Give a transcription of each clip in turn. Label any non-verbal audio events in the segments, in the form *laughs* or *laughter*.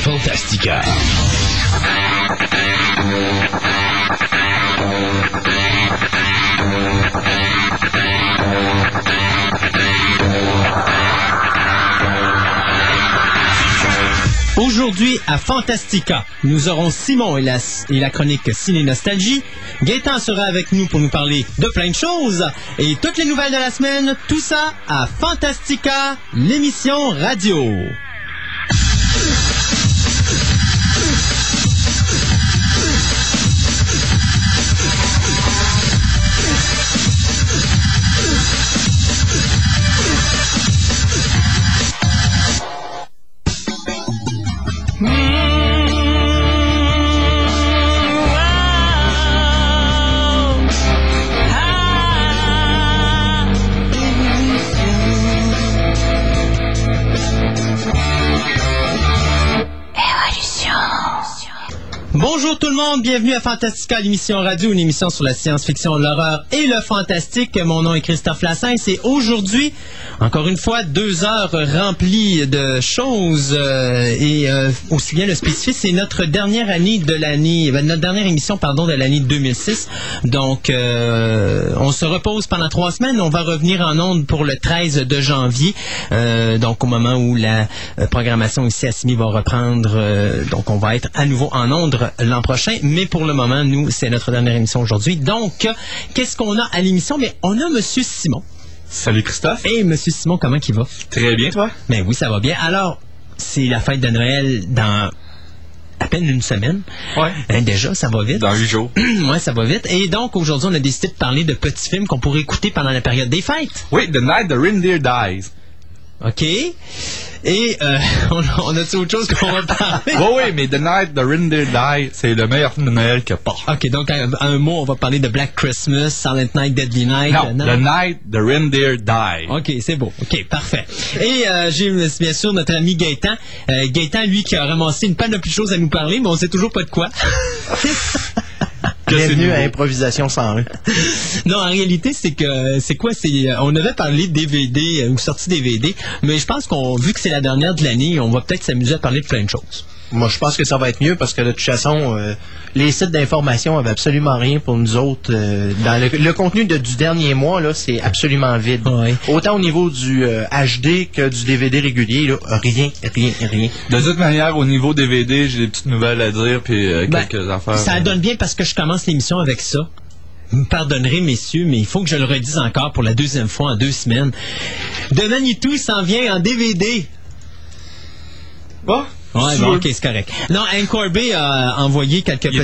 Fantastica. Aujourd'hui, à Fantastica, nous aurons Simon et la, chronique Ciné Nostalgie. Gaëtan sera avec nous pour nous parler de plein de choses. Et toutes les nouvelles de la semaine, tout ça à Fantastica, l'émission radio. Bienvenue à Fantastica, l'émission radio, une émission sur la science-fiction, l'horreur et le fantastique. Mon nom est Christophe Lassens et aujourd'hui, encore une fois, deux heures remplies de choses euh, et euh, aussi bien le spécifique, c'est notre dernière année de l'année, ben, notre dernière émission, pardon, de l'année 2006. Donc, euh, on se repose pendant trois semaines. On va revenir en ondes pour le 13 de janvier, donc au moment où la programmation ici à Simi va reprendre. donc, on va être à nouveau en ondes l'an prochain. Mais pour le moment, nous, c'est notre dernière émission aujourd'hui. Donc, qu'est-ce qu'on a à l'émission? Mais on a Monsieur Simon. Salut Christophe. Hey, Monsieur Simon, comment il va? Très bien, toi? Ben oui, ça va bien. Alors, c'est la fête de Noël dans à peine une semaine. Ouais. Hein, déjà, ça va vite. Dans huit jours. *clears throat* ouais, ça va vite. Et donc, aujourd'hui, on a décidé de parler de petits films qu'on pourrait écouter pendant la période des fêtes. Oui, The Night the Reindeer Dies. OK? Et euh, *laughs* on, on a-tu autre chose qu'on va parler? *laughs* oui, oui, mais The Night the Reindeer Dies, c'est le meilleur film de Noël qu'il n'y a pas. OK, donc, un, un mot, on va parler de Black Christmas, Silent Night, Deadly Night. Non, The Night the Reindeer Die. OK, c'est beau. OK, parfait. Et euh, j'ai bien sûr notre ami Gaëtan. Euh, Gaëtan, lui, qui a ramassé une panoplie de choses à nous parler, mais on sait toujours pas de quoi. *laughs* Bienvenue à. Improvisation sans rue. non, en réalité, c'est que c'est quoi C'est euh, on avait parlé de DVD euh, ou sortie DVD, mais je pense qu'on vu que c'est la dernière de l'année, on va peut-être s'amuser à parler de plein de choses. Moi, je pense que ça va être mieux parce que de toute façon, euh, les sites d'information avaient absolument rien pour nous autres. euh, dans le, le contenu de- du dernier mois, là, c'est absolument vide. Autant au niveau du euh, HD que du DVD régulier, là, rien, rien, rien. De toute manière, au niveau DVD, j'ai des petites nouvelles à dire, puis euh, Ben, quelques affaires. Ça donne bien parce que je commence l'émission avec ça. Vous me pardonnerez, messieurs, mais il faut que je le redise encore pour la deuxième fois en deux semaines. De Manitou s'en vient en DVD. Bon? Ouais, bon, ok, c'est correct. Non, Anne Corbet a envoyé quelques Il?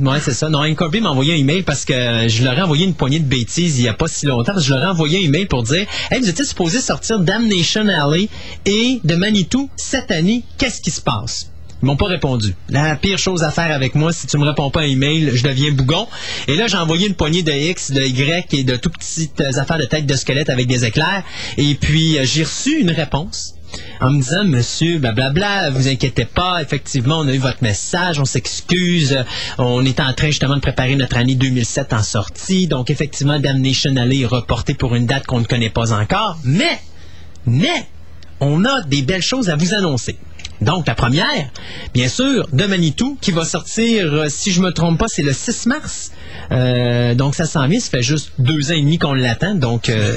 Ouais, c'est ça. Non, Anne m'a envoyé un email parce que je leur ai envoyé une poignée de bêtises il y a pas si longtemps. Parce que je leur ai envoyé un email pour dire Hey, vous étiez supposé sortir Damnation Alley et de Manitou cette année. Qu'est-ce qui se passe? Ils m'ont pas répondu. La pire chose à faire avec moi, si tu me réponds pas à un email, je deviens bougon. Et là, j'ai envoyé une poignée de X, de Y et de tout petites affaires de tête de squelette avec des éclairs. Et puis, euh, j'ai reçu une réponse en me disant, monsieur, blablabla, vous inquiétez pas, effectivement, on a eu votre message, on s'excuse, on est en train justement de préparer notre année 2007 en sortie, donc effectivement, Damnation Alley est reporté pour une date qu'on ne connaît pas encore, mais, mais, on a des belles choses à vous annoncer. Donc, la première, bien sûr, de Manitou, qui va sortir, euh, si je me trompe pas, c'est le 6 mars. Euh, donc, ça s'en vient. Ça fait juste deux ans et demi qu'on l'attend. Donc, euh,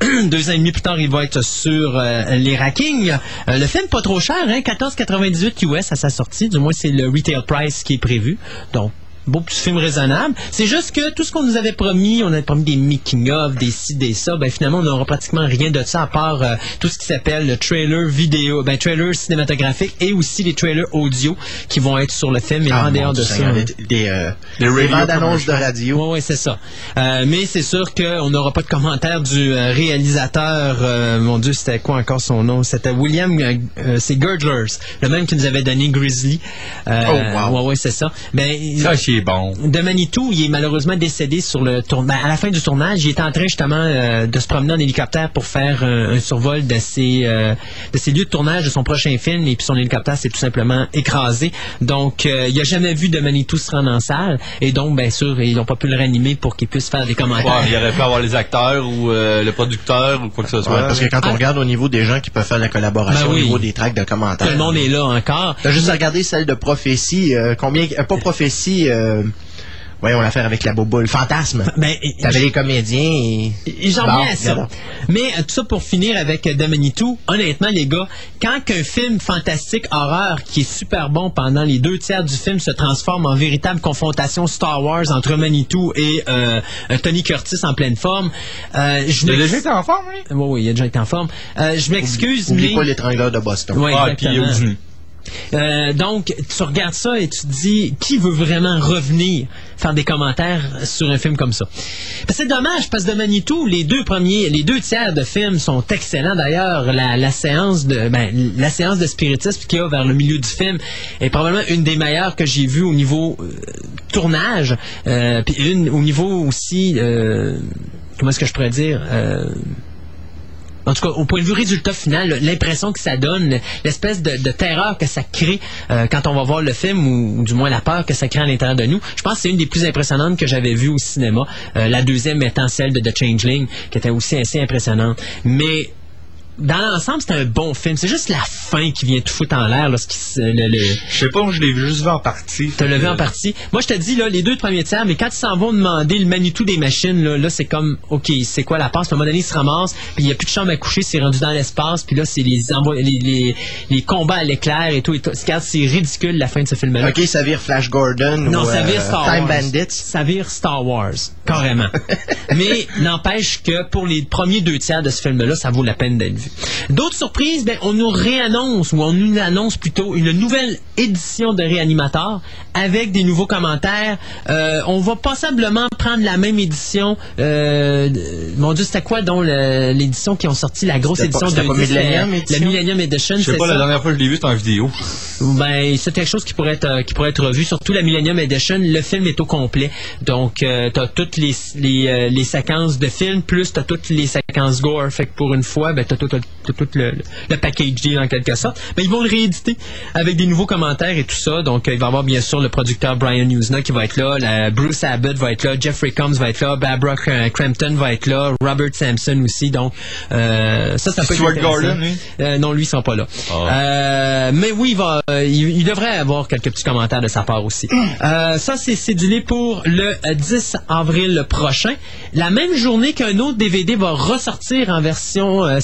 *clears throat* deux ans et demi plus tard, il va être sur euh, les rankings. Euh, le film, pas trop cher, hein, 14,98 US à sa sortie. Du moins, c'est le retail price qui est prévu. Donc, beau petit film raisonnable. C'est juste que tout ce qu'on nous avait promis, on avait promis des making-of, des ci, des ça, ben finalement, on n'aura pratiquement rien de ça à part euh, tout ce qui s'appelle le trailer vidéo, ben trailer cinématographique et aussi les trailers audio qui vont être sur le film. Et en mon dehors de ça... Hein. des, des, euh, Des des bandes annonces de radio. Oui, oui, c'est ça. Euh, mais c'est sûr qu'on n'aura pas de commentaire du euh, réalisateur. euh, mon Dieu, c'était quoi encore son nom? C'était William, c'est Girdlers, le même qui nous avait donné Grizzly. Euh, Oh, wow. Ouais, ouais, c'est ça. Ben, Ça, c'est est bon. de Manitou, il est malheureusement décédé sur le tournage. À la fin du tournage, il était en train justement euh, de se promener en hélicoptère pour faire un, un survol de ses, euh, de ses lieux de tournage de son prochain film et puis son hélicoptère s'est tout simplement écrasé. Donc, euh, il a jamais vu de Manitou se rendre en salle et donc, bien sûr, ils n'ont pas pu le réanimer pour qu'il puisse faire des Ouais, commentaires. mais il aurait pu avoir les acteurs ou euh, le producteur ou quoi que ce soit. Ouais, parce que quand Ah. on regarde au niveau des gens qui peuvent faire la collaboration, Ben oui. au niveau des tracks de commentaires. Tout le monde est là encore. T'as juste à regarder celle de prophétie. euh, combien, euh, pas prophétie. Euh, voyons l'affaire avec la boboule. Fantasme. Ben, T'avais les comédiens et. Et J'en Bon, viens à ça. regarde. Mais euh, tout ça pour finir avec euh, The Manitou, honnêtement, les gars, quand qu'un film fantastique horreur qui est super bon pendant les deux tiers du film se transforme en véritable confrontation Star Wars entre Manitou et euh, Tony Curtis en pleine forme, euh, je Il a déjà été en forme, lui? Oui, oui, il a déjà été en forme. Euh, je m'excuse, Oublie mais... pas l'étrangleur de Boston. Ouais, ah, puis exactement. Euh, donc, tu regardes ça et tu te dis, qui veut vraiment revenir faire des commentaires sur un film comme ça? Ben, c'est dommage, parce que de Manitou, les deux premiers, les deux tiers de film sont excellents. D'ailleurs, la, séance de, ben, la séance de spiritisme qu'il y a vers le milieu du film est probablement une des meilleures que j'ai vues au niveau euh, tournage, euh, puis une au niveau aussi, comment est-ce que je pourrais dire? En tout cas, au point de vue résultat final, l'impression que ça donne, l'espèce de, terreur que ça crée euh, quand on va voir le film, ou, ou du moins la peur que ça crée à l'intérieur de nous, je pense que c'est une des plus impressionnantes que j'avais vues au cinéma. Euh, la deuxième étant celle de The Changeling, qui était aussi assez impressionnante. Mais dans l'ensemble, c'est un bon film. C'est juste la fin qui vient tout foutre en l'air. le- le- Je sais pas, je l'ai juste vu en partie. T'as levé Euh, en partie. Moi, je te dis, là, les deux premiers tiers, mais quand ils s'en vont demander le Manitou des machines, là, là c'est comme, OK, c'est quoi la passe? À un moment donné, ils se ramassent, puis il n'y a plus de chambre à coucher, c'est rendu dans l'espace, puis là, c'est les, les, les, les combats à l'éclair et tout. Et tout. C'est ridicule, la fin de ce film-là. Ok, ça vire Flash Gordon Non, ou ça euh, vire Star Time Wars. Bandits. Ça vire Star Wars, carrément. *laughs* Mais n'empêche que pour les premiers deux tiers de ce film-là, ça vaut la peine d'être vu. D'autres surprises, ben, on nous réannonce, ou on nous annonce plutôt une nouvelle édition de Réanimateur avec des nouveaux commentaires. Euh, on va possiblement prendre la même édition. Euh, mon Dieu, c'était quoi donc l'édition qui ont sorti, la grosse pas- édition de pas Millennium la, Edition? la Millennium Edition, Je sais c'est pas, ça? la dernière fois que je l'ai vu, c'était en vidéo. Ben, c'est quelque chose qui pourrait être euh, qui pourrait être revu, surtout la Millennium Edition. Le film est au complet, donc euh, t'as toutes les les, euh, les séquences de film plus t'as toutes les séquences gore. Fait que pour une fois, ben t'as tout, tout le, le package deal en quelque sorte. Mais ils vont le rééditer avec des nouveaux commentaires et tout ça. Donc euh, il va y avoir bien sûr le producteur Brian Newsna qui va être là, la- Bruce Abbott va être là, Jeffrey Combs va être là, Barbara Cr- Crampton va être là, Robert Sampson aussi. Donc euh, ça, ça peut être Stuart intéressant. Gordon, lui? Euh, non, lui, ils sont pas là. Ah. Euh, mais oui, il, va, euh, il, il devrait avoir quelques petits commentaires de sa part aussi. *clears throat* Euh, ça, c'est cédulé pour le euh, 10 avril prochain. La même journée qu'un autre DVD va ressortir en version euh,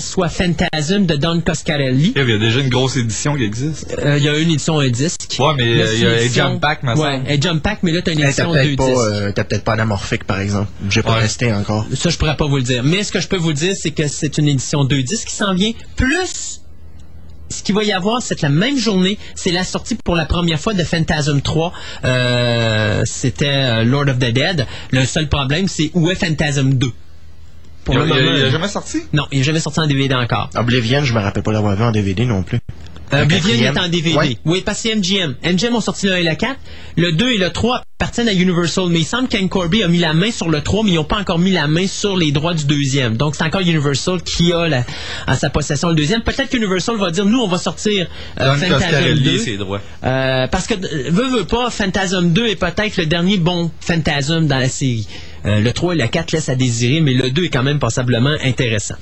soit Phantasm de Don Coscarelli. Il y a déjà une grosse édition qui existe. Euh, Il y a une édition un disque. Ouais, mais, Là, euh, il y a un édition- jump pack, me Ouais, un jump pack, mais là, t'as une édition deux peut-être pas, disques. euh, t'as peut-être pas anamorphique, par exemple. J'ai pas Ouais. resté encore. Ça, je pourrais pas vous le dire. Mais ce que je peux vous dire, c'est que c'est une édition 2 disques qui s'en vient. Plus, ce qu'il va y avoir, c'est que la même journée, c'est la sortie pour la première fois de Phantasm 3. Euh, C'était Lord of the Dead. Le seul problème, c'est où est Phantasm 2? Pour Il, le il- moment, il a euh, jamais sorti? Non, il n'est jamais sorti en DVD encore. Oblivion, je me rappelle pas l'avoir vu en DVD non plus. Euh, Oblivion est en DVD. Ouais. Oui, parce que c'est MGM. MGM ont sorti le 1 et le 4. Le 2 et le 3 appartiennent à Universal. Mais il semble qu'Anne Corby a mis la main sur le 3, mais ils n'ont pas encore mis la main sur les droits du deuxième. Donc, c'est encore Universal qui a la- à sa possession le deuxième. Peut-être qu'Universal va dire, nous, on va sortir euh, Phantasm Coscarelli, 2. ses droits. Euh, parce que, euh, veut, veut pas, Phantasm 2 est peut-être le dernier bon Phantasm dans la série. Euh, le 3 et le 4 laissent à désirer, mais le 2 est quand même passablement intéressant.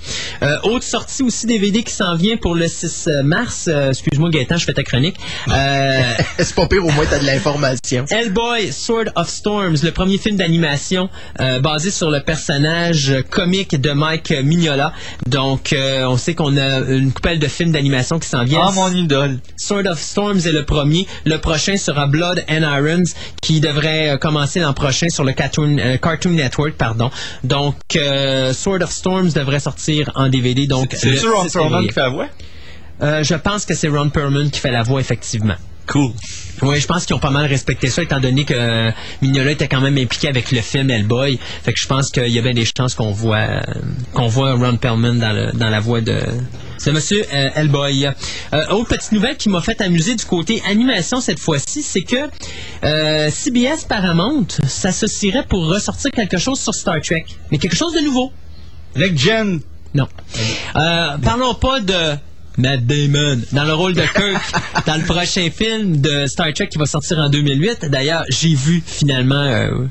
Euh, autre sortie aussi DVD qui s'en vient pour le 6 mars. Euh, Excuse-moi Gaëtan, je fais ta chronique. Euh, *laughs* C'est pas pire, au moins t'as de l'information. Hellboy, Sword of Storms, le premier film d'animation euh, basé sur le personnage comique de Mike Mignola. Donc, euh, on sait qu'on a une coupelle de films d'animation qui s'en viennent. Ah, mon idole. Sword of Storms est le premier. Le prochain sera Blood and Irons, qui devrait euh, commencer l'an prochain sur le Cartoon, euh, Cartoon Network. Pardon. Donc, euh, Sword of Storms devrait sortir en DVD. Donc, C'est Ron 6 Perlman qui fait la voix? Euh, je pense que c'est Ron Perlman qui fait la voix, effectivement. Cool. Oui, je pense qu'ils ont pas mal respecté ça, étant donné que euh, Mignola était quand même impliqué avec le film Hellboy. Fait que je pense qu'il y a bien des chances qu'on voit qu'on voit Ron Perlman dans, le, dans la voix de C'est Monsieur euh, Hellboy. Euh, autre petite nouvelle qui m'a fait amuser du côté animation cette fois-ci, c'est que euh, CBS Paramount s'associerait pour ressortir quelque chose sur Star Trek, mais quelque chose de nouveau. Next Gen. Non. Euh, parlons pas de Matt Damon dans le rôle de Kirk *laughs* dans le prochain film de Star Trek qui va sortir en 2008. D'ailleurs, j'ai vu finalement euh,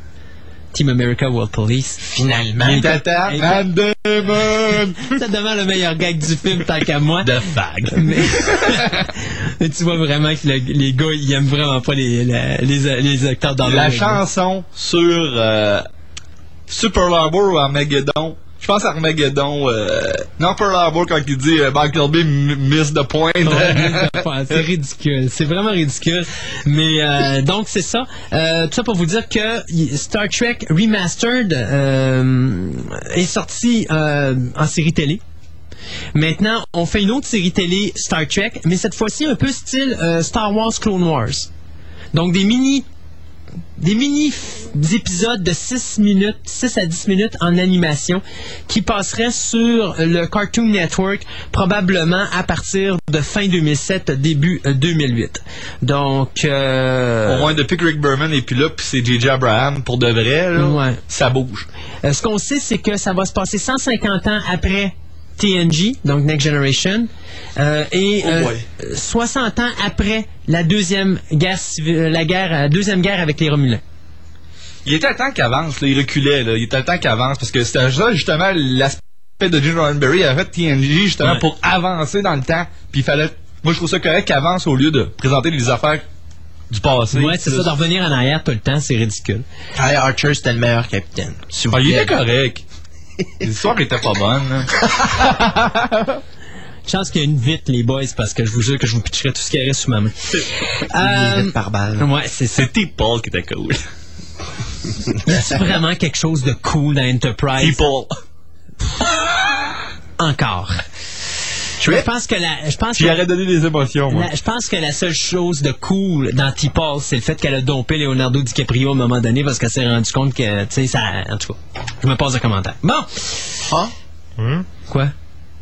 Team America World Police. Finalement. Il Tata, Damon. *laughs* Ça devient le meilleur gag du film tant qu'à moi. The fag. *laughs* Mais, tu vois vraiment que le- les gars, ils aiment vraiment pas les, la- les, les acteurs dans La chanson sur euh, Super Harbor ou Armageddon. Je pense à Armageddon. Euh, non, Pearl Harbor quand il dit euh, Michael Bay miss the point. Ouais, *laughs* c'est ridicule. C'est vraiment ridicule. Mais euh, donc, c'est ça. Euh, tout ça pour vous dire que Star Trek Remastered euh, est sorti euh, en série télé. Maintenant, on fait une autre série télé Star Trek, mais cette fois-ci un peu style euh, Star Wars Clone Wars. Donc des mini des mini épisodes de 6 minutes, 6 à 10 minutes en animation qui passeraient sur le Cartoon Network probablement à partir de fin 2007, début euh, 2008. Donc, euh, Au moins depuis que Rick Berman est plus là, puis c'est J.J. Abraham, pour de vrai, là, Ouais. ça bouge. euh, ce qu'on sait, c'est que ça va se passer 150 ans après TNG, donc Next Generation, euh, et Oh euh, boy. 60 ans après la deuxième guerre, civile- la guerre, la deuxième guerre avec les Romulans. Il était temps qu'il avance, là, il reculait, là. il était temps qu'il avance, parce que c'était ça, justement, l'aspect de Gene Roddenberry, il avait fait TNG, justement, Ouais. pour avancer dans le temps, puis il fallait, moi je trouve ça correct qu'il avance au lieu de présenter des affaires du passé. Ouais, c'est ça, de revenir en arrière tout le temps, c'est ridicule. Ty Archer, c'était le meilleur capitaine. Vous Ah, il était correct. L'histoire était pas bonne. *laughs* Chance qu'il y a une vite, les boys, parce que je vous jure que je vous pitcherai tout ce qu'il y aurait sous ma main. Euh, vite par balle. ouais, c'est ça. C'était Paul qui était cool. Y a vraiment quelque chose de cool dans Enterprise? People. Encore. Je pense que la, je pense que donné des émotions, moi. La- je pense que la seule chose de cool dans T-Paul, c'est le fait qu'elle a dompé Leonardo DiCaprio à un moment donné parce qu'elle s'est rendue compte que, tu sais, ça. En tout cas, je me passe de commentaires. Bon! Ah, Quoi?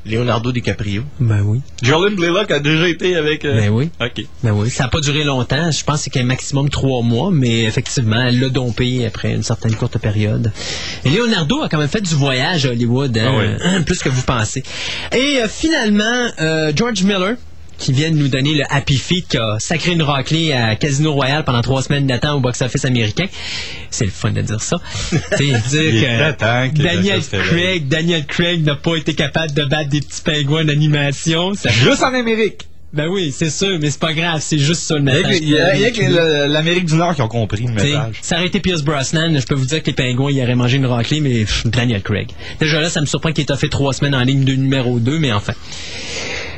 Leonardo DiCaprio. Ben oui. Jolene Blaylock a déjà été avec... euh, Ben oui. OK. Ben oui. Ça n'a pas duré longtemps. Je pense que c'est maximum trois mois, mais effectivement, elle l'a dompé après une certaine courte période. Et Leonardo a quand même fait du voyage à Hollywood, hein, Ah *clears throat* plus que vous pensez. Et euh, finalement, euh, George Miller, qui vient de nous donner le Happy Feet, qui a sacré une raclée à Casino Royale pendant trois semaines d'attente au box-office américain. C'est le fun de dire ça. *laughs* Sais, dire que Daniel. Craig, Daniel Craig n'a pas été capable de battre des petits pingouins d'animation. Juste en Amérique. Ben oui, c'est sûr, mais c'est pas grave, c'est juste ça le y message. il y a- y que l'Amérique du Nord qui ont compris le message. Ça aurait été Pierce Brosnan, je peux vous dire que les pingouins, ils auraient mangé une raclée, mais pff, Daniel Craig. Déjà là, ça me surprend qu'il ait fait trois semaines en ligne de numéro 2, mais enfin.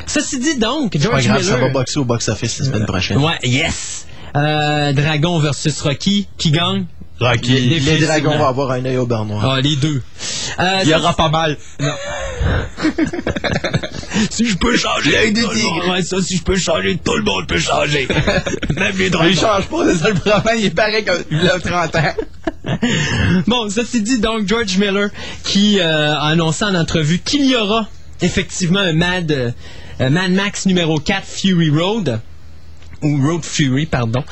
Ceci dit donc, Pas George grave, Miller... ça va boxer au box-office la semaine prochaine. Ouais, yes! Euh, Dragon versus Rocky, qui gagne? Rocky. Les Définitivement. dragons vont avoir un œil au beurre noir. Ah, les deux. Euh, Il y aura pas mal. *laughs* si je peux changer... L'œil du tout le tigre. monde- Ouais, ça, si je peux changer, tout le monde peut changer. *laughs* Même les Il dragons. change pas, c'est ça le problème. Il est pareil qu'il a 30 ans. *laughs* Bon, ceci dit, donc, George Miller qui euh, a annoncé en entrevue qu'il y aura effectivement un Mad, euh, Mad Max numéro 4 Fury Road. Ou Road Fury, pardon.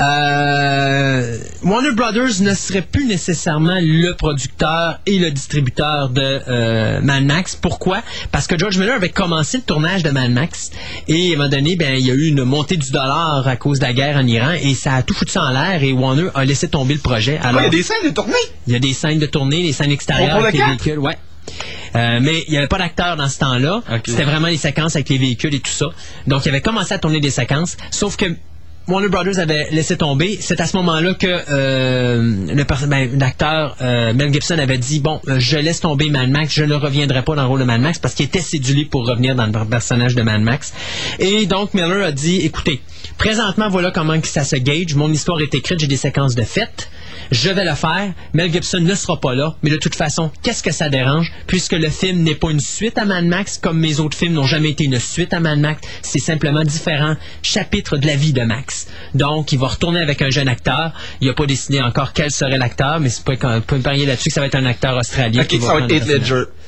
Euh, Warner Brothers ne serait plus nécessairement le producteur et le distributeur de euh, Mad Max. Pourquoi? Parce que George Miller avait commencé le tournage de Mad Max et à un moment donné, ben, il y a eu une montée du dollar à cause de la guerre en Iran et ça a tout foutu ça en l'air et Warner a laissé tomber le projet. Alors, il y a des scènes de tournée? il y a des scènes de tournée, des scènes extérieures véhicules, ouais. Euh, mais il n'y avait pas d'acteur dans ce temps-là. C'était vraiment les séquences avec les véhicules et tout ça. Donc, il avait commencé à tourner des séquences. Sauf que Warner Brothers avait laissé tomber. C'est à ce moment-là que euh, le ben, l'acteur euh, Mel Gibson avait dit bon, je laisse tomber Mad Max, je ne reviendrai pas dans le rôle de Mad Max parce qu'il était cédulé pour revenir dans le personnage de Mad Max. Et donc Miller a dit écoutez, présentement voilà comment que ça se gauge. Mon histoire est écrite, j'ai des séquences de fêtes. Je vais le faire. Mel Gibson ne sera pas là, mais de toute façon, qu'est-ce que ça dérange? Puisque le film n'est pas une suite à Mad Max comme mes autres films n'ont jamais été une suite à Mad Max. C'est simplement différents chapitres de la vie de Max. Donc, il va retourner avec un jeune acteur. Il n'a pas décidé encore quel serait l'acteur, mais c'est pas peut me parier là-dessus que ça va être un acteur australien. Ok, qui ça va être prendre le Heath personnage. Ledger.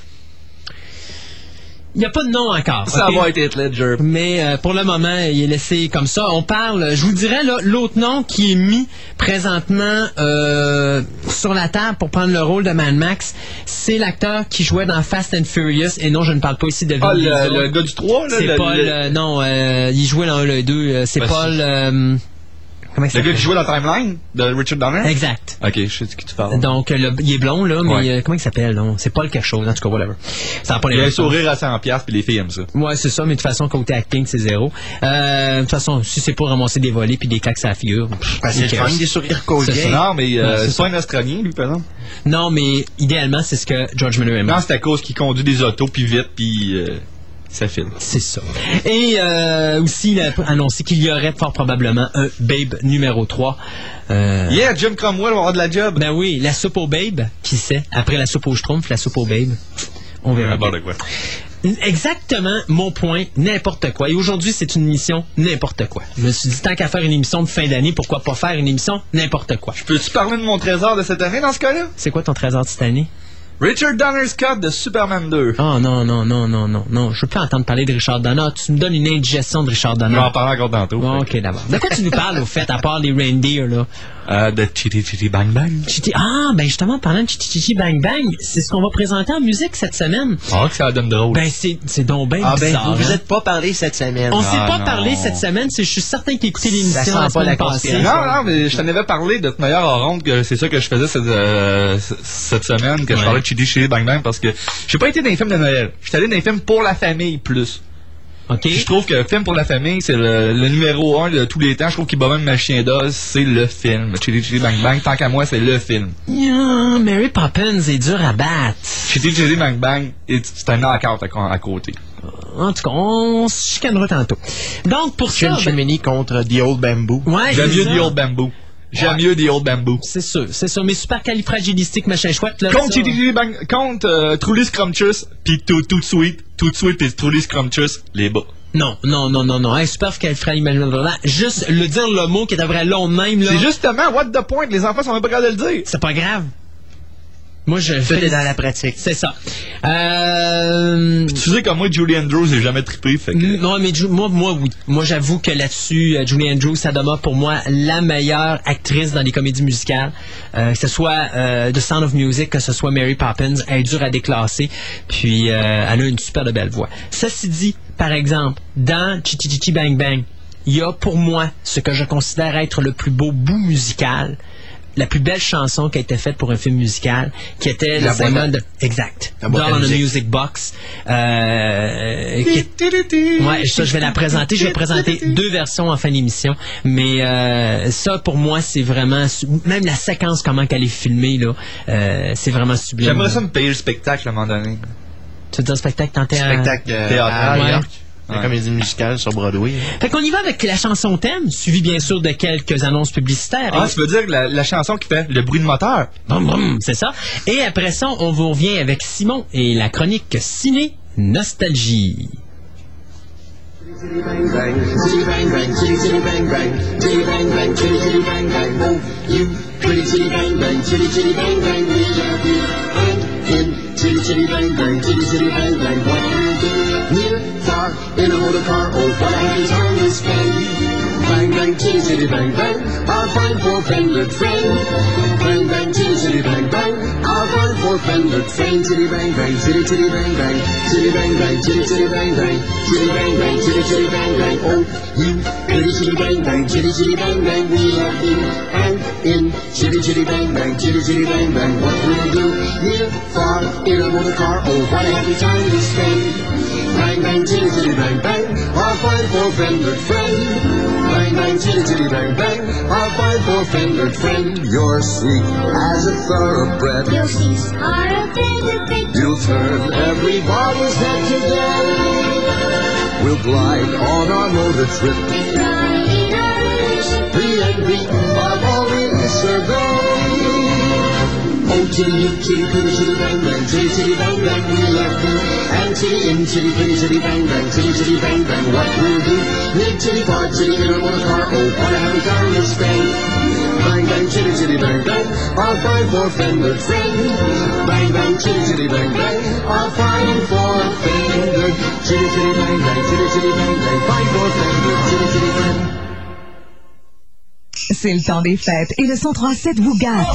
Il n'y a pas de nom encore. Ça va être Heath Ledger. Mais euh, pour le moment, il est laissé comme ça. On parle, je vous dirais, là, l'autre nom qui est mis présentement euh, sur la table pour prendre le rôle de Mad Max, c'est l'acteur qui jouait dans Fast and Furious. Et non, je ne parle pas ici de Vin Ah, le, le gars du 3, là. C'est Paul, le- euh, non, euh, il jouait dans le 2. C'est Ben, Paul... euh, comment le gars qui jouait dans Timeline de Richard Donner? Exact. Ok, je sais de qui tu parles. Donc, le- il est blond, là, mais Ouais. euh, comment il s'appelle, non? C'est Paul quelque chose, en tout cas, whatever. Ça n'a pas les Il a un sourire à 100 piastres, puis les filles aiment ça. Ouais, c'est ça, mais de toute façon, côté acting, c'est zéro. Euh, de toute façon, si c'est pour ramasser des volets puis des claques à la figure, le cares? fun, des sourires colliers. Non, mais euh, c'est pas un Australien, lui, par exemple. Non, mais idéalement, c'est ce que George Miller aime. Non, c'est à cause qu'il conduit des autos, puis vite, puis euh, ça file. C'est ça. Et euh, aussi, il a annoncé qu'il y aurait fort probablement un Babe numéro 3. Euh, Yeah, Jim Cromwell va avoir de la job. Ben oui, la soupe au Babe, qui sait? Après la soupe au Schtroumpf, la soupe au Babe. On verra. Bon, bien. de quoi. Exactement mon point, n'importe quoi. Et aujourd'hui, c'est une émission n'importe quoi. Je me suis dit, tant qu'à faire une émission de fin d'année, pourquoi pas faire une émission n'importe quoi? Peux-tu parler de mon trésor de cette année dans ce cas-là? C'est quoi ton trésor de cette année? Richard Donner Scott de Superman 2. Oh non, non, non, non, non, non. Je veux plus entendre parler de Richard Donner. Tu me donnes une indigestion de Richard Je vais Donner. en parler encore tantôt. Bon, ok, d'abord. De quoi tu nous parles, au fait, à part les reindeer, là? Euh, de Chitty Chitty Bang Bang. Chitty- Ah, ben justement, parlant de Chitty Chitty Bang Bang, c'est ce qu'on va présenter en musique cette semaine. Ah, que ça donne drôle. Ben, c'est, c'est donc ben Ah ben, bizarre. vous vous hein? êtes pas parlé cette semaine. On s'est Ah, pas non. parlé cette semaine, c'est, je suis certain qu'il écoutait l'émission sent la pas semaine la passée. non, non, mais je t'en avais parlé de manière en ronde que c'est ça que je faisais cette, euh, cette semaine, que je parlais de Chitty Chitty Bang Bang parce que j'ai pas été dans les films de Noël. J'étais allé dans les films pour la famille plus. Je trouve que film pour la famille, c'est le, le numéro un de tous les temps. Je trouve qu'il bat même ma chien d'os, c'est le film. Chitty Chitty Bang Bang, tant qu'à moi, c'est le film. Yeah, Mary Poppins est dur à battre. Chitty Chitty Bang Bang, c'est un knockout à, à côté. En tout cas, on se chicanera tantôt. Donc, pour ça... Chin ben- contre The Old Bamboo. ouais, J'aime c'est mieux. The Old Bamboo. J'aime mieux The Old Bamboo. C'est sûr, c'est sûr. Mais super califragilistique, machin chouette, là. Contre contre euh, Truly Scrumptious, pis tout, tout sweet, tout sweet pis Truly Scrumptious, les bas. Non, non, non, non, non. Super califragilistique. Juste le dire le mot qui est vrai long de même, là. C'est justement, what the point, les enfants sont même pas capables de le dire. C'est pas grave. Moi, je fais... dans la pratique. C'est ça. Euh... Tu sais comme moi, Julie Andrews, j'ai jamais trippé, fait que... Non, mais Ju- moi, moi, oui. Moi, j'avoue que là-dessus, euh, Julie Andrews, ça demeure pour moi la meilleure actrice dans les comédies musicales. Euh, que ce soit euh, The Sound of Music, que ce soit Mary Poppins, elle est dure à déclasser. Puis, euh, elle a une super de belle voix. Ceci dit, par exemple, dans Chichi Chichi Bang Bang, il y a pour moi ce que je considère être le plus beau bout musical la plus belle chanson qui a été faite pour un film musical, qui était La boîte de... Exact. La boîte Doll à on a musique. Music Box. Euh, Ouais, ça, je vais la présenter. Je vais présenter deux versions en fin d'émission. Mais euh, ça, pour moi, c'est vraiment... Même la séquence, comment qu'elle est filmée, là, euh, c'est vraiment sublime. J'aimerais ça me payer le spectacle à un moment donné. Tu veux dire spectacle tenté à... Spectacle à New. York. La Ouais. comédie musicale sur Broadway. Fait qu'on y va avec la chanson thème, suivie bien sûr de quelques annonces publicitaires. Ah, Et- ça veut dire la, la chanson qui fait le bruit de moteur? C'est ça. Et après ça, on vous revient avec Simon et la chronique Ciné Nostalgie. car, in a motor car, oh what a time to spend. Bang bang, chitty bang bang. Our fine four-fingered friend. Bang bang, chitty bang bang. Our fine four-fingered friend. Chitty bang bang, chitty chitty bang bang, chitty bang bang, bang bang, chitty bang bang, chitty chitty bang bang. Oh, you pretty chitty bang bang, chitty chitty bang bang. We love you and in chitty chitty bang bang, chitty chitty bang bang. What will do? Near, far, in a motor car. Oh, what a happy time to spend. Bang bang, chitty chitty bang bang. Our fine four-fingered friend. Bang bang, chitty chitty bang bang. Our fine four-fingered friend. You're sweet as a thoroughbred. Your seats are a benefit. You'll turn everybody's head today. We'll glide on our motor trip. Riding our ship. The envy of all we survey. Oh, chitty, you chitty, pretty, chitty, bang, bang, chitty, chitty, bang, bang, we love you. And chitty, in, chitty, pretty, chitty, bang, bang, chitty, chitty, bang, bang, what we'll do? Mid, chitty, far, chitty, in a motor car, oh, what a happy time to spend. Bang, bang, chitty, chitty, bang, bang, our or five for Fender. Sing, bang bang, chitty chitty bang bang, a five for Fender. Chitty chitty bang bang, chitty chitty bang bang, five for Fender. Chitty chitty bang. C'est le temps des fêtes et le 1037 vous gâte.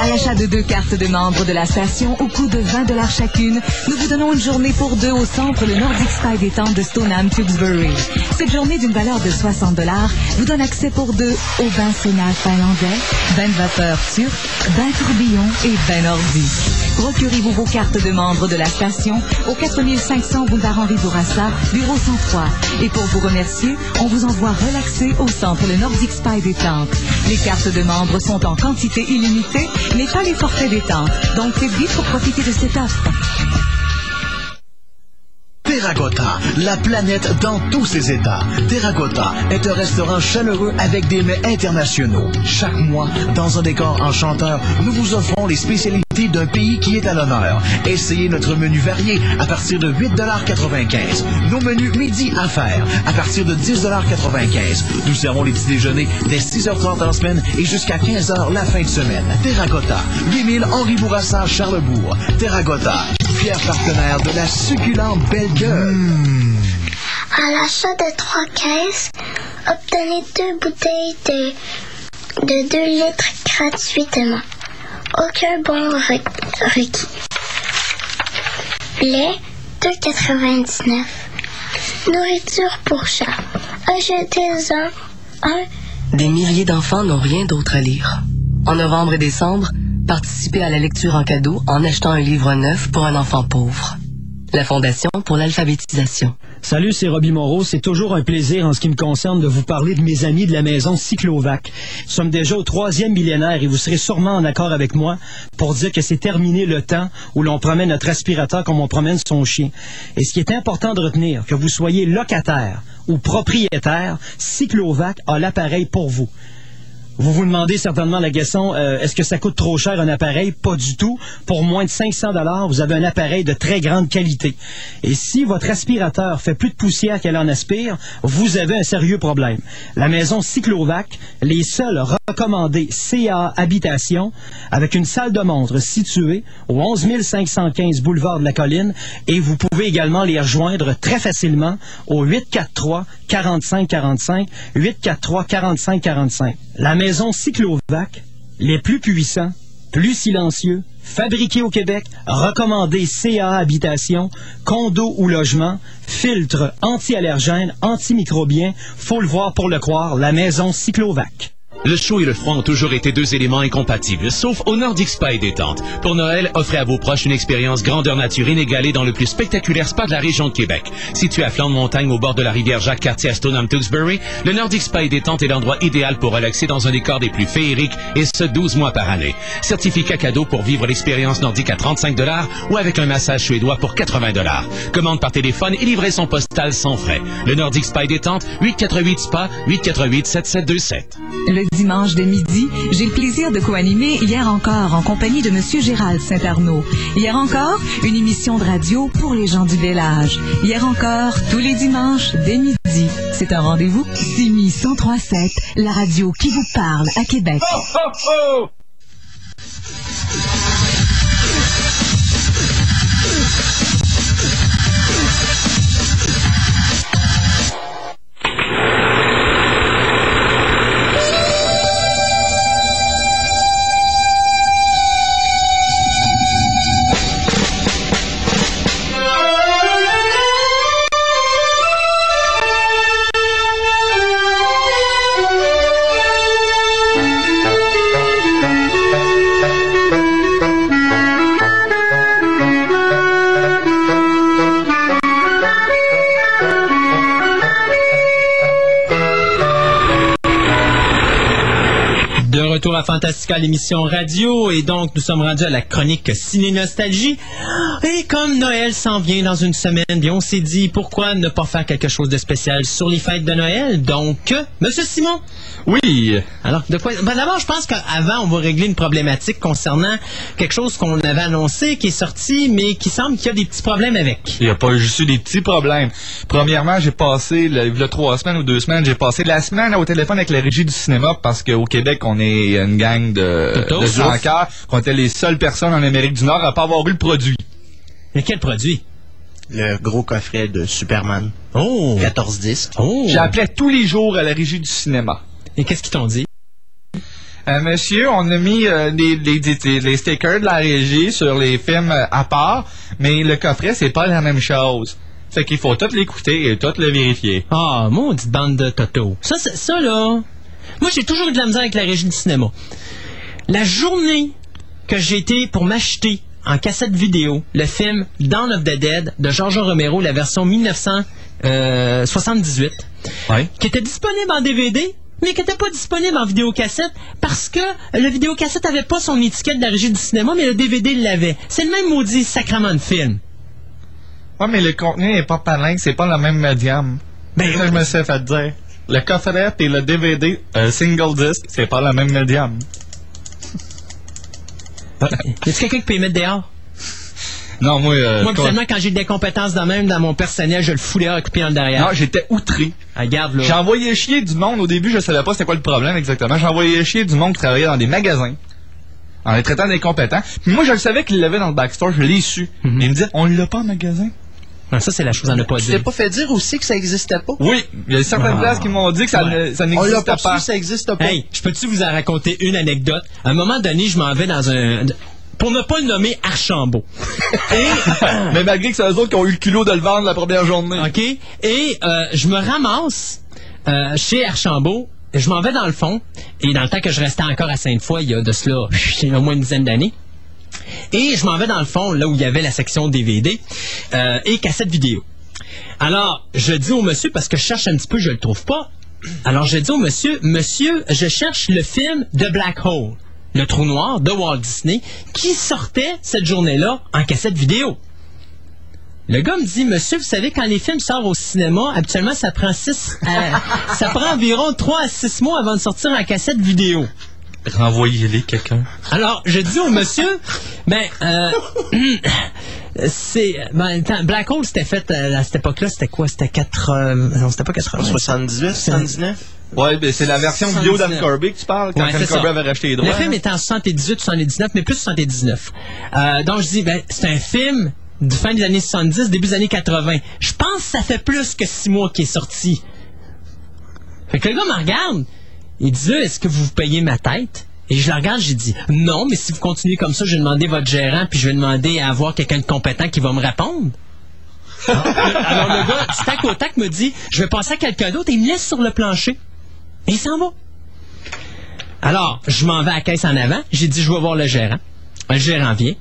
À l'achat de deux cartes de membres de la station au coût de 20 dollars chacune, nous vous donnons une journée pour deux au centre le Nordic Spa détente de Stoneham Tewkesbury. Cette journée d'une valeur de 60 dollars vous donne accès pour deux au bain sauna finlandais, bain de vapeur turc, bain tourbillon et bain nordique. Procurez-vous vos cartes de membres de la station au 4500 boulevard Henri Bourassa, bureau 103. Et pour vous remercier, on vous envoie relaxer au centre le Nordic Spa détente. Les cartes de membres sont en quantité illimitée, mais pas les forfaits détente. Donc faites vite pour profiter de cette offre. Terracotta, la planète dans tous ses états. Terracotta est un restaurant chaleureux avec des mets internationaux. Chaque mois, dans un décor enchanteur, nous vous offrons les spécialités d'un pays qui est à l'honneur. Essayez notre menu varié à partir de 8,95 Nos menus midi à faire à partir de 10,95 Nous servons les petits déjeuners dès 6h30 en semaine et jusqu'à 15h la fin de semaine. Terracotta, 8000 Henri Bourassa, Charlebourg. Terracotta, fier partenaire de la succulente Belle Gueule. À l'achat de trois caisses, obtenez deux bouteilles de, de 2 litres gratuitement. Aucun bon requis. Lait, 2,99. Nourriture pour chat. Achetez-en un Des milliers d'enfants n'ont rien d'autre à lire. En novembre et décembre, participez à la lecture en cadeau en achetant un livre neuf pour un enfant pauvre. La Fondation pour l'alphabétisation. Salut, c'est Robbie Moreau. C'est toujours un plaisir en ce qui me concerne de vous parler de mes amis de la maison Cyclovac. Nous sommes déjà au troisième millénaire et vous serez sûrement en accord avec moi pour dire que c'est terminé le temps où l'on promène notre aspirateur comme on promène son chien. Et ce qui est important de retenir, que vous soyez locataire ou propriétaire, Cyclovac a l'appareil pour vous. Vous vous demandez certainement la question, euh, est-ce que ça coûte trop cher un appareil? Pas du tout. Pour moins de 500 dollars, vous avez un appareil de très grande qualité. Et si votre aspirateur fait plus de poussière qu'elle en aspire, vous avez un sérieux problème. La maison Cyclovac, les seuls recommandés CA Habitation, avec une salle de montre située au 11 515 boulevard de la Colline, et vous pouvez également les rejoindre très facilement au 843 45 45 843 45 45. La maison Cyclovac, les plus puissants, plus silencieux, fabriqués au Québec, recommandés CA Habitation, condo ou logement, filtre anti-allergène, antimicrobien, faut le voir pour le croire, la maison Cyclovac. Le chaud et le froid ont toujours été deux éléments incompatibles, sauf au Nordic Spa et détente. Pour Noël, offrez à vos proches une expérience grandeur nature inégalée dans le plus spectaculaire spa de la région de Québec. Situé à flanc de montagne au bord de la rivière Jacques-Cartier à Stoneham, Tewksbury, le Nordic Spa et détente est l'endroit idéal pour relaxer dans un décor des plus féeriques et ce 12 mois par année. Certificat cadeau pour vivre l'expérience nordique à 35 dollars ou avec un massage suédois pour 80 dollars. Commande par téléphone et livraison postale sans frais. Le Nordic Spa et détente, 848 Spa, 848 7727. Le dimanche de midi, j'ai le plaisir de co-animer Hier encore en compagnie de Monsieur Gérald Saint-Arnaud. Hier encore, une émission de radio pour les gens du village. Hier encore, tous les dimanches dès midi. C'est un rendez-vous Simi 1037, la radio qui vous parle à Québec. Retour à Fantastica, l'émission radio, et donc nous sommes rendus à la chronique Ciné Nostalgie. Et comme Noël s'en vient dans une semaine, bien on s'est dit pourquoi ne pas faire quelque chose de spécial sur les fêtes de Noël? Donc, euh, Monsieur Simon? Oui. Alors, de quoi ben, D'abord, je pense qu'avant, on va régler une problématique concernant quelque chose qu'on avait annoncé, qui est sorti, mais qui semble qu'il y a des petits problèmes avec. Il n'y a pas juste eu des petits problèmes. Premièrement, j'ai passé, le- il y a trois semaines ou deux semaines, j'ai passé la semaine au téléphone avec la régie du cinéma parce qu'au Québec, on est une gang de, Toto. de slackers qu'on était les seules personnes en Amérique du Nord à pas avoir eu le produit. Mais quel produit? Le gros coffret de Superman. Oh! 14 disques. Oh! J'appelais tous les jours à la régie du cinéma. Et qu'est-ce qu'ils t'ont dit? Euh, monsieur, on a mis euh, les, les, les- les stickers de la régie sur les films euh, à part, mais le coffret, c'est pas la même chose. Fait qu'il faut tout l'écouter et tout le vérifier. Ah, maudite bande de Toto. Ça, c'est- ça là. Moi, j'ai toujours eu de la misère avec la régie du cinéma. La journée que j'ai été pour m'acheter en cassette vidéo le film Dawn of the Dead de George Romero, la version 1978, Ouais. qui était disponible en DVD, mais qui n'était pas disponible en vidéocassette parce que le vidéocassette avait pas son étiquette de la régie du cinéma, mais le DVD l'avait. C'est le même maudit sacrement de film. Ouais, mais le contenu est pas pareil, c'est pas le même médium. Ben, je me suis fait dire. Le coffret et le DVD, single disc, c'est pas le même médium. *laughs* a quelqu'un qui peut y mettre dehors? Non, moi, euh, Moi, habituellement, quand j'ai des compétences de même dans mon personnel, je le fous dehors coupé en derrière. non, j'étais outré. Ah, Regarde, là. Envoyé chier du monde. Au début, je savais pas c'était quoi le problème exactement. Envoyé chier du monde qui travaillait dans des magasins. En les traitant d'incompétents. Puis moi, je le savais qu'ils l'avaient dans le backstore. Je l'ai su. Mhm. Et il me dit, on l'a pas en magasin. Ça, c'est la chose à ne pas Tu t'es dire. pas fait dire aussi que ça existait pas? Oui, il y a certaines Ah. places qui m'ont dit que ça, ne- ça On l'a n'existait pas pas. su, ça existe pas. Hey, je peux-tu vous en raconter une anecdote? À un moment donné, je m'en vais dans un... Pour ne pas le nommer Archambault. *laughs* Et... Mais malgré que c'est eux autres qui ont eu le culot de le vendre la première journée. OK? Et euh, je me ramasse euh, chez Archambault. Je m'en vais dans le fond. Et dans le temps que je restais encore à Sainte-Foy, il y a de cela au moins une dizaine d'années. Et je m'en vais dans le fond, là où il y avait la section DVD euh, et cassette vidéo. Alors, je dis au monsieur, parce que je cherche un petit peu, je le trouve pas. Alors, je dis au monsieur, monsieur, je cherche le film The Black Hole, le trou noir de Walt Disney, qui sortait cette journée-là en cassette vidéo. Le gars me dit, monsieur, vous savez, quand les films sortent au cinéma, habituellement, ça prend six, à- ça prend environ 3 à 6 mois avant de sortir en cassette vidéo. Renvoyez-les quelqu'un? Alors, je dis au monsieur, ben, euh, *clears throat* c'est, ben, Black Hole, c'était fait euh, à cette époque-là, c'était quoi? C'était 80, non, c'était pas 80. 78, 79? Ouais, ben c'est la version vidéo d'Anne 79. Corby que tu parles, quand Ouais, Anne Corby avait racheté les droits. Le film hein. était en 78, 79, mais plus 79. Euh, donc, je dis, ben, c'est un film du fin des années 70, début des années 80. Je pense que ça fait plus que six mois qu'il est sorti. Fait que le gars me regarde. Il dit, est-ce que vous payez ma tête? Et je le regarde, j'ai dit, non, mais si vous continuez comme ça, je vais demander votre gérant, puis je vais demander à avoir quelqu'un de compétent qui va me répondre. Alors, alors, le gars, du tac au tac, me dit, je vais passer à quelqu'un d'autre, et il me laisse sur le plancher. Et il s'en va. Alors, je m'en vais à la caisse en avant. J'ai dit, je vais voir le gérant. Le gérant vient.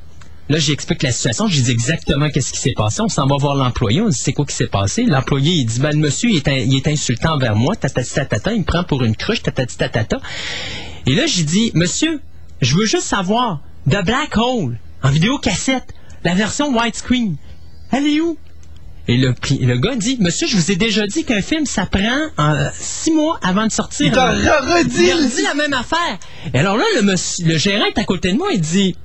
Là, j'explique la situation. Je dis exactement qu'est-ce qui s'est passé. On s'en va voir l'employé. On dit, c'est quoi qui s'est passé? L'employé, il dit, ben, le monsieur, il est, in- il est insultant envers moi. Tatati tatata. Il me prend pour une cruche. Tatati tatata. Et là, j'ai dit, monsieur, je veux juste savoir, The Black Hole, en vidéo cassette, la version widescreen, elle est où? Et le, le gars dit, monsieur, je vous ai déjà dit qu'un film, ça prend euh, six mois avant de sortir. Il a redit la même affaire. Et alors là, le, monsieur- le gérant est à côté de moi, il dit,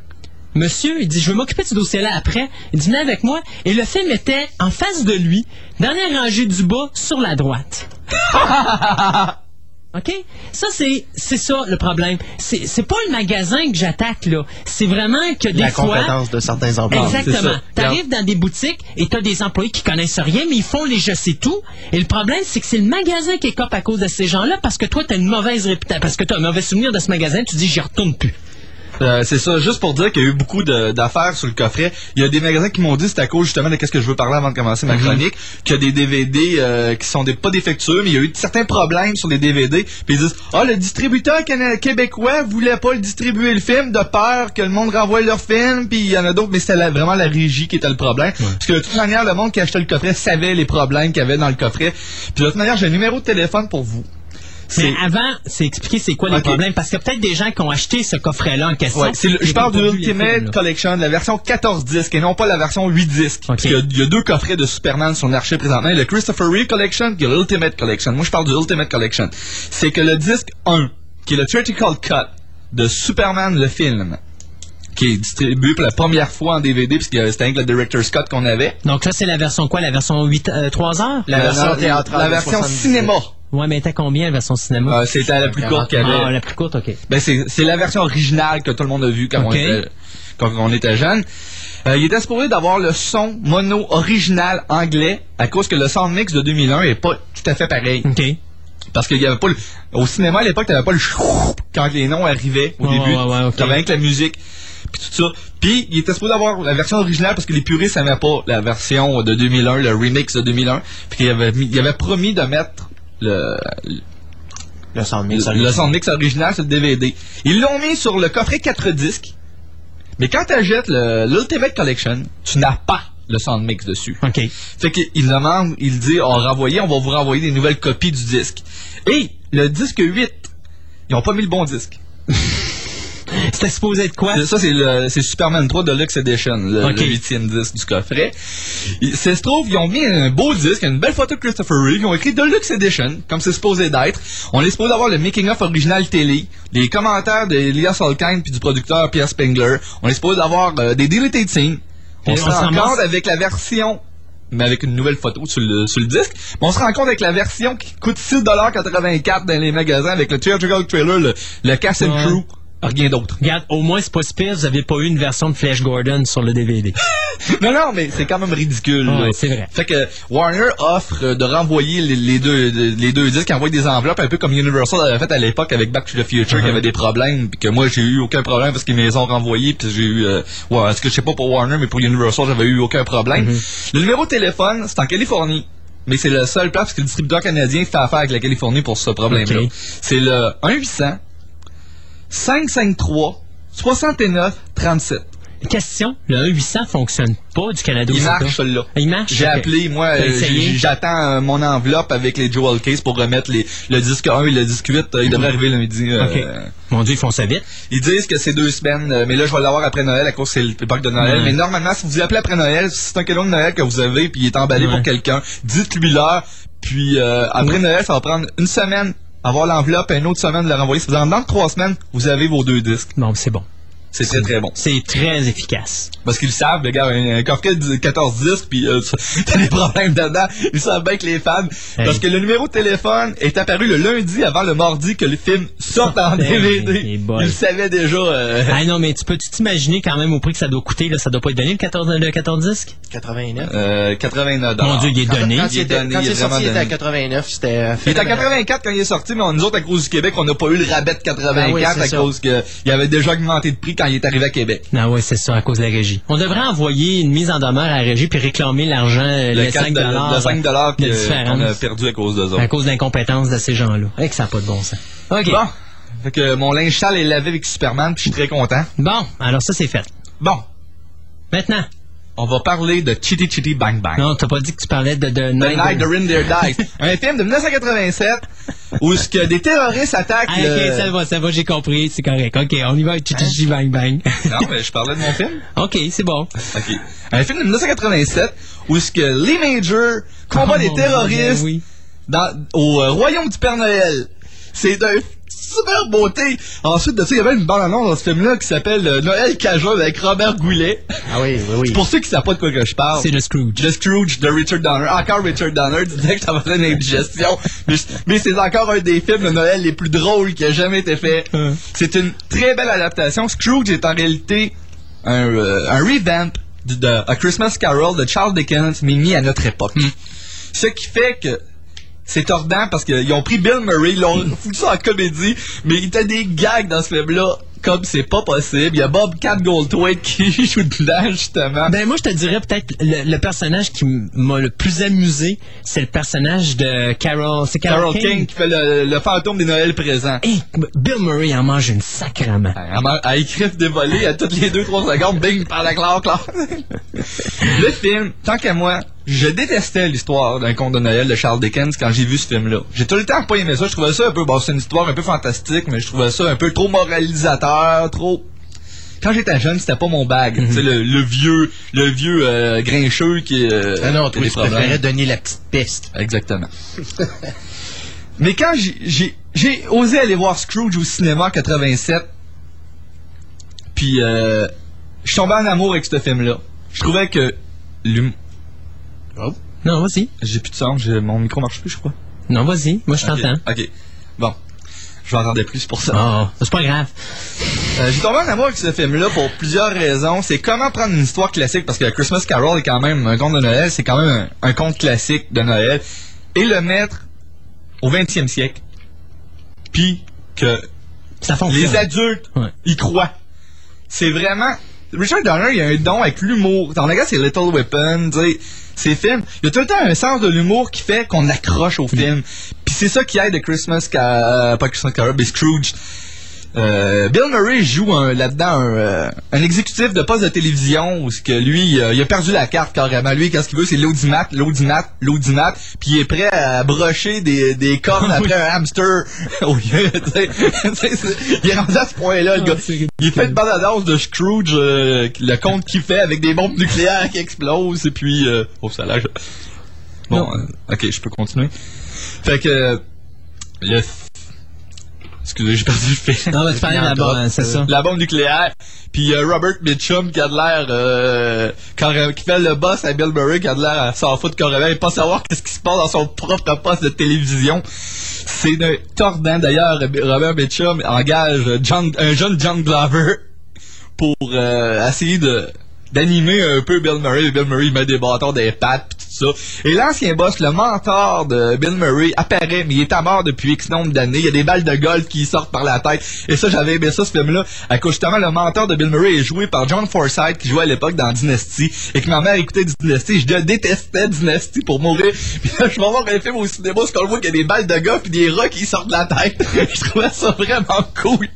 monsieur, il dit, je vais m'occuper de ce dossier-là après. Il dit, venez avec moi. Et le film était en face de lui, dernière rangée du bas, sur la droite. *laughs* OK? Ça, c'est, c'est ça le problème. C'est, c'est pas le magasin que j'attaque, là. C'est vraiment que des La fois. compétence de certains emplois. c'est Exactement. T'arrives dans des boutiques et t'as des employés qui connaissent rien, mais ils font les je sais tout. Et le problème, c'est que c'est le magasin qui est cop à cause de ces gens-là parce que toi, t'as une mauvaise réputation, parce que t'as un mauvais souvenir de ce magasin, tu dis, j'y retourne plus. Euh, c'est ça, juste pour dire qu'il y a eu beaucoup d'affaires sur le coffret. Il y a des magasins qui m'ont dit, c'est à cause justement de qu'est-ce que je veux parler avant de commencer ma chronique, qu'il y a des DVD euh, qui sont des, pas défectueux, mais il y a eu certains problèmes sur les DVD. Puis ils disent, ah, le distributeur québécois voulait pas le distribuer le film de peur que le monde renvoie leur film, puis il y en a d'autres, mais c'était vraiment la régie qui était le problème. Parce que de toute manière, le monde qui achetait le coffret savait les problèmes qu'il y avait dans le coffret. Puis de toute manière, j'ai un numéro de téléphone pour vous. Mais avant, c'est expliquer c'est quoi les Ok. problèmes, parce qu'il y a peut-être des gens qui ont acheté ce coffret-là en question. Ouais, le- je parle films, là. Collection, de la version 14 disques et non pas la version 8 disques. Parce qu'il y a- il y, a deux coffrets de Superman sur le marché présentement. Le Christopher Reeve Collection et l'Ultimate Collection. Moi, je parle du Ultimate Collection. C'est que le disque 1, qui est le Theatrical Cut de Superman, le film, qui est distribué pour la première fois en DVD, puisque c'était avec le Director's Cut qu'on avait. Donc là, c'est la version quoi? La version 8, euh, 3 heures? La version théâtrale La de version 78. cinéma Ouais, mais t'as combien la version cinéma? Euh, C'était la plus courte qu'il y Ah, avait. la plus courte, ok. Ben, c'est la version originale que tout le monde a vue quand, on, était, quand on était jeune. Euh, il était supposé d'avoir le son mono original anglais à cause que le sound mix de 2001 est pas tout à fait pareil. OK. Parce qu'il y avait pas le... Au cinéma, à l'époque, t'avais pas le quand les noms arrivaient au début. ouais, ouais, ok. T'avais rien que la musique. Puis tout ça. Puis, il était supposé avoir la version originale parce que les puristes n'aimaient pas la version de 2001, le remix de 2001. Puis il avait, mis- il avait promis de mettre le, Le sound mix. le sound mix original sur le DVD. Ils l'ont mis sur le coffret 4 disques. Mais quand tu achètes le- l'Ultimate Collection, tu n'as pas le sound mix dessus. OK. Fait qu'il demande, il dit, on renvoyer, on va vous renvoyer des nouvelles copies du disque. Et le disque 8, ils ont pas mis le bon disque. *laughs* C'était supposé être quoi? Ça, c'est le c'est Superman 3 Deluxe Edition, le, Ok. le huitième disque du coffret. Ça se trouve, ils ont mis un beau disque, une belle photo de Christopher Reeve, ils ont écrit Deluxe Edition, comme c'est supposé d'être. On est supposé avoir le making-of original télé, les commentaires de Elias Solkine puis du producteur Pierre Spengler. On est supposé avoir euh, des deleted scenes. On se rend compte avec la version mais avec une nouvelle photo sur le, sur le disque. Mais on se rend compte avec la version qui coûte 6,84$ dans les magasins avec le theatrical trailer, le, le cast and crew, rien d'autre. Regarde, au moins, c'est pas si pire, vous avez pas eu une version de Flash Gordon sur le DVD. *laughs* Non, non, mais c'est quand même ridicule. Ouais, c'est vrai. Fait que Warner offre euh, de renvoyer les, les deux, les deux disques, envoie des enveloppes, un peu comme Universal avait fait à l'époque avec Back to the Future, Uh-huh. qui avait des problèmes, puis que moi j'ai eu aucun problème parce qu'ils me les ont renvoyés, puis j'ai eu, euh, ouais, est-ce que je sais pas pour Warner, mais pour Universal, j'avais eu aucun problème. Uh-huh. Le numéro de téléphone, c'est en Californie. Mais c'est le seul place parce que le distributeur canadien fait affaire avec la Californie pour ce problème-là. C'est le 1-800 553 69 37. Question, le 1-800 fonctionne pas du Canada Il marche, celui-là. Il marche? J'ai appelé, moi, euh, j'attends euh, mon enveloppe avec les Jewel Case pour remettre les, le disque 1 et le disque 8. euh, il devrait arriver lundi. euh, Ok. Mon Dieu, ils font ça vite. Ils disent que c'est deux semaines, mais là, je vais l'avoir après Noël à cause c'est l'époque de Noël. Ouais. Mais normalement, si vous appelez après Noël, si c'est un cadeau de Noël que vous avez puis il est emballé Ouais. pour quelqu'un, dites-lui l'heure. Puis après Noël, ça va prendre une semaine avoir l'enveloppe et une autre semaine de le renvoyer. Si vous dans trois semaines, vous avez vos deux disques. Bon, c'est bon. C'est très très bon. C'est très efficace. Parce qu'ils le savent, le gars, un, un coffret de 14 disques, puis euh, t'as *laughs* des problèmes dedans. Ils savent bien que les fans. Parce que le numéro de téléphone est apparu le lundi avant le mardi que le film sorte en DVD. *laughs* hey. Ils le savaient déjà. euh, Ah non, mais tu peux tu t'imaginer quand même au prix que ça doit coûter, là, ça doit pas être donné le 14, le 14 disques? 89. euh, 89 Mon Dieu, il est Quand, donné. quand il il, est était, donné, quand il est sorti, il était à donné. 89. C'était euh, Il est à phénoménal. 84 quand il est sorti, mais nous autres, à cause du Québec, on n'a pas eu le rabais de 84 Ah oui, c'est à ça. cause qu'il avait déjà augmenté de prix quand il est arrivé à Québec. Ah ouais, c'est ça, à cause de la régie. On devrait envoyer une mise en demeure à la régie puis réclamer l'argent, Le les 4 5 de- le 5 dollars de qu'on a perdu à cause de ça. à cause de l'incompétence de ces gens-là. Et que ça n'a pas de bon sens. OK. Bon. Fait que mon linge sale est lavé avec Superman, puis je suis très content. Bon, alors ça, c'est fait. Bon. Maintenant. On va parler de Chitty Chitty Bang Bang. Non, t'as pas dit que tu parlais de... de The Night the Reindeer Dies. *laughs* un film de 1987 où ce que des terroristes attaquent Ah, le... ok, ça va, ça va, j'ai compris, c'est correct. OK, on y va, chichichi bang bang. *laughs* Non, mais je parlais de mon film. OK, c'est bon. OK. Un film de 1987 où ce que Lee Major combat Oh, des terroristes oui. dans, au euh, royaume du Père Noël. C'est d'un super beauté. Ensuite de ça, il y avait une bande-annonce dans ce film-là qui s'appelle euh, Noël Cajun avec Robert Goulet. Ah oui, oui, oui. Pour ceux qui savent pas de quoi que je parle. C'est le Scrooge. The Scrooge de Richard Donner. Encore Richard Donner disait que j'avais fait une indigestion. mais mais c'est encore un des films de Noël les plus drôles qui a jamais été fait. Hum. C'est une très belle adaptation. Scrooge est en réalité un, euh, un revamp de, de A Christmas Carol de Charles Dickens, mais mis à notre époque. Ce qui fait que c'est tordant parce qu'ils ont pris Bill Murray, ils l'ont foutu ça en comédie, mais il a des gags dans ce film-là comme c'est pas possible. Il y a Bob Cat Goldthwait qui *laughs* joue dedans, justement. Ben moi je te dirais peut-être le, le personnage qui m'a le plus amusé, c'est le personnage de Carol, c'est Carol, Carol King. qui fait le, le fantôme des Noëls présents. Hey, Bill Murray en mange une sacrament. Elle, écrit des volets à toutes les 2-3 secondes, bing, par la claire. *laughs* le film, tant qu'à moi, je détestais l'histoire d'un conte de Noël de Charles Dickens quand j'ai vu ce film-là. J'ai tout le temps pas aimé ça. Je trouvais ça un peu, bon, c'est une histoire un peu fantastique, mais je trouvais ça un peu trop moralisateur, trop. Quand j'étais jeune, c'était pas mon bag. Tu sais, le, le vieux, le vieux euh, grincheux qui. Euh, Ah non, toi, tu préférais donner la petite piste. Exactement. *laughs* Mais quand j'ai- osé aller voir Scrooge au cinéma en 87, puis euh, je suis tombé en amour avec ce film-là. Je trouvais que l'hum- Non, vas-y. j'ai plus de son, j'ai- mon micro marche plus, je crois. Non, vas-y. Moi, je t'entends. Ok. Bon. Je m'entendais plus pour ça. Oh, c'est pas grave. Euh, J'ai tombé en amour avec ce film-là pour plusieurs raisons. C'est comment prendre une histoire classique, parce que Christmas Carol est quand même un conte de Noël, c'est quand même un, un conte classique de Noël, et le mettre au 20e siècle. Puis que Ça fonctionne. les adultes Ouais. y croient. C'est vraiment... Richard Donner, il a un don avec l'humour. Dans regarde c'est Little Weapon, tu ces films, il y a tout le temps un sens de l'humour qui fait qu'on accroche au film. Puis c'est ça qui aide de Christmas, euh, pas Christmas Carol, mais Scrooge. Euh, Bill Murray joue un- là-dedans un, euh, un exécutif de poste de télévision où ce que lui euh, il a perdu la carte carrément. Lui qu'est-ce qu'il veut c'est l'audimat l'audimat l'audimat puis il est prêt à brocher des, des cornes *laughs* après un hamster. *laughs* Au lieu tu sais, *laughs* tu sais, c'est- il est rendu à ce point là le gars. Il fait une bande de Scrooge euh, le conte qu'il fait avec des bombes nucléaires qui explosent et puis euh, oh ça lâche. Bon euh, ok je peux continuer. Fait que le Excusez, j'ai perdu le fil. Non, mais tu parlais de la bombe, c'est ça. La bombe nucléaire. Puis euh, Robert Mitchum qui a de l'air euh, carré- qui fait le boss à Bill Murray qui a de l'air à s'en foutre carrément et pas savoir qu'est-ce qui se passe dans son propre poste de télévision. C'est un tordant d'ailleurs. Robert Mitchum engage John, un jeune John Glover pour euh, essayer de d'animer un peu Bill Murray. Bill Murray met des bâtons des pattes pis tout ça. Et l'ancien boss, le mentor de Bill Murray, apparaît, mais il est à mort depuis X nombre d'années. Il y a des balles de golf qui sortent par la tête. Et ça, j'avais aimé ça, ce film-là. À cause justement, le mentor de Bill Murray est joué par John Forsythe, qui jouait à l'époque dans Dynasty. Et que ma mère écoutait Dynasty. Je détestais Dynasty pour mourir. *laughs* Puis là, je vais voir un film au cinéma, parce qu'on voit qu'il y a des balles de golf et des rats qui sortent de la tête. *laughs* je trouvais ça vraiment cool.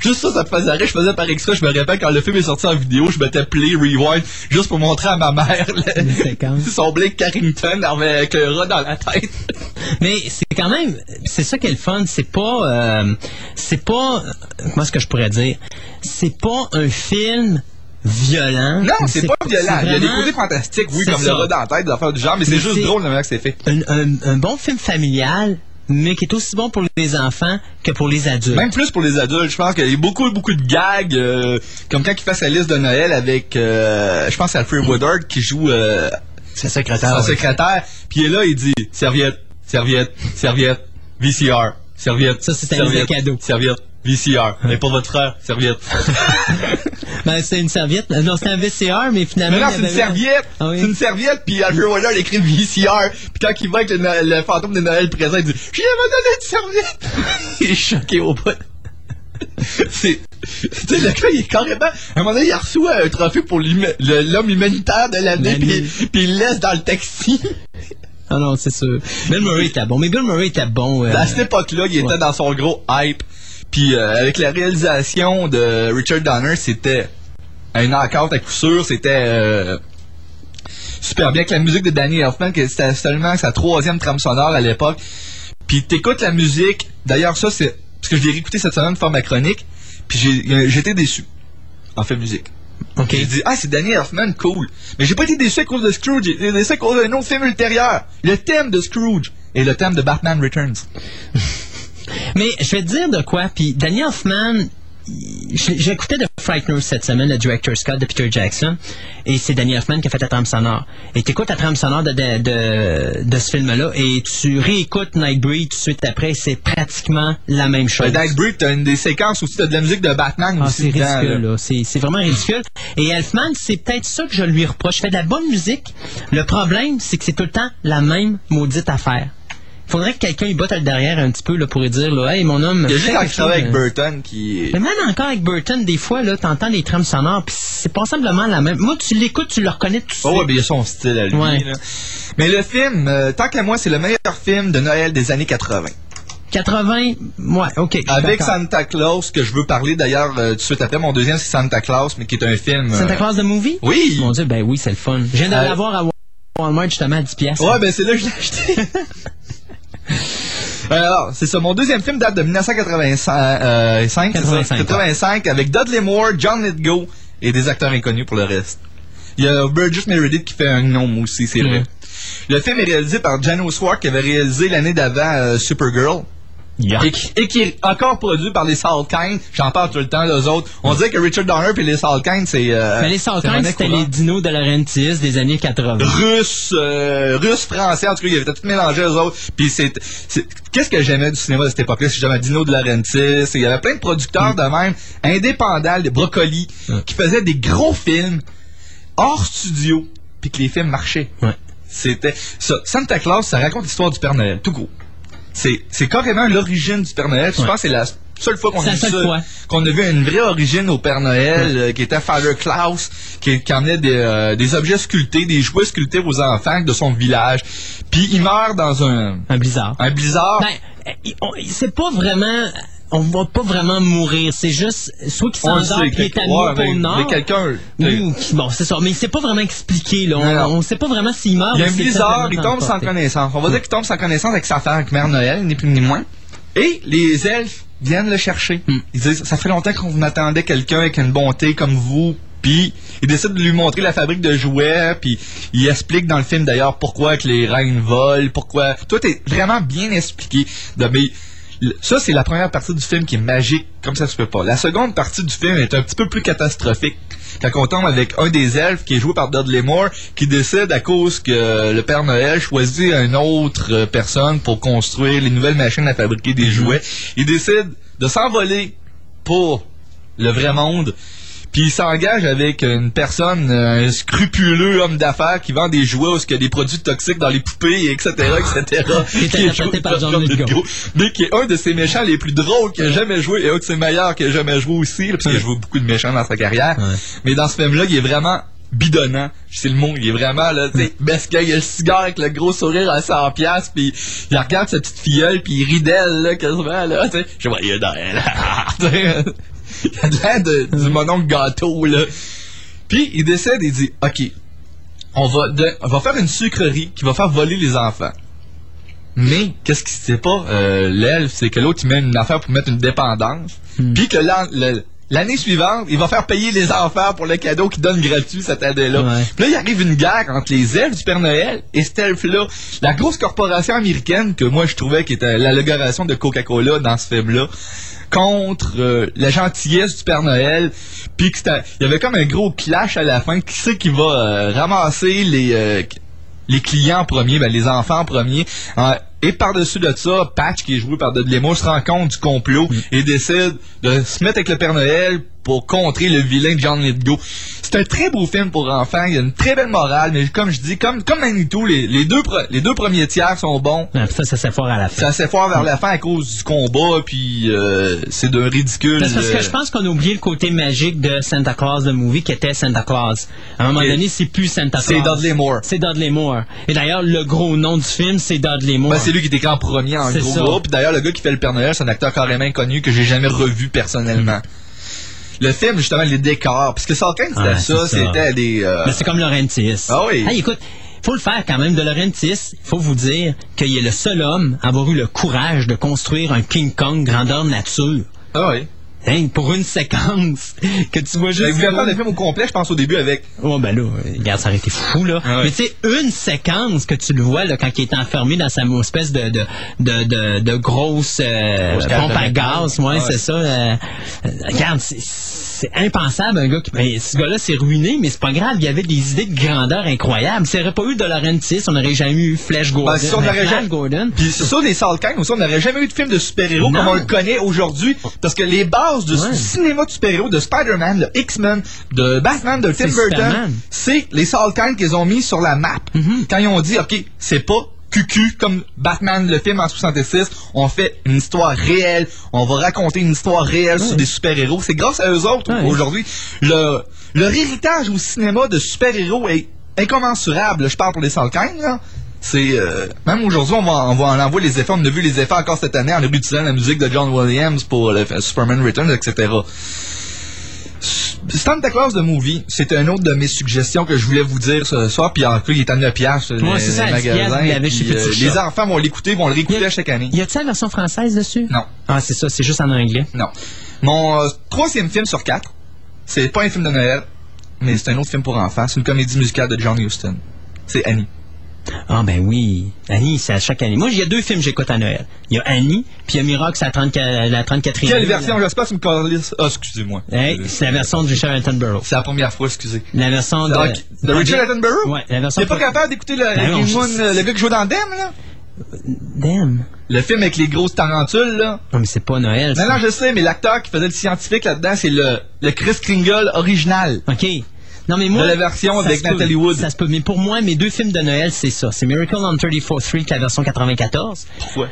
Juste ça, ça me faisait rire. Je faisais par extra. Je me rappelle quand le film est sorti en vidéo, je m'étais play, rewind, juste pour montrer à ma mère le- *laughs* son Blake Carrington avec un rat dans la tête. *laughs* Mais c'est quand même, c'est ça qui est le fun. C'est pas, euh, c'est pas, comment est-ce que je pourrais dire, c'est pas un film violent. Non, c'est pas violent. Il y a des côtés fantastiques, oui, comme ça. le rat dans la tête, des affaires du genre, mais c'est juste drôle la manière que c'est fait. un, un- un bon film familial, mais qui est aussi bon pour les enfants que pour les adultes. Même plus pour les adultes, je pense qu'il y a beaucoup, beaucoup de gags, euh, comme quand il fait sa liste de Noël avec, euh, je pense, c'est Alfred Woodard qui joue euh, C'est secrétaire. son ouais. secrétaire, puis il est là, il dit serviette, serviette, serviette, VCR, serviette. Ça, c'est un cadeau. Serviette, VCR. Mais pour votre frère, serviette. *laughs* Ben, c'est une serviette. Non, c'est un VCR, mais finalement. Mais non, c'est une serviette. Ah oui. C'est une serviette, puis Alfred Woodard écrit VCR. Puis quand il voit avec le, fantôme de Noël présent, il dit J'ai jamais donné de serviette. *laughs* il est choqué au bout. *laughs* c'est. Tu sais, le gars, il est carrément. À un moment donné, il reçoit un trophée pour l'homme humanitaire de l'année, puis puis il le laisse dans le taxi. Ah non, c'est sûr. Bill Murray était bon. Mais Bill Murray était bon. euh, À cette époque-là, il était ouais. dans son gros hype. Puis euh, avec la réalisation de Richard Donner, c'était un knockout à coup sûr. C'était euh, super bien avec la musique de Danny Elfman, que c'était seulement sa troisième trame sonore à l'époque. Puis t'écoutes la musique. D'ailleurs, ça c'est parce que je l'ai réécouté cette semaine pour faire ma chronique. Puis j'ai- j'étais déçu en fait musique. OK. J'ai dit, ah, c'est Danny Elfman, cool. Mais j'ai pas été déçu à cause de Scrooge, j'ai été déçu à cause d'un autre film ultérieur. Le thème de Scrooge et le thème de Batman Returns. *laughs* Mais je vais te dire de quoi. Puis Danny Hoffman, j'écoutais The Frighteners cette semaine, le director Scott de Peter Jackson, et c'est Danny Hoffman qui a fait la trame sonore. Et tu écoutes la trame sonore de, de, de, de ce film-là, et tu réécoutes Nightbreed tout de suite après, c'est pratiquement la même chose. Ben, Nightbreed, t'as une des séquences aussi, t'as de la musique de Batman Ah, aussi. c'est ridicule, là. là. C'est, c'est vraiment ridicule. Et Elfman, c'est peut-être ça que je lui reproche. Il fait de la bonne musique. Le problème, c'est que c'est tout le temps la même maudite affaire. Il faudrait que quelqu'un y botte le derrière un petit peu là, pour lui dire là, Hey, mon homme. Il y a juste quand il travaille avec Burton qui. mais même encore avec Burton, des fois, là, t'entends des trames sonores, puis c'est pas simplement la même. Moi, tu l'écoutes, tu le reconnais tout de suite. Oh, ouais, ben, il y a son style à lui. Ouais. là. Mais le film, euh, tant qu'à moi, c'est le meilleur film de Noël des années 80. 80, ouais, ok. Avec. Santa Claus, que je veux parler d'ailleurs euh, tout de suite après. Mon deuxième, c'est Santa Claus, mais qui est un film. euh, Santa Claus the Movie? Oui! Mon Dieu, ben oui, c'est le fun. Je viens de Euh, l'avoir à Walmart justement à 10 piastres. Ouais, ben c'est là que je l'ai acheté. *laughs* Alors, c'est ça. Mon deuxième film date de 1985, euh, cinq, c'est ça? 85, 85, avec Dudley Moore, John Lithgow et des acteurs inconnus pour le reste. Il y a Burgess Meredith qui fait un nom aussi, c'est vrai. Le film est réalisé par Janos Swart qui avait réalisé l'année d'avant euh, Supergirl. Et, qui- et qui est encore produit par les Salkind. J'en parle tout le temps, les autres. On dirait que Richard Donner et les Salkind, c'est... euh, Mais les Salkinds, c'était les dinos de Laurentiis des années 80. russe, euh, russe, français, en tout cas, il y avait tout mélangé aux autres. Puis c'est, qu'est-ce que j'aimais du cinéma de cette époque-là, c'est jamais Dino de Laurentiis, il y avait plein de producteurs de même, indépendants, des brocolis, qui faisaient des gros films, hors studio, puis que les films marchaient. Ouais. C'était, ça, Santa Claus, ça raconte l'histoire du Père Noël, tout court. C'est, c'est carrément l'origine du Père Noël. Je pense que c'est la seule fois qu'on a qu'on a vu une vraie origine au Père Noël, euh, qui était Father Klaus, qui, qui emmenait des, euh, des objets sculptés, des jouets sculptés aux enfants de son village. Puis il meurt dans un, Un blizzard. un blizzard. Ben, euh, c'est pas vraiment. On va pas vraiment mourir. C'est juste soit le s'endort puis il est à ouais, pour nord. mais quelqu'un, tu sais. Ou qui- bon, c'est ça. Mais c'est pas vraiment expliqué. Là. On, sait pas vraiment s'il meurt. il y a un blizzard, il tombe sans connaissance. On va dire qu'il tombe sans connaissance avec sa femme, avec Mère Noël, ni plus ni moins. Et les elfes viennent le chercher. Hmm. Ils disent, ça fait longtemps qu'on attendait quelqu'un avec une bonté comme vous. Puis ils décident de lui montrer la fabrique de jouets. Puis il explique dans le film d'ailleurs pourquoi que les reines volent, pourquoi. Tout est vraiment bien expliqué. De- mais le- ça, c'est la première partie du film qui est magique, comme ça se peut pas. La seconde partie du film est un petit peu plus catastrophique. Quand on tombe avec un des elfes qui est joué par Dudley Moore, qui décide à cause que le Père Noël choisit une autre personne pour construire les nouvelles machines à fabriquer des jouets, il décide de s'envoler pour le vrai monde. Puis il s'engage avec une personne, euh, un scrupuleux homme d'affaires qui vend des jouets où il y a des produits toxiques dans les poupées, etc., etc. *laughs* Qui est interprété par. Mais qui est un de ses méchants les plus drôles qu'il a jamais joué et un de ses meilleurs qu'il a jamais joué aussi, là, parce qu'il a joué beaucoup de méchants dans sa carrière. Ouais. Mais dans ce film-là, il est vraiment bidonnant. C'est le mot. Il est vraiment, là, tu sais, qu'il a le cigare avec le gros sourire à 100 piastres, puis il regarde sa petite filleule, puis il rit d'elle, là, quasiment, là, tu sais. Je vois, il est dans elle. *laughs* Il a de l'air de- du mononcle gâteau, là. Puis il décide, il dit, OK, on va, de- on va faire une sucrerie qui va faire voler les enfants. Mais, qu'est-ce qui sait pas, euh, l'elfe, c'est que l'autre, il met une affaire pour mettre une dépendance. Puis que l'année suivante, il va faire payer les enfants pour le cadeau qu'il donne gratuit cette année-là. Ouais. Puis là, il arrive une guerre entre les elfes du Père Noël et cet elfe-là. La grosse corporation américaine que moi, je trouvais qui était l'allogaration de Coca-Cola dans ce film-là contre euh, la gentillesse du Père Noël. Puis il y avait comme un gros clash à la fin. Qui c'est qui va euh, ramasser les... euh, les clients en premier, ben, les enfants en premier. Euh, et par-dessus de ça, Patch, qui est joué par Dudley Moore, se rend compte du complot et décide de se mettre avec le Père Noël pour contrer le vilain John Lithgow. C'est un très beau film pour enfants. Il y a une très belle morale, mais comme je dis, comme, comme Manitou, les, les, deux, les deux premiers tiers sont bons. Ouais, puis ça, ça s'est fort à la fin. Assez fort vers la fin à cause du combat, puis euh, c'est d'un ridicule. C'est parce que euh, je pense qu'on a oublié le côté magique de Santa Claus, le movie, qui était Santa Claus. À un moment donné, c'est plus Santa Claus. C'est Dudley Moore. C'est Dudley Moore. Et d'ailleurs, le gros nom du film, c'est Dudley Moore. Ben, c'est lui qui était en premier en gros ça. groupe. Puis D'ailleurs, le gars qui fait le Père Noël, c'est un acteur carrément inconnu que j'ai jamais revu personnellement. Le film, justement, les décors. Parce que Salkin, c'était Ah, ça, c'était des... euh, Mais c'est comme Laurentis. Ah oui. Hey, écoute, faut le faire quand même de Laurentis. Il faut vous dire qu'il est le seul homme à avoir eu le courage de construire un King Kong grandeur nature. Ah oui. Hein, pour une séquence que tu vois Vous juste. voulez faire le film au complet, je pense au début avec... Oh ben là, regarde, ça aurait été fou là. Ah ouais. Mais tu sais, une séquence que tu le vois là, quand il est enfermé dans sa espèce de de de de, de grosse euh, pompe à gaz, ouais, Ah c'est ouais. ça. euh, euh, regarde, c'est- c'est impensable un gars qui. ben, ce gars-là s'est ruiné, mais c'est pas grave. Il y avait des idées de grandeur incroyables. S'il n'y aurait pas eu de Laurentiis, on n'aurait jamais eu Flash Gordon. Ben, si on Ben, jamais- Gordon. Puis c'est ça, des Salkin aussi, on n'aurait jamais eu de film de super-héros comme on le connaît aujourd'hui. Parce que les bases du Ouais. cinéma de super-héros, de Spider-Man, de X-Men, de Batman, de Tim Burton, c'est les Salkin qu'ils ont mis sur la map. Mm-hmm. Quand ils ont dit, OK, c'est pas cucu comme Batman, le film en 66, on fait une histoire réelle, on va raconter une histoire réelle sur des super-héros. C'est grâce à eux autres aujourd'hui. Le, leur héritage au cinéma de super-héros est incommensurable. Je parle pour les Salkin, là. C'est euh, même aujourd'hui on va on va en envoyer les effets. On a vu les effets encore cette année en utilisant la musique de John Williams pour le Superman Returns, etc. Santa Claus de Movie, c'est un autre de mes suggestions que je voulais vous dire ce soir. Puis en cas, il est à 9 piastres Ouais, les c'est ça, à 10 piastres, vous l'avez chez puis, euh, les enfants vont l'écouter, vont le réécouter à chaque année. Y a-t-il la version française dessus? Non, Ah, c'est ça, c'est juste en anglais. non. Mon euh, troisième film sur quatre, c'est pas un film de Noël, mais c'est un autre film pour enfants. C'est une comédie musicale de John Huston. C'est Annie. Ah ben oui, Annie, c'est à chaque année. Moi, il y a deux films que j'écoute à Noël. Il y a Annie, puis il y a Miracle, c'est la, 34 la 34e. Quelle version? J'espère c'est une calice? Ah, excusez-moi. Hey, c'est la version de Richard Attenborough. C'est la première fois, excusez. La version de... Ok. De Richard Attenborough? Ouais, la version... T'es pas capable d'écouter le, Ben le non, Green je- Moon, le gars qui joue dans Dem, là? Damn. Le film avec les grosses tarentules, là? Non, mais c'est pas Noël. Non, ça. non, je sais, mais l'acteur qui faisait le scientifique là-dedans, c'est le, le Chris Kringle original. OK. Non, mais moi... De la version avec Natalie Wood. Ça se peut. Mais pour moi, mes deux films de Noël, c'est ça. C'est Miracle on 34th Street, la version 94. Pourquoi?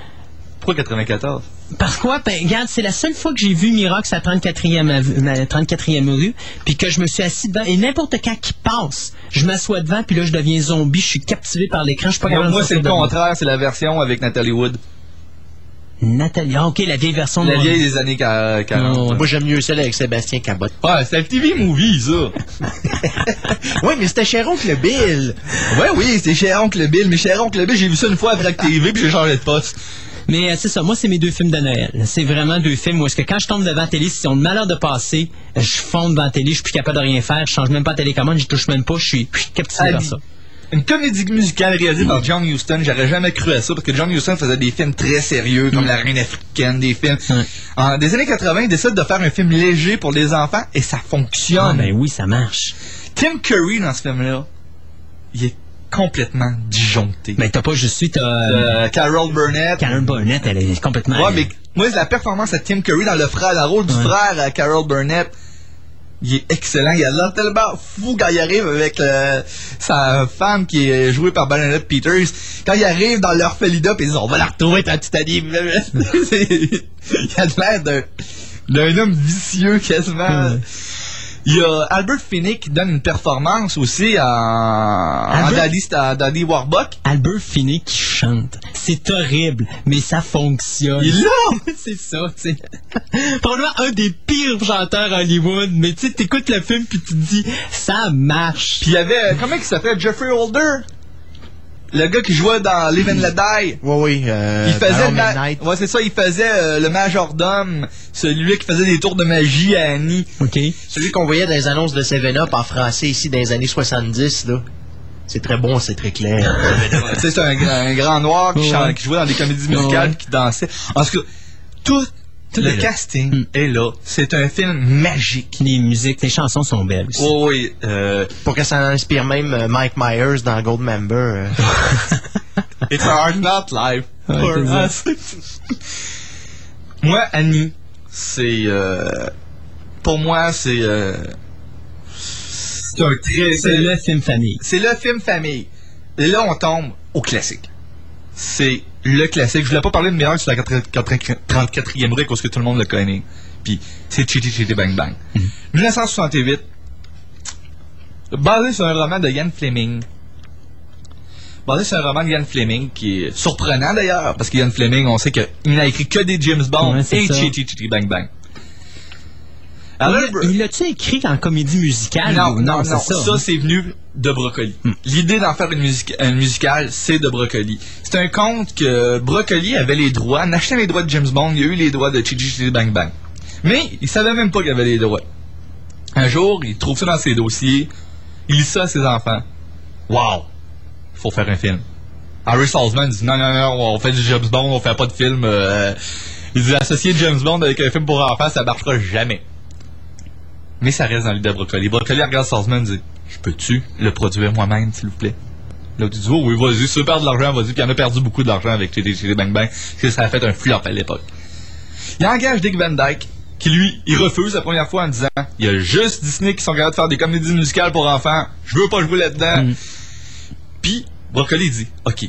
Pourquoi 94? Parce quoi? Ben, regarde, c'est la seule fois que j'ai vu Miracle à 34e, av- ma 34e rue, puis que je me suis assis devant, et n'importe quand qui passe, je m'assois devant, puis là, je deviens zombie, je suis captivé par l'écran, je suis pas capable moi, c'est le contraire, c'est la version avec Natalie Wood. Nathalie, ah, ok, la vieille version La de- vieille des années qua- 40. Oh, ouais. Moi, j'aime mieux celle avec Sébastien Cabot. Ouais, c'est le TV movie, ça. *laughs* Oui, mais c'était cher oncle Bill. ouais, oui, c'est cher oncle Bill, mais cher oncle Bill, j'ai vu ça une fois avec TV, puis j'ai changé de poste. Mais euh, c'est ça, moi, c'est mes deux films de Noël. C'est vraiment deux films où est-ce que quand je tombe devant la télé, si on a le malheur de passer, je fonds devant la télé, je suis plus capable de rien faire, je change même pas la télécommande, je touche même pas, je suis captivé par ça. Une comédie musicale réalisée par John Huston, j'aurais jamais cru à ça, parce que John Huston faisait des films très sérieux, comme La Reine africaine, des films. Ouais. En des années 80, il décide de faire un film léger pour les enfants, et ça Ah, fonctionne. ben oui, ça marche. Tim Curry, dans ce film-là, il est complètement disjoncté. Mais t'as pas juste su, t'as... Euh, Carol Burnett. Karen Burnett, elle est complètement... Ouais, mais moi, la performance de Tim Curry dans le frère, le rôle du Ouais. frère à Carol Burnett, il est excellent. Il a l'air tellement fou quand il arrive avec euh, sa femme qui est jouée par Bernadette Peters. Quand il arrive dans l'orphelinat, pis ils disent on va la retrouver ta petite. *laughs* C'est- il a l'air d'un d'un homme vicieux quasiment. Il y a Albert Finney qui donne une performance aussi Daddy, à Daddy Warbuck. Albert Finney qui chante. C'est horrible, mais ça fonctionne. Il est là! *laughs* c'est ça, tu sais. *laughs* Probablement un des pires chanteurs à Hollywood, mais tu sais, t'écoutes le film puis tu te dis, ça marche. Puis il y avait, comment il s'appelle, Jeffrey Holder? Le gars qui jouait dans Live and Let Die. Oui, oui. Euh, Il faisait le ma- Midnight. Ouais, c'est ça, il faisait euh, le majordome, celui qui faisait des tours de magie à Annie. OK. Celui qu'on voyait dans les annonces de 7-Up en français ici dans les années 70, là. C'est très bon, c'est très clair. *laughs* C'est un, grand- un grand noir qui, Ouais. chante- qui jouait dans des comédies musicales Ouais. qui dansait. En tout cas, tout, Tout le casting Mm. est là. C'est un film magique. Les musiques, les chansons sont belles aussi. Oh oui, euh, Pour que ça inspire même euh, Mike Myers dans Goldmember. euh. *laughs* It's a hard not life Ouais, for c'est us. moi, Annie, c'est euh, pour moi c'est euh, c'est un très C'est le film famille. c'est le film famille. Et là, on tombe au classique. C'est le classique. Je voulais pas parler de meilleur sur la 34e rue parce que tout le monde le connaît. Puis c'est Chitty Chitty Bang Bang. 1968. Basé sur un roman de Ian Fleming. Basé sur un roman de Ian Fleming qui est surprenant d'ailleurs parce qu'Ian Fleming, on sait qu'il n'a écrit que des James Bond Ouais, c'est et ça. Chitty Chitty Bang Bang. Il Alors, l'a- Il l'a-tu écrit en comédie musicale? non, ou- non, non, ça, ça. hein. c'est venu de Brocoli. L'idée d'en faire une, musique, une musicale, c'est de Brocoli. C'est un conte que Brocoli avait les droits, en achetant les droits de James Bond, il a eu les droits de Chitty Chitty Bang Bang. Mais il savait même pas qu'il avait les droits. Un jour, il trouve ça dans ses dossiers, il lit ça à ses enfants. Wow! Faut faire un film. Harry Salzman dit non, non, non, on fait du James Bond, on fait pas de film. euh, il dit associer James Bond avec un film pour enfants, ça marchera jamais. Mais ça reste dans l'idée de Brocoli. Brocoli regarde Salzman et dit Je peux-tu le produire moi-même, s'il vous plaît? L'autre dit Oh oui, vas-y, si tu veux perdre de l'argent, vas-y. Puis il en a perdu beaucoup d'argent avec Chitty Chitty Bang Bang, parce que ça a fait un flop à l'époque. Il engage Dick Van Dyke, qui lui, il refuse la première fois en disant Il y a juste Disney qui sont capables de faire des comédies musicales pour enfants, je veux pas jouer là-dedans. Mm. Puis Brocoli dit Ok,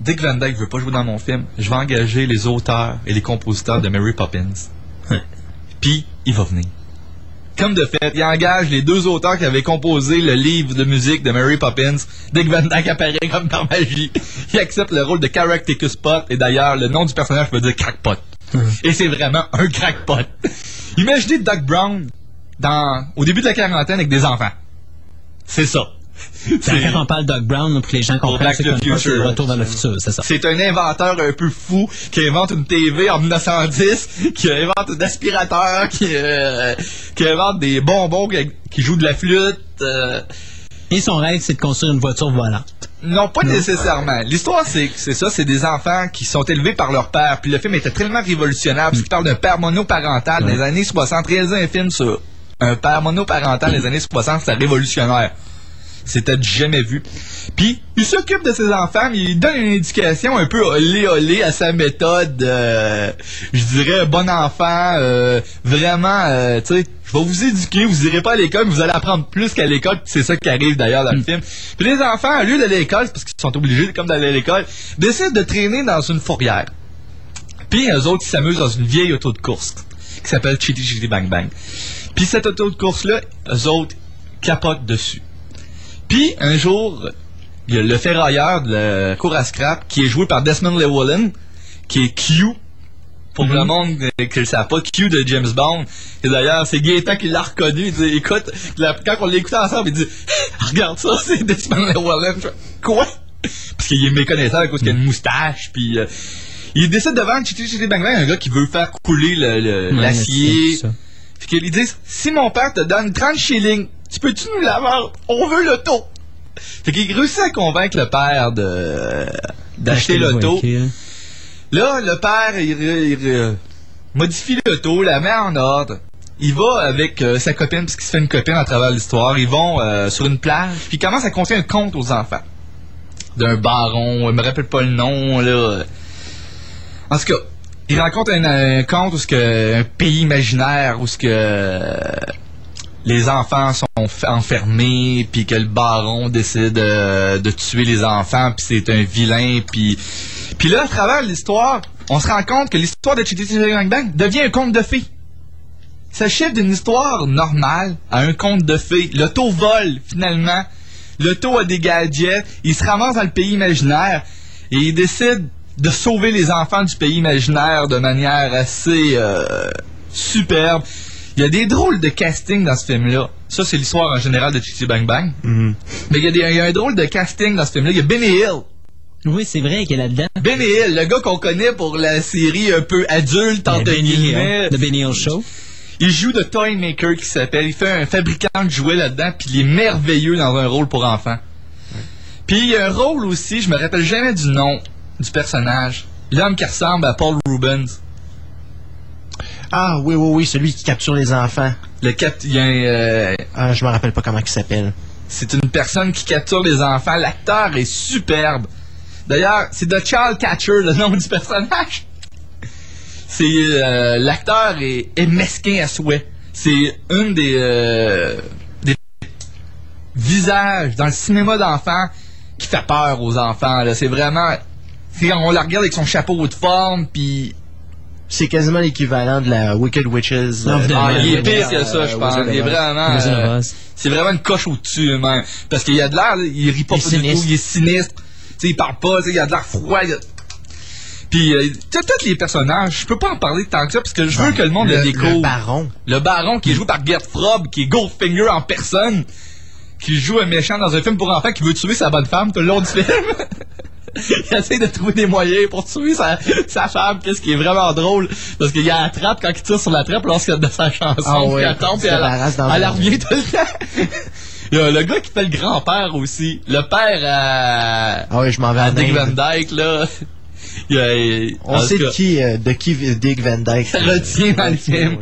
Dick Van Dyke veut pas jouer dans mon film, je vais engager les auteurs et les compositeurs de Mary Poppins. Puis il va venir. Comme de fait, il engage les deux auteurs qui avaient composé le livre de musique de Mary Poppins. Dick Van Dyke apparaît comme par magie. Il accepte le rôle de Caractacus Pot et d'ailleurs, le nom du personnage veut dire crackpot. Et c'est vraiment un crackpot. Imaginez Doc Brown dans, au début de la quarantaine avec des enfants. C'est ça. C'est quand on parle Doc Brown, pour que les gens comprennent c'est c'est le retour vers le futur, c'est ça. C'est un inventeur un peu fou qui invente une TV en 1910, qui invente un aspirateur, qui, euh, qui invente des bonbons qui, qui jouent de la flûte. euh, Et son rêve, c'est de construire une voiture volante. Non, pas nécessairement. L'histoire, c'est c'est ça, c'est des enfants qui sont élevés par leur père. Puis le film était tellement révolutionnaire, parce qu'il parle d'un père monoparental des années 60. Réaliser un film sur un père monoparental des années 60, c'était révolutionnaire. C'était jamais vu. Puis, il s'occupe de ses enfants, mais il donne une éducation un peu olé olé à sa méthode, euh, je dirais, bon enfant, euh, vraiment, euh, tu sais, je vais vous éduquer, vous irez pas à l'école, mais vous allez apprendre plus qu'à l'école, c'est ça qui arrive d'ailleurs dans le film. Puis les enfants, au lieu d'aller à l'école, c'est parce qu'ils sont obligés, comme d'aller à l'école, décident de traîner dans une fourrière. Puis eux autres, ils s'amusent dans une vieille auto de course qui s'appelle Chitty Chitty Bang Bang. Puis cette auto de course-là, eux autres capotent dessus. Puis un jour, il y a le ferrailleur de la cour à scrap qui est joué par Desmond Llewellyn, qui est Q. Pour le monde qui ne le savent pas, Q de James Bond. Et d'ailleurs, c'est Gaëtan qui l'a reconnu. Il dit, écoute, la- quand on l'écoutait ensemble, il dit, *laughs* regarde ça, c'est Desmond Llewellyn. Quoi? Parce qu'il est méconnaissant à cause qu'il a une moustache, puis euh, il décide de vendre Chitty Chitty Bang Bang un gars qui veut faire couler le- le- Ouais, l'acier. c'est ça. Fait qu'ils disent, si mon père te donne 30 shillings, tu peux-tu nous la vendre? On veut l'auto. Fait qu'il réussit à convaincre le père de d'acheter l'auto. Là, le père, il, il- il- modifie l'auto, la met en ordre. Il va avec euh, sa copine, parce qu'il se fait une copine à travers l'histoire. Ils vont euh, sur une plage, puis il commence à conter un conte aux enfants. D'un baron, je me rappelle pas le nom, là. En tout cas, il rencontre un, un conte où ce que, un pays imaginaire où ce que les enfants sont enfermés, puis que le baron décide euh, de tuer les enfants, puis c'est un vilain, puis puis là, à travers l'histoire, on se rend compte que l'histoire de Chitty Bang Bang devient un conte de fées. Ça chiffre d'une histoire normale à un conte de fées. L'auto vole, finalement. L'auto a des gadgets. Il se ramasse dans le pays imaginaire et il décide de sauver les enfants du pays imaginaire de manière assez euh, superbe. Il y a des drôles de casting dans ce film-là. Ça, c'est l'histoire en général de Chitty Bang Bang. Mais il y, a des- il y a un drôle de casting dans ce film-là. Il y a Benny Hill. Oui, c'est vrai qu'il est là-dedans. Benny Hill, le gars qu'on connaît pour la série un peu adulte, entre Benny guillemets. Hill, The Benny Hill Show. Il joue de Toy Maker qui s'appelle. Il fait un fabricant de jouets là-dedans, puis il est merveilleux dans un rôle pour enfants. Puis il y a un rôle aussi, je me rappelle jamais du nom du personnage. L'homme qui ressemble à Paul Rubens. Ah oui, oui, oui, celui qui capture les enfants. Le cap, il y a un, euh, Ah, je me rappelle pas comment il s'appelle. c'est une personne qui capture les enfants. L'acteur est superbe. D'ailleurs, c'est The Child Catcher, le nom du personnage. C'est euh, l'acteur est, est mesquin à souhait. C'est une des, euh, des visages dans le cinéma d'enfants qui fait peur aux enfants. là. C'est vraiment, on la regarde avec son chapeau de forme, puis C'est quasiment l'équivalent de la Wicked Witches. Non, euh, ah, il est pire que ça, je euh, pense. Wizard of Il est vraiment, euh, c'est vraiment une coche au-dessus même, parce qu'il y a de l'air, là, il rit pas, Il est pas du tout, sinistre. il est sinistre. Tu sais, il parle pas, il y a de l'air froid. a- Puis, euh, tu sais, tous les personnages, je peux pas en parler tant que ça, parce que je veux que le monde le, le, découvre. le baron. Le baron qui est joué par Gert Frob, qui est Goldfinger en personne, qui joue un méchant dans un film pour enfants qui veut tuer sa bonne femme tout le long du film. *laughs* *laughs* il essaie de trouver des moyens pour tuer sa, sa femme, qu'est-ce qui est vraiment drôle, parce qu'il y a la trappe quand il tire sur la trappe lorsqu'il de sa chanson, Ah ouais, elle tombe, puis elle, revient tout le temps. *laughs* Il y a le gars qui fait le grand-père aussi, le père à, Ah oui, je m'en vais à à Dick Van. Dyke, là. *laughs* Il y a- il- On sait de qui, euh, de qui Dick Van Dyke ça retient dans le film.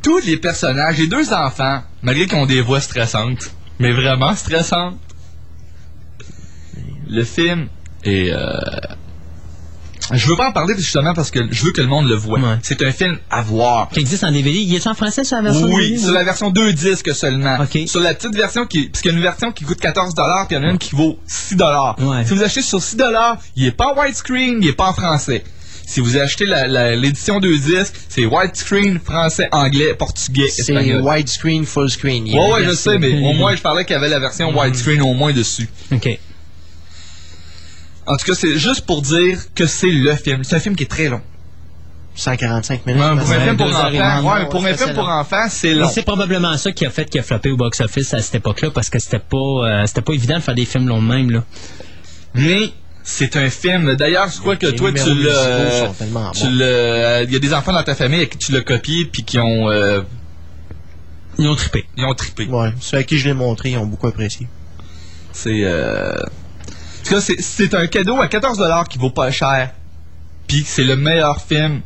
Tous les personnages, les deux enfants, malgré qu'ils ont des voix stressantes, mais vraiment stressantes, le film est... euh, Je veux pas en parler justement parce que je veux que le monde le voit. Ouais. C'est un film à voir. Qui existe en DVD. Il est en français sur la version Oui, DVD? sur la version 2 disques seulement. Ok. Sur la petite version qui. Parce qu'il y a une version qui coûte 14 puis il y en a une qui vaut 6 Ouais. Si vous achetez sur 6 il est pas en widescreen, il est pas en français. Si vous achetez l'édition 2 disques, c'est widescreen, français, anglais, portugais, C'est espagnol. widescreen, full screen. Ouais, ouais, je sais, mais *laughs* au moins, je parlais qu'il y avait la version widescreen au moins dessus. OK. En tout cas, c'est juste pour dire que c'est le film. C'est un film qui est très long. 145 minutes. Ouais, pour un film pour enfants, ouais, pour un film pour long. enfants, c'est Et long. c'est probablement ça qui a fait qu'il a frappé au box-office à cette époque-là, parce que c'était pas, euh, c'était pas évident de faire des films longs de même, là. Mais c'est un film. D'ailleurs, je crois que toi, tu l'as. Il y a des enfants dans ta famille à qui tu l'as copié puis qui ont. euh, Ils ont trippé. ils ont trippé. Ouais, ceux à qui je l'ai montré, ils ont beaucoup apprécié. C'est euh... en tout cas, c'est- un cadeau à 14$ qui vaut pas cher. Puis c'est le meilleur film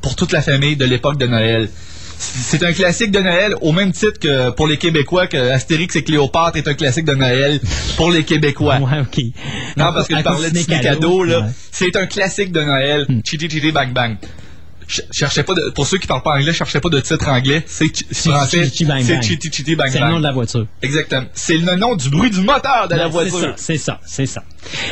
pour toute la famille de l'époque de Noël. C'est un classique de Noël au même titre que pour les Québécois que Astérix et Cléopâtre est un classique de Noël pour les Québécois. Ouais, ok. Non, parce que je parlais de Ciné cadeau, là. ouais. Hmm. C'est un classique de Noël. Chitty chitty bang bang. Ch- cherchez pas de, pour ceux qui parlent pas anglais, cherchez pas de titre anglais. C'est Chitty français. chitty C'est bang. chitty chitty bang C'est le nom de la voiture. Exactement. C'est le nom du bruit du moteur de la Ben, voiture. C'est ça, c'est ça, c'est ça.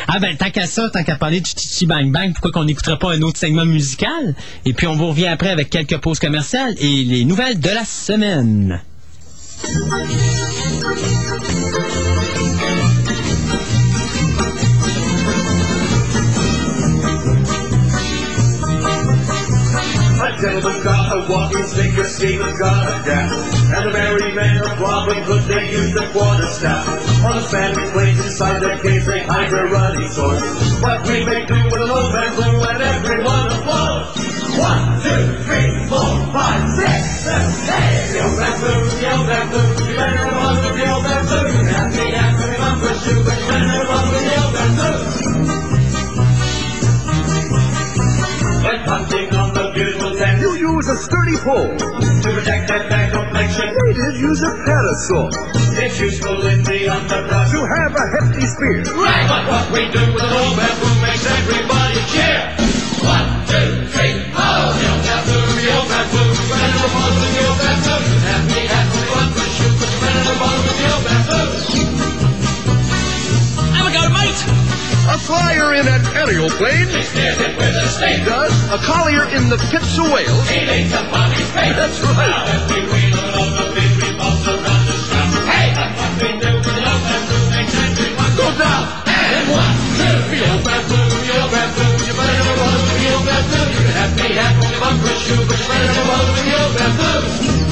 Ah ben, tant qu'à ça, tant qu'à parler de Chichi Bang Bang, pourquoi qu'on n'écouterait pas un autre segment musical? Et puis on vous revient après avec quelques pauses commerciales et les nouvelles de la semaine. Gentleman got a walking stick, a skater's got a gap, and the merry men of Robin Hood, they used a quarter staff. On the family planes inside their caves, they hide their running swords. But we may do with an old bamboo, and everyone applauds. One, two, three, a sturdy pole to protect that back complexion. Natives use a parasol. It's useful in the underbrush to have a hefty spear. Right, but what we do with an old bamboo makes everybody cheer. One, two, three, oh, the old bamboo, the old better the ball with the old bamboo. Flyer in an aerial plane Steers it with a stake. does. A collier in the pits of Wales. He lays a body's face. That's right. Now as we wheel along the beat, we bounce around the strap. Hey, that's what we do with the old bamboo. Makes everyone go down. And one, two, the old bamboo, the old bamboo. You better never roll with the old bamboo. You can have me have only one good shoe, but you better never roll with the old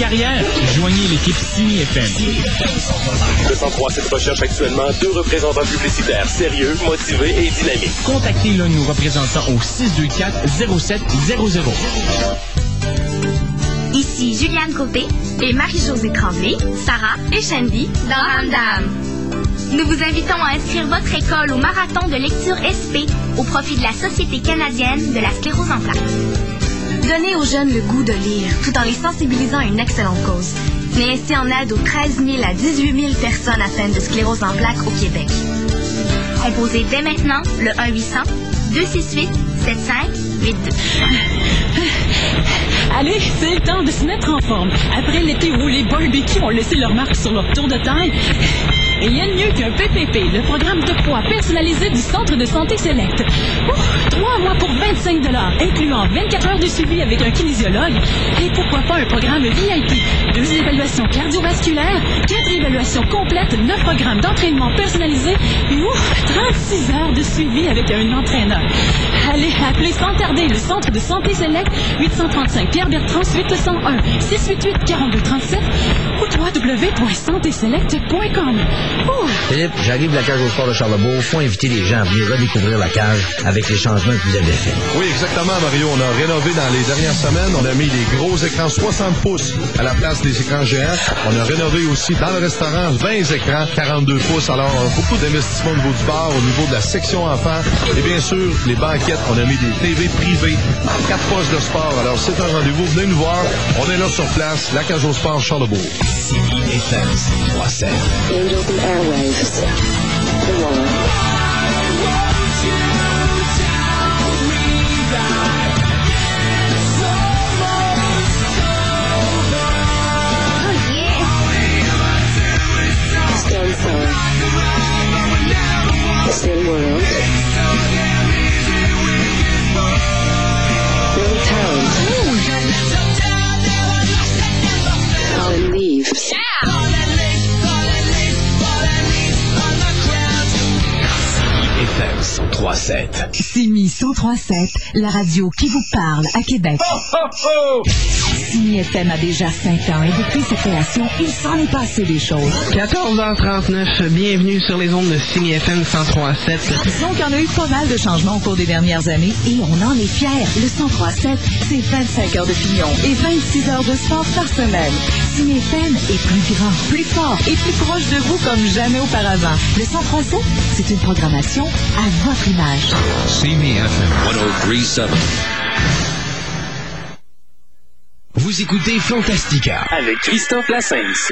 carrière? Joignez l'équipe Ciné FM. Le 103 7 recherche actuellement deux représentants publicitaires sérieux, motivés et dynamiques. Contactez l'un de nos représentants au 624-0700. Ici Juliane Copé et Marie-Josée Tremblay, Sarah et Shandy dans Ramdam. Nous vous invitons à inscrire votre école au marathon de lecture SP au profit de la Société canadienne de la sclérose en plaques. Donnez aux jeunes le goût de lire tout en les sensibilisant à une excellente cause. Venez ainsi en aide aux 13 000 à 18 000 personnes atteintes de sclérose en plaques au Québec. Composez dès maintenant le 1-800-268-7582. *laughs* Allez, c'est le temps de se mettre en forme. Après l'été où les barbecues ont laissé leur marque sur leur tour de taille, Et y a mieux qu'un PPP, le programme de poids personnalisé du Centre de santé Select. Ouh, Trois mois pour 25 incluant 24 heures de suivi avec un kinésiologue. Et pourquoi pas un programme VIP? Deux évaluations cardiovasculaires, quatre évaluations complètes, neuf programmes d'entraînement personnalisé et ouf, 36 heures de suivi avec un entraîneur. Allez, appelez sans tarder le Centre de santé Select 835 Pierre Bertrand suite 101 688 4237 ou www.santéselect.com. Philippe, j'arrive de la cage au sport de Charlebourg. Faut inviter les gens à venir redécouvrir la cage avec les changements que vous avez faits. Oui, exactement, Mario. On a rénové dans les dernières semaines. On a mis des gros écrans 60 pouces à la place des écrans géants. On a rénové aussi dans le restaurant 20 écrans 42 pouces. Alors, beaucoup d'investissements au niveau du bar, au niveau de la section enfants. Et bien sûr, les banquettes, on a mis des TV privées, quatre postes de sport. Alors, c'est un rendez-vous. Venez nous voir. On est là sur place, la cage au sport Charlebourg. stations. What's? Angels and airwaves. The wall. Stone Sour. Stone World. FM 103.7. Simi 1037, la radio qui vous parle à Québec. Simi FM a déjà 5 ans et depuis sa création, il s'en est passé des choses. 14h39, bienvenue sur les ondes de Cine FM 103.7. Disons qu'il y en a eu pas mal de changements au cours des dernières années et on en est fiers. Le 1037, c'est 25 heures de pignon et 26 heures de sport par semaine. Cine FM est plus grand, plus fort et plus proche de vous comme jamais auparavant. Le 1037, c'est une programmation à votre image. See me FM 1037. Vous écoutez Fantastica. Avec Christophe Lassens.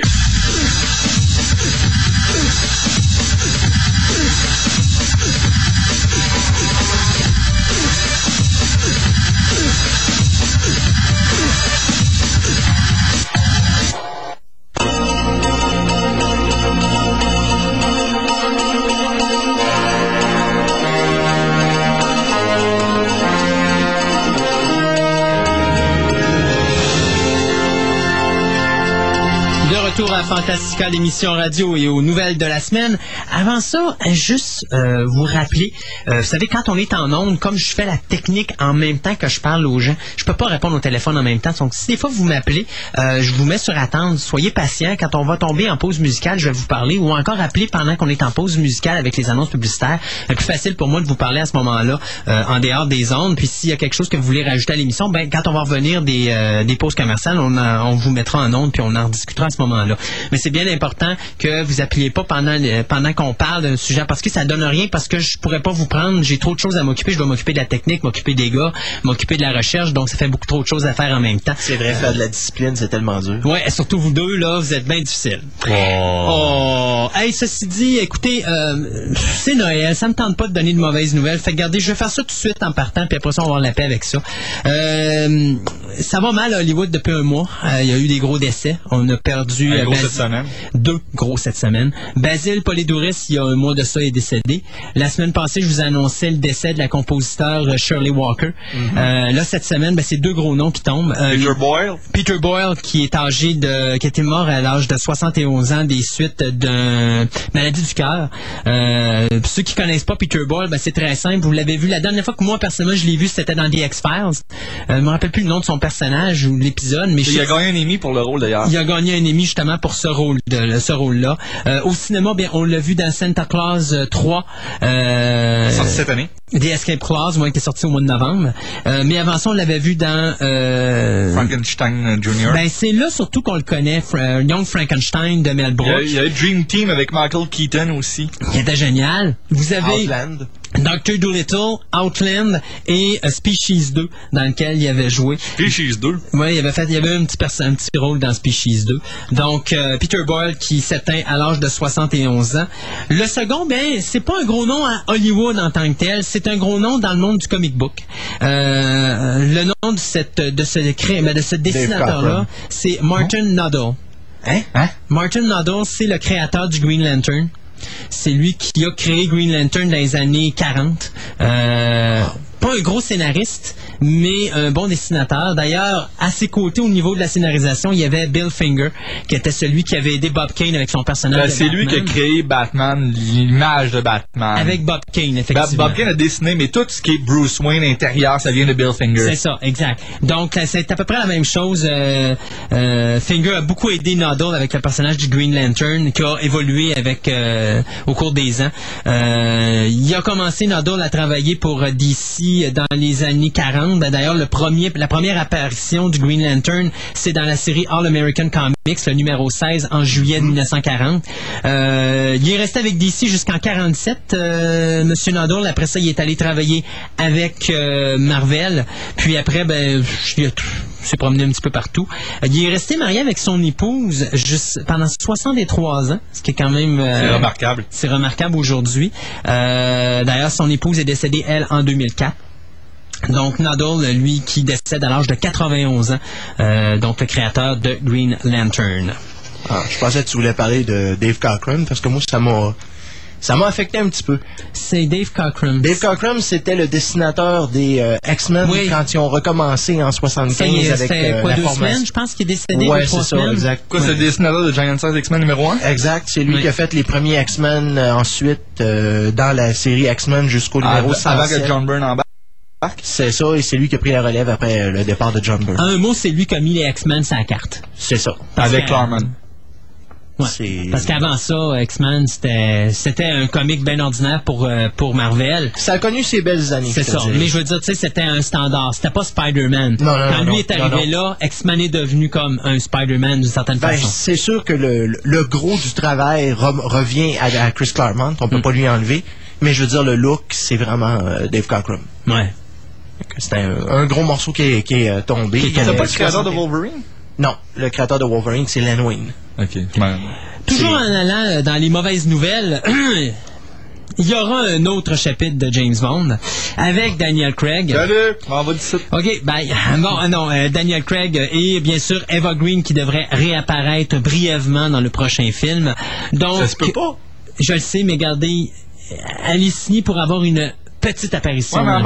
Fantastica, l'émission radio et aux nouvelles de la semaine. Avant ça, juste euh, vous rappeler, euh, vous savez, quand on est en onde, comme je fais la technique en même temps que je parle aux gens, je peux pas répondre au téléphone en même temps. Donc, si des fois vous m'appelez, euh, je vous mets sur attente. Soyez patient. Quand on va tomber en pause musicale, je vais vous parler ou encore appeler pendant qu'on est en pause musicale avec les annonces publicitaires. C'est plus facile pour moi de vous parler à ce moment-là, euh, en dehors des ondes. Puis s'il y a quelque chose que vous voulez rajouter à l'émission, ben quand on va revenir des, euh, des pauses commerciales, on, on vous mettra en ondes puis on en discutera à ce moment-là. Mais c'est bien important que vous appuyez pas pendant pendant qu'on parle d'un sujet parce que ça donne rien parce que je pourrais pas vous prendre. J'ai trop de choses à m'occuper. Je dois m'occuper de la technique, m'occuper des gars, m'occuper de la recherche. Donc ça fait beaucoup trop de choses à faire en même temps. C'est vrai, faire de la discipline, c'est tellement dur. Ouais, et surtout vous deux, là, vous êtes bien difficiles. Oh. Hey, ceci dit, écoutez, euh, c'est Noël, ça me tente pas de donner de mauvaises nouvelles. Fait regardez, je vais faire ça tout de suite en partant, puis après ça, on va avoir la paix avec ça. Euh, ça va mal à Hollywood depuis un mois. Euh, Il y a eu des gros décès. On a perdu... Un gros cette semaine. Deux gros cette semaine. Basile Polidouris, il y a un mois de ça, est décédé. La semaine passée, je vous annonçais le décès de la compositeur euh, Shirley Walker. Euh, là, cette semaine, ben, c'est deux gros noms qui tombent. Euh, Peter Boyle? Peter Boyle, qui est âgé de, qui était mort à l'âge de 71 ans des suites d'une maladie du cœur. Euh, ceux qui connaissent pas Peter Boyle, ben, c'est très simple. Vous l'avez vu la dernière fois que moi personnellement je l'ai vu, c'était dans The X Files. Euh, je me rappelle plus le nom de son personnage ou l'épisode, mais Il a gagné un Emmy pour le rôle d'ailleurs. il a gagné un Emmy justement pour ce rôle de ce rôle-là. Au cinéma, bien, on l'a vu dans Santa Claus euh, 3. Euh, Sorti cette année. The Escape Clause, moi, qui est sorti au mois de novembre. Euh, mais avant ça, on l'avait vu dans... Euh, Frankenstein Jr. ben, c'est là surtout qu'on le connaît, Fra- euh, Young Frankenstein de Mel il, y a, Brooks, il y a eu Dream Team avec Michael Keaton aussi. qui était génial. Vous avez Outland. Dr. Dolittle, Outland et euh, Species 2, dans lequel il avait joué. Species 2. Oui, il avait fait, il y avait un petit, un petit rôle dans Species 2. Donc, euh, Peter Boyle qui s'éteint à l'âge de 71 ans. Le second, ben, c'est pas un gros nom à Hollywood en tant que tel, c'est un gros nom dans le monde du comic book. Euh, le nom de cette, de ce, cré- ben, de ce dessinateur-là, c'est Martin Nuttall. Hein? Martin Noddle, c'est le créateur du Green Lantern. C'est lui qui a créé Green Lantern dans les années 40. Euh, pas un gros scénariste, mais un bon dessinateur. D'ailleurs, à ses côtés, au niveau de la scénarisation, il y avait Bill Finger, qui était celui qui avait aidé Bob Kane avec son personnage. Ben, c'est lui qui a créé Batman, l'image de Batman. Avec Bob Kane, Ba- effectivement. Bob Kane a dessiné, mais tout ce qui est Bruce Wayne intérieur, ça vient de Bill Finger. C'est ça, exact. Donc, euh, c'est à peu près la même chose. Euh, euh, Finger a beaucoup aidé Noddle avec le personnage du Green Lantern, qui a évolué avec euh, au cours des ans. Il a commencé Noddle à travailler pour euh, Dans les années 40. Ben, D'ailleurs, le premier, la première apparition du Green Lantern, c'est dans la série All American Comics, le numéro 16, en juillet 1940. Euh, il est resté avec DC jusqu'en 47, euh, Monsieur Noddle. Après ça, il est allé travailler avec euh, Marvel. Puis après, ben, il a- s'est promené un petit peu partout. Euh, Il est resté marié avec son épouse juste pendant 63 ans, ce qui est quand même... C'est remarquable. C'est remarquable aujourd'hui. D'ailleurs, son épouse est décédée, elle, en 2004. Donc, Noddle, lui, qui décède à l'âge de 91 ans, euh, donc le créateur de Green Lantern. Ah, je pensais que tu voulais parler de Dave Cockrum parce que moi, ça m'a. Ça m'a affecté un petit peu. C'est Dave Cockrum. Dave Cockrum, c'était le dessinateur des euh, X-Men Oui. quand ils ont recommencé en 75 Ça y est, avec euh, quoi, la deux formation. semaines, je pense qu'il est décédé Ouais, c'est ça, semaines. exact. Quoi, c'est le dessinateur de Giant Size X-Men numéro 1? Exact, c'est lui Oui. qui a fait les premiers X-Men euh, ensuite euh, dans la série X-Men jusqu'au numéro Avant 107. que John Byrne embarque. C'est ça, et c'est lui qui a pris la relève après euh, le départ de John Byrne. En un mot, c'est lui qui a mis les X-Men sur la carte. C'est ça. Parce Avec Claremont. Ouais. C'est- Parce qu'avant ça, X-Men, c'était c'était un comique bien ordinaire pour, euh, pour Marvel. Ça a connu ses belles années. C'est ça. Mais je veux dire, tu sais, c'était un standard. C'était pas Spider-Man. Non, non, Quand non, lui non, est arrivé là, X-Men est devenu comme un Spider-Man d'une certaine Ben, façon. c'est sûr que le, le gros du travail re- revient à, à Chris Claremont. On peut Mm. pas lui enlever. Mais je veux dire, le look, c'est vraiment euh, Dave Cockrum. Ouais. C'est un, un gros morceau qui est, qui est, euh, tombé. C'est Euh, pas le créateur de 60 Wolverine? Non, le créateur de Wolverine, c'est Len Wein. Ok. Ben, Toujours en allant euh, dans les mauvaises nouvelles, *clears throat* il y aura un autre chapitre de James Bond avec Daniel Craig. Salut! On va d'ici. OK, *laughs* bon, euh, non, euh, Daniel Craig et bien sûr Eva Green qui devrait réapparaître brièvement dans le prochain film. Donc, Ça se peut pas. Je le sais, mais regardez, elle est signée pour avoir une petite apparition Ouais,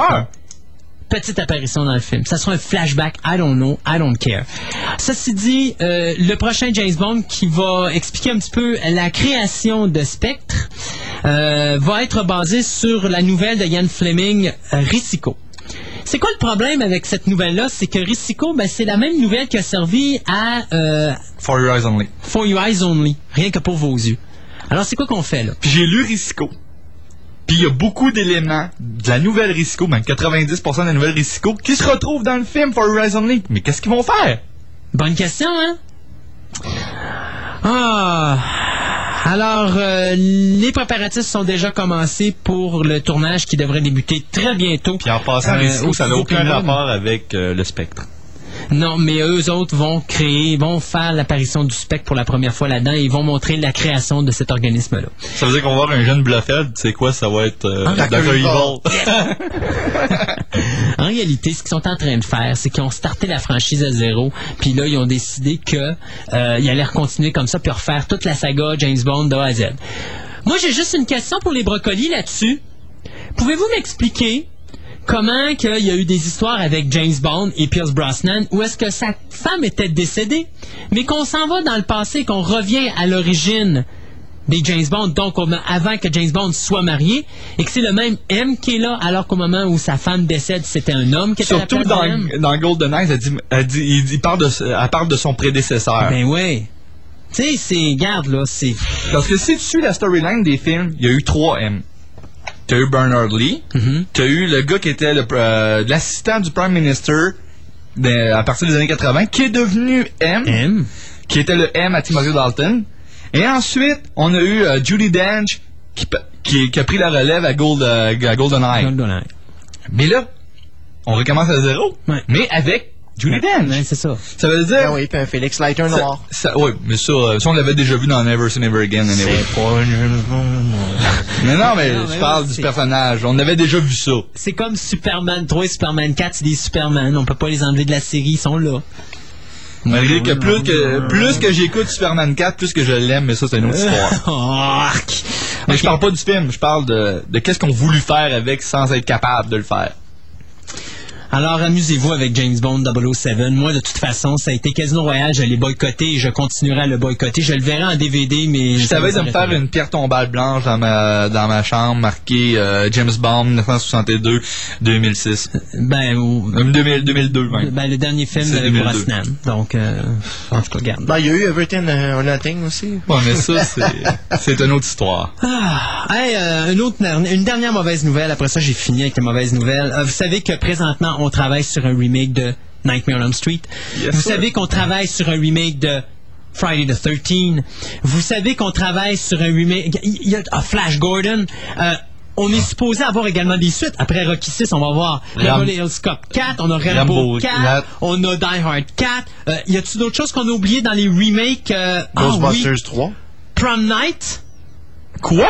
Petite apparition dans le film. Ça sera un flashback. I don't know. I don't care. Ceci dit, euh, le prochain James Bond qui va expliquer un petit peu la création de Spectre euh, va être basé sur la nouvelle de Ian Fleming, Risico. C'est quoi le problème avec cette nouvelle-là? C'est que Risico, ben, c'est la même nouvelle qui a servi à euh, For Your Eyes Only. For Your Eyes Only, rien que pour vos yeux. Alors, c'est quoi qu'on fait là? J'ai lu Risco. Puis il y a beaucoup d'éléments de la nouvelle Risco, même 90% de la nouvelle Risco, qui se retrouvent dans le film For Eyes Only. Mais qu'est-ce qu'ils vont faire? Bonne question, hein? Ah! Alors, euh, les préparatifs sont déjà commencés pour le tournage qui devrait débuter très bientôt. Puis en passant, Euh, Risco, ça n'a aucun rapport avec euh, le spectre. Non, mais eux autres vont créer, vont faire l'apparition du spectre pour la première fois là-dedans et ils vont montrer la création de cet organisme-là. Ça veut dire qu'on va voir un jeune Bluffeld, tu sais quoi, ça va être euh, Ah, Dr. Dr. Evil. *laughs* En réalité, ce qu'ils sont en train de faire, c'est qu'ils ont starté la franchise à zéro, puis là, ils ont décidé que euh, allaient continuer comme ça, puis refaire toute la saga James Bond de A à Z. Moi, j'ai juste une question pour les brocolis là-dessus. Pouvez-vous m'expliquer comment qu'il y a eu des histoires avec James Bond et Pierce Brosnan? Où est-ce que sa femme était décédée, mais qu'on s'en va dans le passé qu'on revient à l'origine des James Bond, donc avant que James Bond soit marié, et que c'est le même M qui est là, alors qu'au moment où sa femme décède, c'était un homme qui était à la Surtout dans, de M. dans GoldenEye, elle, dit, elle, dit, il, il parle de, elle parle de son prédécesseur. Ben ouais. Tu sais, c'est, garde là, c'est... Parce que si tu suis la storyline des films, il y a eu trois M. T'as eu Bernard Lee, Mm-hmm. t'as eu le gars qui était euh, l'assistant du Prime Minister de- à partir des années 80, qui est devenu M, qui était le M à Timothy Dalton. Et ensuite, on a eu euh, Judy Dench qui, pa- qui, qui a pris la relève à, Gold, euh, à GoldenEye. GoldenEye. Mais là, on recommence à zéro, mais avec Judy Dench. c'est ça. Ça veut dire... Ah oui, puis un Félix Leiter noir. Ça, oui, mais ça, euh, ça on l'avait déjà vu dans Never Say Never Again. Anyway. C'est pas *laughs* Mais non, mais Non, je parle du personnage. On avait déjà vu ça. C'est comme Superman 3 et Superman 4, c'est des Superman. On peut pas les enlever de la série, ils sont là. Malgré que plus que plus que j'écoute Superman 4, plus que je l'aime, mais ça c'est une autre histoire. *laughs* Mais je parle pas du film, je parle de, de qu'est-ce qu'on voulu faire avec sans être capable de le faire. Alors, amusez-vous avec James Bond 007. Moi, de toute façon, ça a été Casino Royale. Je l'ai boycotté et je continuerai à le boycotter. Je le verrai en DVD, mais... Je ça savais de me faire une pierre tombale blanche dans ma dans ma chambre marquée euh, James Bond 1962 2006. Ben ou Euh, 2000, 2002 même. Ben, le dernier film 2002. Brosnan. Donc, euh, en tout cas, regarde. Ben, il y a eu Everything euh, or Nothing aussi. Ouais, mais ça c'est *laughs* c'est une autre histoire. Ah, hey, euh, une, autre, une dernière mauvaise nouvelle. Après ça, j'ai fini avec les mauvaises nouvelles. Euh, vous savez que présentement, on travaille sur un remake de Nightmare on Elm Street. Yes, vous sir. savez qu'on travaille sur un remake de Friday the 13. Vous savez qu'on travaille sur un remake... Il y a ah, Flash Gordon. Euh, on est supposé avoir également des suites. Après Rocky 6, on va voir Beverly Hills Cop 4, on a Rambo, Rambo 4, 4. on a Die Hard 4. Euh, y a-t-il d'autres choses qu'on a oubliées dans les remakes? euh, ah oui, Ghostbusters 3. Prom Night. Quoi?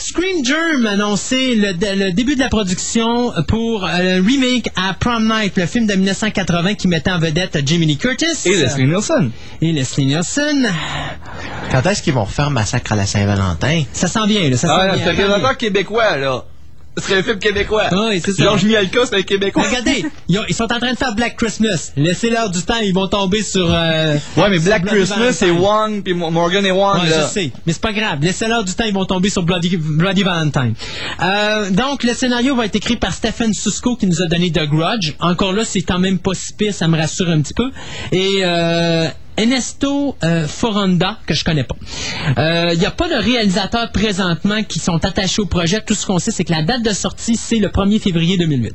Screen Germ a annoncé le, le début de la production pour euh, le remake à Prom Night, le film de 1980 qui mettait en vedette Jamie Lee Curtis. Et Leslie Nielsen. Et Leslie Nielsen. Quand est-ce qu'ils vont refaire Massacre à la Saint-Valentin? Ça s'en vient, là. Ça s'en Ah, vient. c'est un réalisateur québécois là. Ce serait un film québécois. Oui, c'est ça. Georges Mialka, c'est un québécois. Regardez, ils, ont- ils sont en train de faire Black Christmas. Laissez-leur du temps, ils vont tomber sur. euh, Ouais, mais sur Black Bloody Christmas, c'est. Wong puis Mo- Morgan et Wong Ouais, là. je sais, mais c'est pas grave. Laissez-leur du temps, ils vont tomber sur Bloody, Bloody Valentine. Euh, donc, le scénario va être écrit par Stephen Susko qui nous a donné The Grudge. Encore là, c'est quand même pas si pire, ça me rassure un petit peu. Et euh, Ernesto euh, Foronda, que je connais pas. Il n'y a pas de réalisateurs présentement qui sont attachés au projet. Tout ce qu'on sait, c'est que la date de sortie, c'est le 1er février 2008.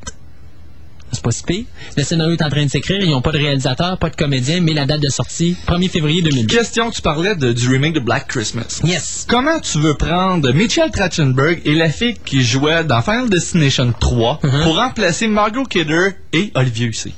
C'est pas si pire. Le scénario est en train de s'écrire. Ils n'ont pas de réalisateur, pas de comédien, mais la date de sortie, 1er février 2008. Question, tu parlais de- du remake de Black Christmas. Yes. Comment tu veux prendre Mitchell Trachtenberg et la fille qui jouait dans Final Destination 3 Uh-huh. pour remplacer Margot Kidder et Olivier Hussey?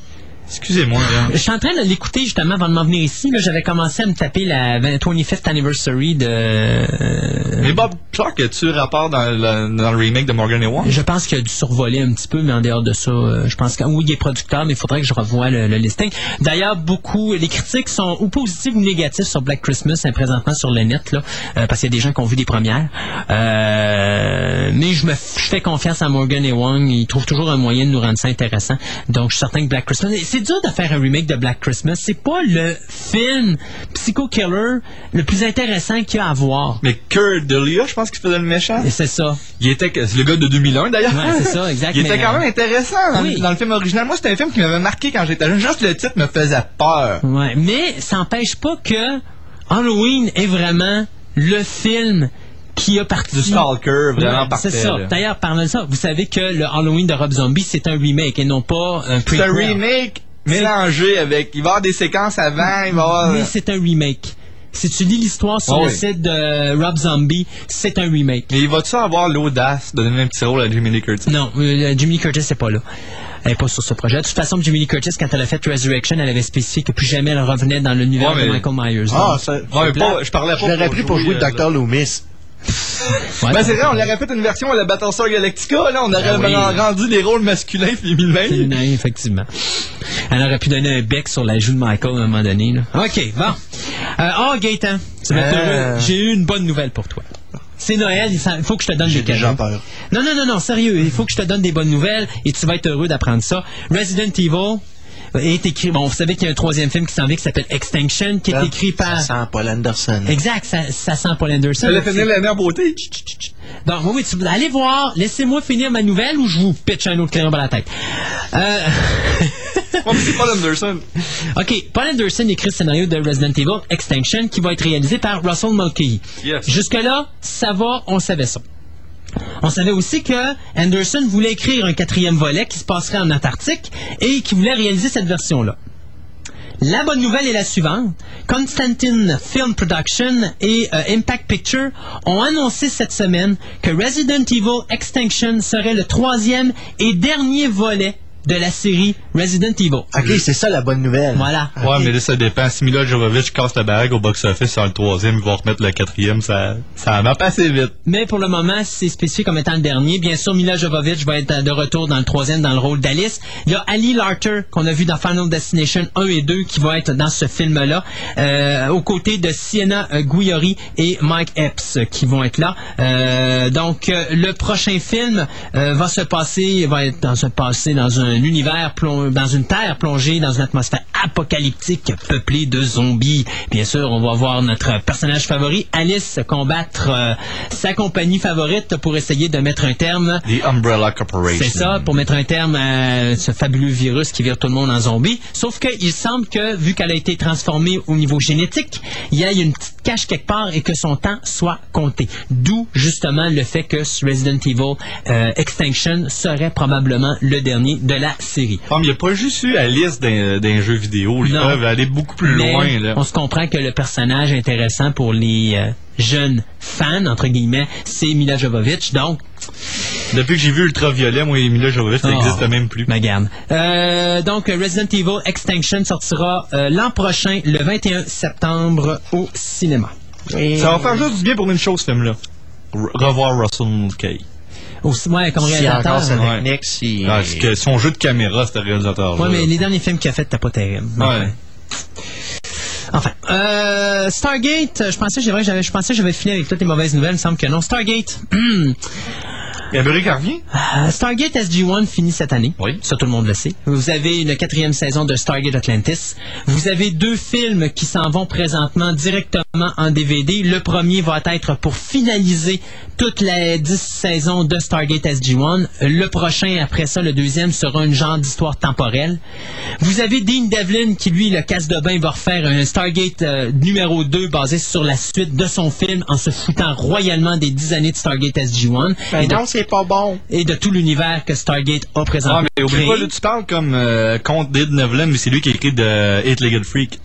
Excusez-moi, hein. Je suis en train de l'écouter justement avant de m'en venir ici. J'avais commencé à me taper la 20 25th anniversary de. euh, Mais Bob Clark, as-tu rapport dans le, dans le remake de Morgan et Wong? Je pense qu'il a dû survoler un petit peu, mais en dehors de ça, euh, je pense que oui, il est producteur, mais il faudrait que je revoie le, le listing. D'ailleurs, beaucoup, les critiques sont ou positives ou négatives sur Black Christmas hein, présentement sur le net, là, euh, parce qu'il y a des gens qui ont vu des premières. Euh, mais je me, je fais confiance à Morgan et Wong. Ils trouvent toujours un moyen de nous rendre ça intéressant. Donc, je suis certain que Black Christmas. C'est dur de faire un remake de Black Christmas. C'est pas le film Psycho Killer le plus intéressant qu'il y a à voir. Mais Kurt Delia, je pense qu'il faisait le méchant. C'est ça. Il était, c'est le gars de 2001 d'ailleurs. Ouais, c'est ça, exact, *laughs* Il était quand même intéressant dans, oui. dans le film original. Moi, c'était un film qui m'avait marqué quand j'étais jeune. Juste le titre me faisait peur. Ouais, mais ça n'empêche pas que Halloween est vraiment le film qui a parti Du Stalker, vraiment Ouais. C'est ça. D'ailleurs, parlant de ça, vous savez que le Halloween de Rob Zombie, c'est un remake et non pas un C'est un prequel. remake mélangé avec. Il va y avoir des séquences avant, il va y avoir. Mais c'est un remake. Si tu lis l'histoire sur Ah le oui. site de Rob Zombie, c'est un remake. Mais il va-tu avoir l'audace de donner un petit rôle à Jimmy Lee Curtis? Non, euh, Jimmy Lee Curtis n'est pas là. Elle n'est pas sur ce projet. De toute façon, Jimmy Lee Curtis, quand elle a fait Resurrection, elle avait spécifié que plus jamais elle revenait dans l'univers Ouais, mais- de Michael Myers. Ah, ça. Ouais, mais pas- je parlais pas Je l'aurais pris pour jouer, euh, Dr. Loomis. Ouais, Ben c'est vrai, on l'aurait fait une version à la Battlestar Galactica, là, on aurait Ah oui. rendu les rôles masculins féminins. Féminin, effectivement. Elle aurait pu donner un bec sur la joue de Michael à un moment donné. Là. OK, bon. Euh, oh, Gaëtan, Euh. heureux. J'ai eu une bonne nouvelle pour toi. C'est Noël, il faut que je te donne des déjà cadeaux. peur. Non, non, non, non, sérieux, il faut que je te donne des bonnes nouvelles et tu vas être heureux d'apprendre ça. Resident Evil est écrit, bon, vous savez qu'il y a un troisième film qui s'en vient qui s'appelle Extinction, qui est Ça- écrit par... Ça sent Paul Anderson. Exact, ça, ça sent Paul Anderson. Elle a fini l'année en beauté. Donc, oui, oui, tu, allez voir, laissez-moi finir ma nouvelle ou je vous pitch un autre crayon dans la tête? Euh... *laughs* Moi, mais c'est Paul Anderson. *laughs* OK, Paul Anderson écrit le scénario de Resident Evil Extinction qui va être réalisé par Russell Mulcahy. Yes. Jusque-là, ça va, on savait ça. On savait aussi que Anderson voulait écrire un quatrième volet qui se passerait en Antarctique et qui voulait réaliser cette version-là. La bonne nouvelle est la suivante. Constantine Film Production et euh, Impact Picture ont annoncé cette semaine que Resident Evil Extinction serait le troisième et dernier volet de la série Resident Evil. OK, c'est ça la bonne nouvelle. Voilà. Ouais, mais là, ça dépend. Si Mila Jovovich casse la bague au box-office sur le troisième, ils vont remettre le quatrième, ça, ça va passer vite. Mais pour le moment, c'est spécifié comme étant le dernier. Bien sûr, Mila Jovovich va être de retour dans le troisième dans le rôle d'Alice. Il y a Ali Larter qu'on a vu dans Final Destination 1 et 2 qui va être dans ce film-là, euh, aux côtés de Sienna euh, Guiori et Mike Epps euh, qui vont être là. Euh, donc, le prochain film euh, va se passer, va être dans se passer dans un univers, plon- dans une terre plongée dans une atmosphère apocalyptique peuplée de zombies. Bien sûr, on va voir notre personnage favori, Alice, combattre euh, sa compagnie favorite pour essayer de mettre un terme The Umbrella Corporation. c'est ça, pour mettre un terme à ce fabuleux virus qui vire tout le monde en zombie. Sauf qu'il semble que, vu qu'elle a été transformée au niveau génétique, il y a une petite cache quelque part et que son temps soit compté. D'où, justement, le fait que Resident Evil euh, Extinction serait probablement le dernier de la série. Ah, il n'y a pas juste eu Alice d'un d'un jeu vidéo. Ils peuvent aller beaucoup plus Mais loin, là. on se comprend que le personnage intéressant pour les euh, jeunes fans, entre guillemets, c'est Mila Jovovich. Donc, Depuis que j'ai vu Ultraviolet, moi, Mila Jovovich, ça Oh. n'existe même plus. Ma garde. Euh, donc, Resident Evil Extinction sortira euh, l'an prochain, le 21 septembre, au cinéma. Ça va faire juste du bien pour une chose, ce film-là. Re- revoir Russell Mulcahy. Au, ouais, comme Si réalisateur. encore sa ouais. technique, si... Ah, parce que son jeu de caméra, c'était réalisateur. Ouais, mais les derniers films qu'il a fait, t'as pas terrible. Ouais. Enfin, euh, Stargate, je pensais, vrai, que j'avais, je pensais que j'avais fini avec toutes les mauvaises nouvelles. Il me semble que non. Stargate. *clears throat* Gabriel Carvier? Euh, Stargate SG-1 finit cette année. Oui. Ça, tout le monde le sait. Vous avez une quatrième saison de Stargate Atlantis. Vous avez deux films qui s'en vont présentement directement en DVD. Le premier va être pour finaliser toutes les dix saisons de Stargate SG-1. Le prochain, après ça, le deuxième, sera une genre d'histoire temporelle. Vous avez Dean Devlin qui, lui, le casse de bain, va refaire un Stargate euh, numéro 2 basé sur la suite de son film en se foutant royalement des dix années de Stargate SG-1. Ben Et de- non, c'est pas bon. et de tout l'univers que Stargate a présentement. Ah, mais oublie pas, là, tu parles comme euh, contre Did Nevlin, mais c'est lui qui a écrit de Eight Legged Freak.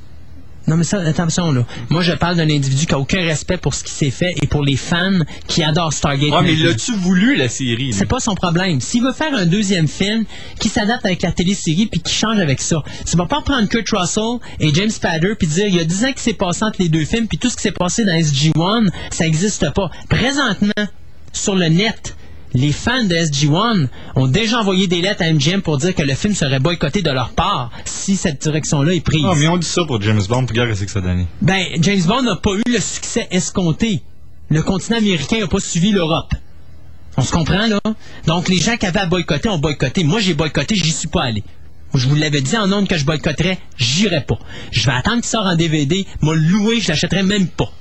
Non, mais ça, attention, là. Moi, je parle d'un individu qui a aucun respect pour ce qui s'est fait et pour les fans qui adorent Stargate. Ah, mais l'as-tu voulu, la série? C'est pas son problème. S'il veut faire un deuxième film qui s'adapte avec la télésérie puis qui change avec ça, tu vas pas prendre Kurt Russell et James Spader puis dire il y a 10 ans qui s'est passé entre les deux films puis tout ce qui s'est passé dans SG-1, ça existe pas. Présentement, sur le net, les fans de SG-1 ont déjà envoyé des lettres à MGM pour dire que le film serait boycotté de leur part si cette direction-là est prise. Ah, mais on dit ça pour James Bond, puis regarde ce que ça donne. Ben, James Bond n'a pas eu le succès escompté. Le continent américain n'a pas suivi l'Europe. On se comprend, là? Donc, les gens qui avaient à boycotter ont boycotté. Moi, j'ai boycotté, j'y suis pas allé. Je vous l'avais dit en ondes que je boycotterais, j'irai pas. Je vais attendre qu'il sorte en DVD, m'a loué, je l'achèterai même pas.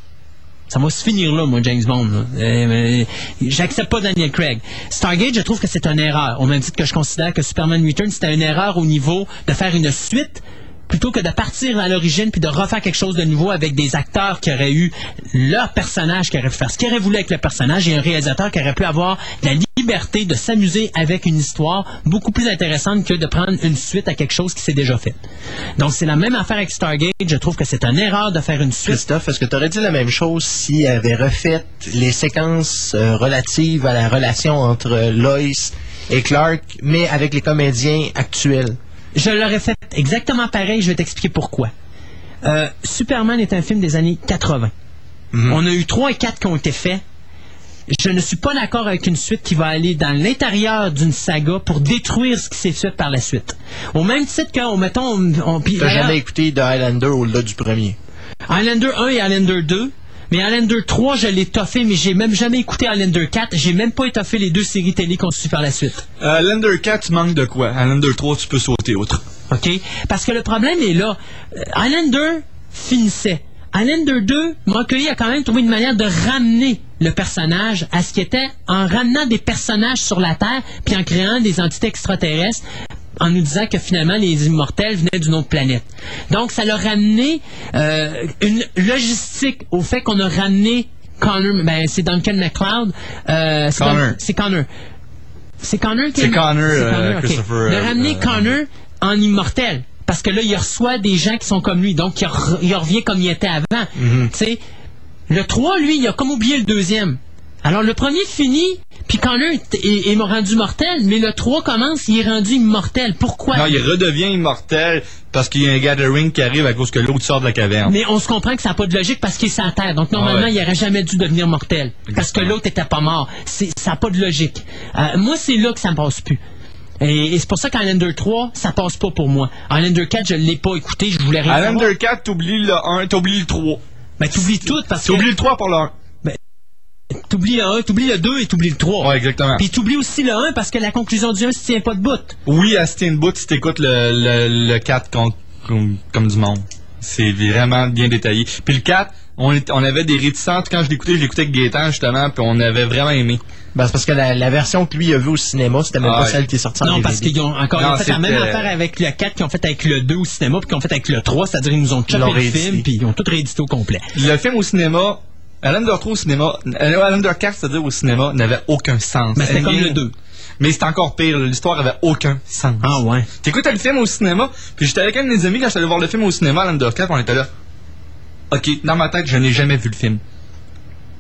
Ça va se finir là, moi, James Bond. euh, J'accepte pas Daniel Craig. Stargate, je trouve que c'est une erreur. Au même titre que je considère que Superman Returns, c'était une erreur au niveau de faire une suite plutôt que de partir à l'origine puis de refaire quelque chose de nouveau avec des acteurs qui auraient eu leur personnage qui auraient pu faire ce qu'ils auraient voulu avec le personnage et un réalisateur qui aurait pu avoir la liberté de s'amuser avec une histoire beaucoup plus intéressante que de prendre une suite à quelque chose qui s'est déjà fait. Donc c'est la même affaire avec Stargate. Je trouve que c'est une erreur de faire une suite. Christophe, est-ce que tu aurais dit la même chose s'il avait refait les séquences euh, relatives à la relation entre Lois et Clark, mais avec les comédiens actuels? Je l'aurais fait exactement pareil, je vais t'expliquer pourquoi. Euh, Superman est un film des années 80. On a eu 3 et 4 qui ont été faits. Je ne suis pas d'accord avec une suite qui va aller dans l'intérieur d'une saga pour détruire ce qui s'est fait par la suite. Au même titre que, mettons, on, T'as jamais écouté The Highlander au-delà du premier? Highlander 1 et Highlander 2. Mais Highlander 3, je l'ai toffé, mais j'ai même jamais écouté Highlander 4. J'ai même pas étoffé les deux séries télé qu'on suit par la suite. Euh, Lander 4, tu manques de quoi? À Lander 3, tu peux sauter autre. OK? Parce que le problème est là. Euh, Highlander finissait. Highlander 2, Mulcahy a quand même trouvé une manière de ramener le personnage à ce qui était en ramenant des personnages sur la Terre puis en créant des entités extraterrestres en nous disant que finalement les immortels venaient d'une autre planète. Donc ça l'a ramené euh, une logistique au fait qu'on a ramené Connor, ben c'est Duncan MacLeod, euh, c'est Connor. C'est Connor. C'est Connor qui C'est est- Connor, c'est euh, Connor, ok. Christopher, De euh, ramener euh, Connor en immortel. Parce que là, il reçoit des gens qui sont comme lui. Donc, il, re- il revient comme il était avant. Mhm. Tu sais, le 3, lui, il a comme oublié le deuxième. Alors, le premier finit, puis quand l'un est, rendu mortel, mais le 3 commence, il est rendu immortel. Pourquoi? Non, il redevient immortel parce qu'il y a un gathering qui arrive à cause que l'autre sort de la caverne. Mais on se comprend que ça n'a pas de logique parce qu'il est sur Terre. Donc, normalement, Ah ouais. il aurait jamais dû devenir mortel. Parce que l'autre était pas mort. Ça n'a pas de logique. Euh, moi, c'est là que ça me passe plus. Et, et c'est pour ça qu'Highlander 3, ça passe pas pour moi. Highlander 4, je l'ai pas écouté, je voulais rien. Highlander 4, t'oublies le 1, t'oublies le 3. Ben, t'oublies tout parce que... T'oublies le 3 pour le 1. T'oublies le 1, t'oublies le 2 et t'oublies le 3. Ouais, exactement. Puis t'oublies aussi le 1 parce que la conclusion du 1 se tient pas de bout. Oui, à Steinboot, si t'écoutes le, le, le 4 con- comme, comme du monde. C'est vraiment bien détaillé. Puis le 4, on, est- on avait des réticences. Quand je l'écoutais, je l'écoutais avec Gaétan, justement, puis on avait vraiment aimé. Ben, c'est parce que la, la version que lui a vue au cinéma, c'était même Ah pas celle qui est sortie en Non, DVD. parce qu'ils ont encore Non, ils ont fait la même affaire avec le 4 qu'ils ont fait avec le 2 au cinéma puis qu'ils ont fait avec le 3, c'est-à-dire ils nous ont chopé le film puis ils ont tout réédité au complet. Le film au cinéma, Highlander 3 au cinéma, euh, Highlander 4, c'est-à-dire au cinéma, n'avait aucun sens. Mais c'était comme le 2. Mais c'était encore pire, l'histoire avait aucun sens. Ah ouais. T'écoutes le film au cinéma, puis j'étais avec un de mes amis quand j'étais allé voir le film au cinéma, Highlander 4, on était là. Ok, dans ma tête, je n'ai jamais vu le film.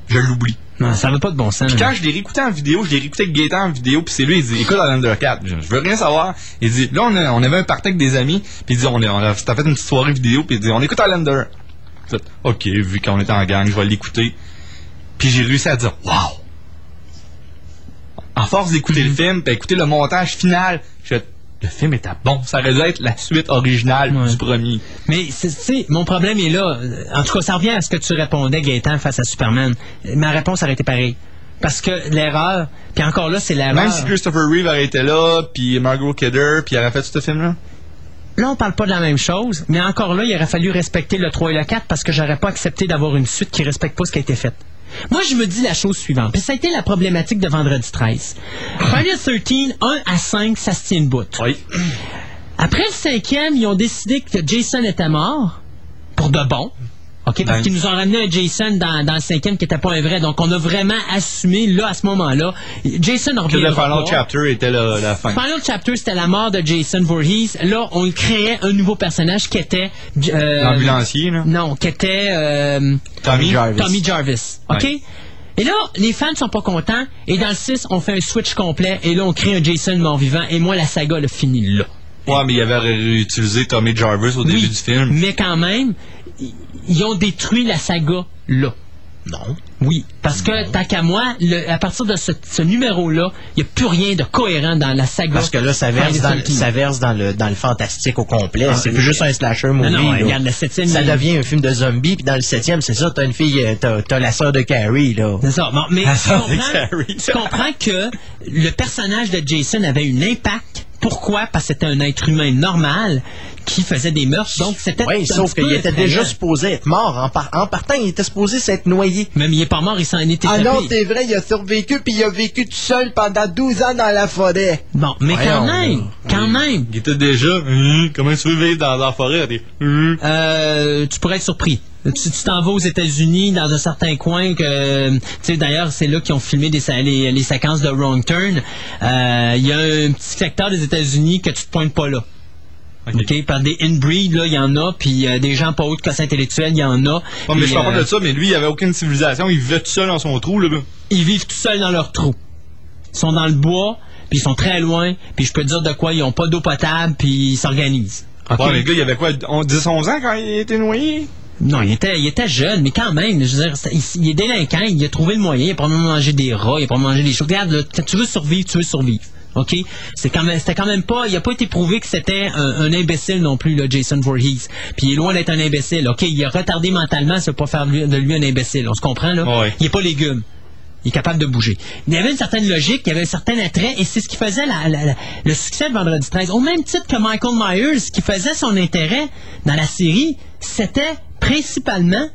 Je l'oublie. Non, ça n'a pas de bon sens. Puis quand je l'ai réécouté en vidéo, je l'ai réécouté avec Gaëtan en vidéo, puis c'est lui, il dit, écoute Highlander 4, je, veux rien savoir. Il dit, là, on, a- on avait un party avec des amis, puis il dit, on, a- on a fait une petite soirée vidéo, puis il dit, on écoute Highlander. Fait, ok, vu qu'on était en gang, je vais l'écouter. Puis j'ai réussi à dire, wow! En force d'écouter le film, puis écouter le montage final, fait, le film était bon. Ça aurait dû être la suite originale du premier. Mais tu sais, mon problème est là. En tout cas, ça revient à ce que tu répondais, Gaëtan, face à Superman. Ma réponse aurait été pareille. Parce que l'erreur, puis encore là, c'est l'erreur. Même si Christopher Reeve aurait été là, puis Margot Kidder, puis il aurait fait ce film-là. Là, on parle pas de la même chose, mais encore là, il aurait fallu respecter le 3 et le 4 parce que j'aurais pas accepté d'avoir une suite qui respecte pas ce qui a été fait. Moi, je me dis la chose suivante, puis ça a été la problématique de vendredi 13. Friday 13, 1 à 5, ça se tient debout. Oui. Après le cinquième, ils ont décidé que Jason était mort, pour de bon. OK, parce Ben. qu'ils nous ont ramené un Jason dans, dans le cinquième qui n'était pas un vrai. Donc, on a vraiment assumé, là, à ce moment-là, Jason Que le final chapter était la, la fin. Final Chapter, c'était la mort de Jason Voorhees. Là, on créait un nouveau personnage qui était... euh, L'ambulancier, là. Non, qui était... euh, Tommy Jarvis. Tommy Jarvis. OK? Ouais. Et là, les fans sont pas contents. Et dans le 6, on fait un switch complet. Et là, on crée un Jason mort-vivant. Et moi, la saga, le finit là. Ouais, mais il avait réutilisé Tommy Jarvis au début du film. Mais quand même, ils ont détruit la saga là. Non. Oui, parce que, tant qu'à moi, le- à partir de ce, ce numéro-là, il n'y a plus rien de cohérent dans la saga. Parce que là, ça verse, dans, le- 13. ça verse dans, le, dans le fantastique au complet. Ah, c'est plus juste un slasher movie. Non, non, regarde, le septième, Ça il- devient un film de zombies, puis dans le septième, c'est ça, t'as une fille, euh, t'as, t'as la sœur de Carrie, là. C'est ça. Bon, mais tu comprends, tu comprends que le personnage de Jason avait un impact. Pourquoi? Parce que c'était un être humain normal qui faisait des meurtres. Donc, c'était. Oui, un sauf qu'il était déjà supposé être mort. En, par- en partant, il était supposé s'être noyé. Même il est pas mort, il s'en est Ah non, c'est vrai, il a survécu, puis il a vécu tout seul pendant 12 ans dans la forêt. Bon, mais quand même, quand même. Il était déjà, Hum, comment tu veux vivre dans la forêt? Hum. Euh, tu pourrais être surpris. Tu tu t'en vas aux États-Unis dans un certain coin que tu sais d'ailleurs c'est là qu'ils ont filmé des, les, les séquences de Wrong Turn. Euh, Il y a un petit secteur des États-Unis que tu te pointes pas là. OK, par des inbreed là, il y en a puis euh, des gens pas haut de classe intellectuelle, il y en a. Ouais, mais je parle euh, pas de ça, mais lui, il avait aucune civilisation, il vivait tout seul dans son trou, là. ils vivent tout seuls dans leur trou. Ils sont dans le bois, puis ils sont très loin, puis je peux te dire de quoi ils ont pas d'eau potable, puis ils s'organisent. OK? Ouais, mais le gars, il avait quoi, on- 10, 11 ans quand il était noyé? Non, il était, il était jeune, mais quand même, je veux dire, il, il est délinquant, il a trouvé le moyen, il a probablement mangé des rats, il a probablement mangé des choses. Regarde, là, tu veux survivre, tu veux survivre. OK? C'est quand même, c'était quand même pas, il a pas été prouvé que c'était un, un imbécile non plus, là, Jason Voorhees. Puis il est loin d'être un imbécile. OK? Il a retardé mentalement, ça veut pas faire de lui, un imbécile. On se comprend, là? Ouais. Il est pas légume. Il est capable de bouger. Il y avait une certaine logique, il y avait un certain attrait, et c'est ce qui faisait la- la- la- le succès de Vendredi 13. Au même titre que Michael Myers, ce qui faisait son intérêt dans la série, c'était principalement,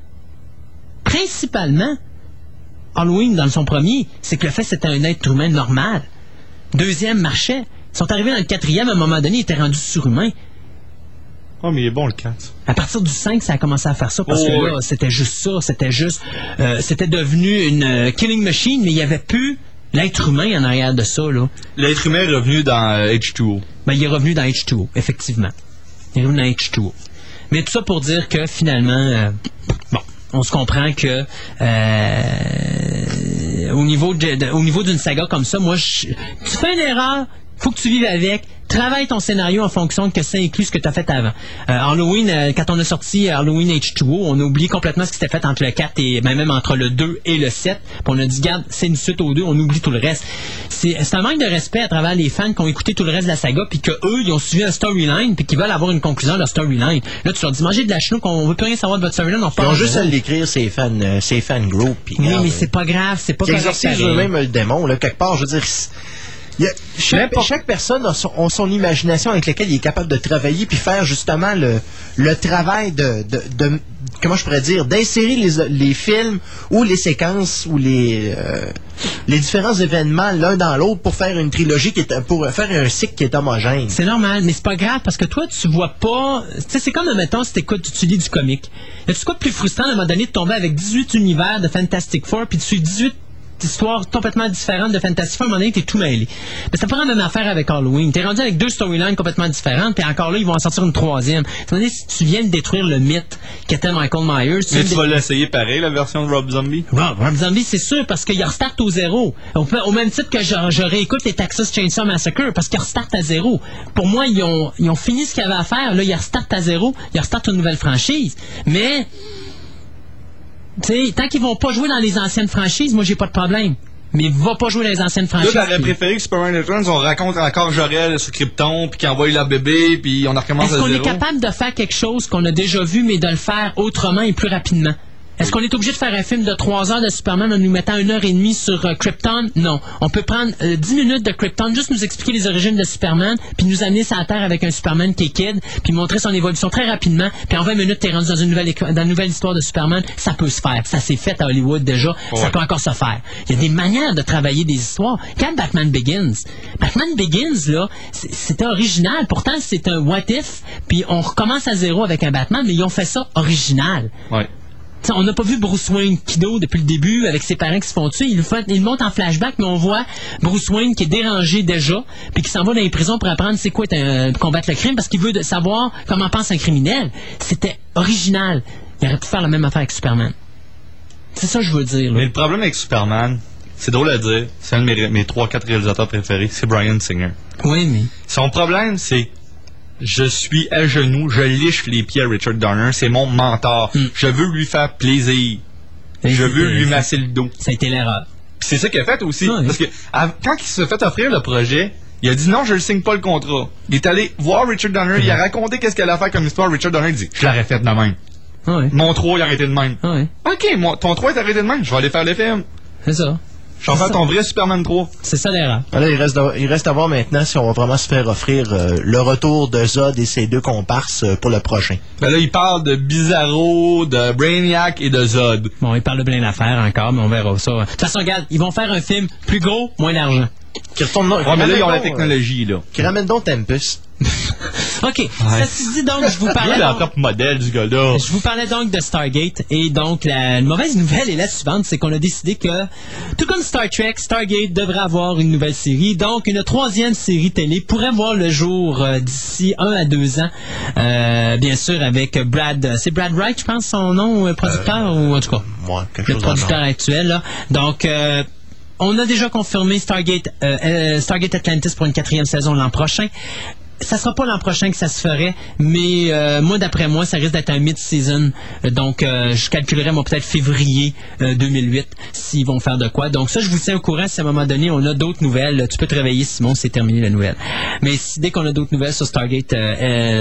principalement, Halloween dans son premier, c'est que le fait c'était un être humain normal. Deuxième marchait. Ils sont arrivés dans le quatrième, à un moment donné, ils étaient rendus surhumains. Oh, mais il est bon, le 4. À partir du 5, ça a commencé à faire ça parce Oh, que là, ouais. c'était juste ça, c'était juste, euh, c'était devenu une euh, killing machine, mais il y avait plus l'être humain en arrière de ça là. L'être humain est revenu dans euh, H2O. Ben, il est revenu dans H2O, effectivement. Il est revenu dans H2O. Mais tout ça pour dire que finalement, euh, bon, on se comprend que euh, au niveau au niveau d'une saga comme ça, moi, je- tu fais une erreur, faut que tu vives avec. Travaille ton scénario en fonction de que ça inclut ce que tu as fait avant. Euh, Halloween, euh, quand on a sorti Halloween H2O, on a oublié complètement ce qui s'était fait entre le 4 et ben, même entre le 2 et le 7. Puis on a dit, garde, c'est une suite aux deux, on oublie tout le reste. C'est un manque de respect à travers les fans qui ont écouté tout le reste de la saga, puis que eux, ils ont suivi un storyline, puis qui veulent avoir une conclusion de leur storyline. Là, tu leur dis, mangez de la chenoute, on veut plus rien savoir de votre storyline, on Ils ont juste à l'écrire, ces fans, euh, ces fan group. Oui, mais c'est pas grave, c'est pas pareil. eux-mêmes le démon, là, quelque part. Je veux dire, il y a- chaque, chaque personne a son, a son imagination avec laquelle il est capable de travailler puis faire justement le, le travail de, de, de- comment je pourrais dire, d'insérer les, les films ou les séquences ou les, euh, les différents événements l'un dans l'autre pour faire une trilogie qui est, pour faire un cycle qui est homogène. C'est normal, mais c'est pas grave parce que toi, tu vois pas. Tu sais, c'est comme, mettons, si t'écoutes, tu lis du comique. Y a-tu quoi de plus frustrant à un moment donné de tomber avec 18 univers de Fantastic Four puis de suivre 18 histoires complètement différentes de Fantastic Four, à un moment donné, t'es tout mêlé. Mais pas la même affaire avec Halloween. T'es rendu avec deux storylines complètement différentes, puis encore là, ils vont en sortir une troisième. Un moment donné, si tu viens de détruire le mythe qu'était Michael Myers, tu Mais tu vas l'essayer pareil, la version de Rob Zombie? Rob, Rob Zombie, c'est sûr, parce qu'il restart au zéro. Au, au même titre que je, je réécoute les Texas Chainsaw Massacre, parce qu'ils restartent à zéro. Pour moi, ils ont, ils ont fini ce qu'il y avait à faire. Là, ils restartent à zéro. Ils restartent une nouvelle franchise. Mais, tant qu'ils vont pas jouer dans les anciennes franchises, moi, j'ai pas de problème. Mais va pas jouer dans les anciennes franchises. t'aurais puis- préféré que Superman Returns, on raconte encore Jorel sur Krypton, puis qu'il envoie la bébé, puis on recommence Est-ce à qu'on est capable de faire quelque chose qu'on a déjà vu, mais de le faire autrement et plus rapidement? Est-ce qu'on est obligé de faire un film de 3 heures de Superman en nous mettant une heure et demie sur euh, Krypton? Non. On peut prendre euh, 10 minutes de Krypton, juste nous expliquer les origines de Superman, puis nous amener sur la Terre avec un Superman qui est kid, puis montrer son évolution très rapidement, puis en 20 minutes, t'es rendu dans une nouvelle, dans une nouvelle histoire de Superman. Ça peut se faire. Ça s'est fait à Hollywood déjà. Ça peut encore se faire. Il y a des manières de travailler des histoires. Quand Batman Begins, Batman Begins, là, c'était original. Pourtant, c'est un what if, puis on recommence à zéro avec un Batman, mais ils ont fait ça original. Ouais. T'sais, on n'a pas vu Bruce Wayne Kido depuis le début avec ses parents qui se font tuer. Il, le fait- il monte en flashback, mais on voit Bruce Wayne qui est dérangé déjà, puis qui s'en va dans les prisons pour apprendre c'est quoi combattre le crime parce qu'il veut de- savoir comment pense un criminel. C'était original. Il aurait pu faire la même affaire avec Superman. C'est ça que je veux dire. là. Mais le problème avec Superman, c'est drôle à dire, c'est un de mes, mes 3-4 réalisateurs préférés, c'est Brian Singer. Oui, mais. Son problème, c'est je suis à genoux, je liche les pieds à Richard Donner, c'est mon mentor. Hmm. Je veux lui faire plaisir. Je veux lui masser le dos. Ça a été l'erreur. C'est ça qu'il a fait aussi. Parce que à- quand il s'est fait offrir le projet, il a dit non, je ne signe pas le contrat. Il est allé voir Richard Donner, il a raconté qu'est-ce qu'elle a fait comme histoire. Richard Donner dit Je l'aurais fait de même. Mon 3 il a arrêté de même. Ok, mon- ton 3 est arrêté de même, je vais aller faire le film. C'est ça. Je vais faire ton vrai Superman 3. C'est ça l'erreur. Là, il reste, à- il reste à voir maintenant si on va vraiment se faire offrir euh, le retour de Zod et ses deux comparses euh, pour le prochain. Ben là, il parle de Bizarro, de Brainiac et de Zod. Bon, il parle de plein d'affaires encore, mais on verra ça. De toute façon, regarde, ils vont faire un film plus gros, moins d'argent. Qui retourne Ouais, mais là, ils ont la technologie, là. Qui ramène donc Tempest. *laughs* OK. Ceci dit, donc, je vous parlais... Lui, donc- modèle du. Je vous parlais donc de Stargate et donc la mauvaise nouvelle est la suivante, c'est qu'on a décidé que tout comme Star Trek, Stargate devrait avoir une nouvelle série, donc une troisième série télé pourrait voir le jour euh, d'ici un à deux ans, Euh, bien sûr avec Brad, c'est Brad Wright, je pense son nom, euh, producteur ou en tout cas Moi, quelque le chose producteur actuel. Là. Donc, euh, on a déjà confirmé Stargate, euh, euh, Stargate Atlantis pour une quatrième saison l'an prochain. Ça sera pas l'an prochain que ça se ferait, mais euh, moi d'après moi, ça risque d'être un mid-season. Donc, euh, je calculerais moi peut-être février euh, 2008 s'ils vont faire de quoi. Donc ça, je vous tiens au courant si à un moment donné on a d'autres nouvelles. Tu peux te réveiller, Simon, c'est terminé la nouvelle. Mais si, dès qu'on a d'autres nouvelles sur Stargate euh,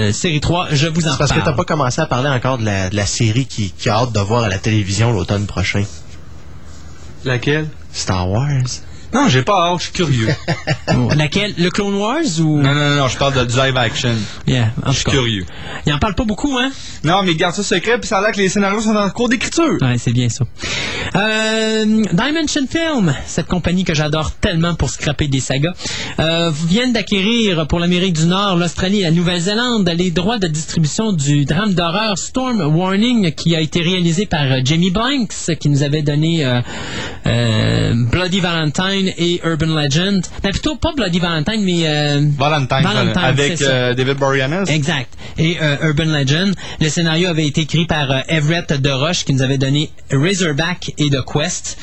euh, série 3, je vous en C'est parce que parle. t'as pas commencé à parler encore de la, de la série qui, qui a hâte de voir à la télévision l'automne prochain. Laquelle? Star Wars. Non, j'ai pas hâte, je suis curieux. *laughs* Laquelle? Le Clone Wars ou? Non, non, non, je parle de du live action. Yeah, Je suis curieux. Il en parle pas beaucoup, hein? Non, mais garde ça secret, puis ça a l'air que les scénarios sont en cours d'écriture. Ouais, c'est bien ça. Euh, Dimension Film, cette compagnie que j'adore tellement pour scraper des sagas, euh, viennent d'acquérir pour l'Amérique du Nord, l'Australie et la Nouvelle-Zélande les droits de distribution du drame d'horreur Storm Warning qui a été réalisé par euh, Jamie Blanks qui nous avait donné euh, euh, Bloody Valentine Valentine et Urban Legend. Ben, plutôt pas Bloody Valentine, mais... euh, Valentine, Valentine, avec euh, David Boreanaz. Exact. Et euh, Urban Legend. Le scénario avait été écrit par Everett de Roche, qui nous avait donné Razorback et The Quest.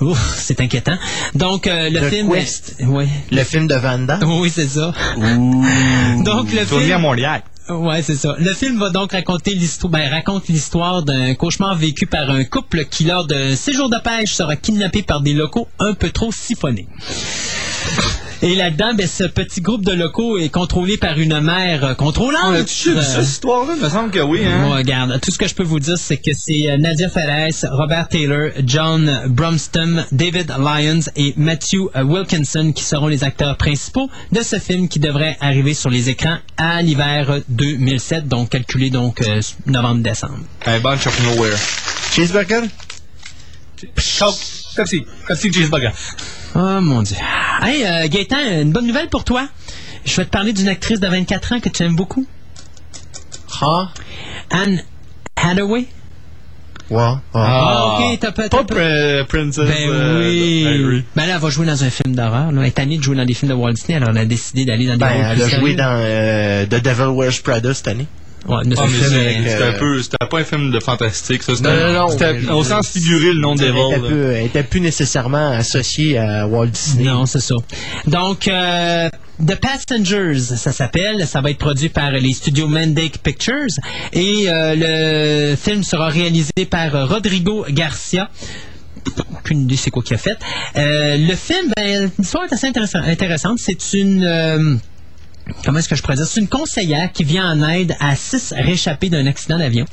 Ouf, c'est inquiétant. Donc, le The film... Quest? Oui. Le film de Van Damme. *laughs* Oui, c'est ça. *laughs* Donc, le film... à Montréal. Ouais, c'est ça. Le film va donc raconter l'histoire, ben, l'histoire d'un cauchemar vécu par un couple qui, lors d'un séjour de pêche, sera kidnappé par des locaux un peu trop siphonnés. Et là-dedans, ben, ce petit groupe de locaux est contrôlé par une mère euh, contrôlante. On a-tu vu ça, cette histoire-là? Il me semble que oui, hein? Regarde, tout ce que je peux vous dire, c'est que c'est euh, Nadia Fares, Robert Taylor, John Bromston, David Lyons et Matthew euh, Wilkinson qui seront les acteurs principaux de ce film qui devrait arriver sur les écrans à l'hiver 2007, donc calculé donc euh, novembre-décembre. Un bunch of nowhere. Cheeseburger? Coke. Pepsi. Pepsi cheeseburger. Oh mon dieu. Hey, euh, Gaëtan, une bonne nouvelle pour toi. Je vais te parler d'une actrice de 24 ans que tu aimes beaucoup. Ah? Anne Hathaway. Ouais. Ah, ok, t'as pas... Pas Pr- Princess. Ben euh, oui. Harry. Ben là, elle va jouer dans un film d'horreur. Elle est tannée de jouer dans des films de Walt Disney, alors elle a décidé d'aller dans des Ben, elle a joué dans euh, The Devil Wears Prada cette année. Ouais, mais Ah, euh, C'était un euh, peu, c'était pas un film de fantastique, ça. Non, non, non, au sens figuré le nom Devil. elle était plus nécessairement associée à Walt Disney. Non, c'est ça. Donc, euh, The Passengers, ça s'appelle. Ça va être produit par les studios Mandake Pictures. Et euh, le film sera réalisé par euh, Rodrigo Garcia. Aucune idée c'est quoi qu'il a fait. Euh, le film, ben, l'histoire est assez intéressant- intéressante. C'est une... Comment est-ce que je pourrais dire? C'est une conseillère qui vient en aide à six réchappés d'un accident d'avion.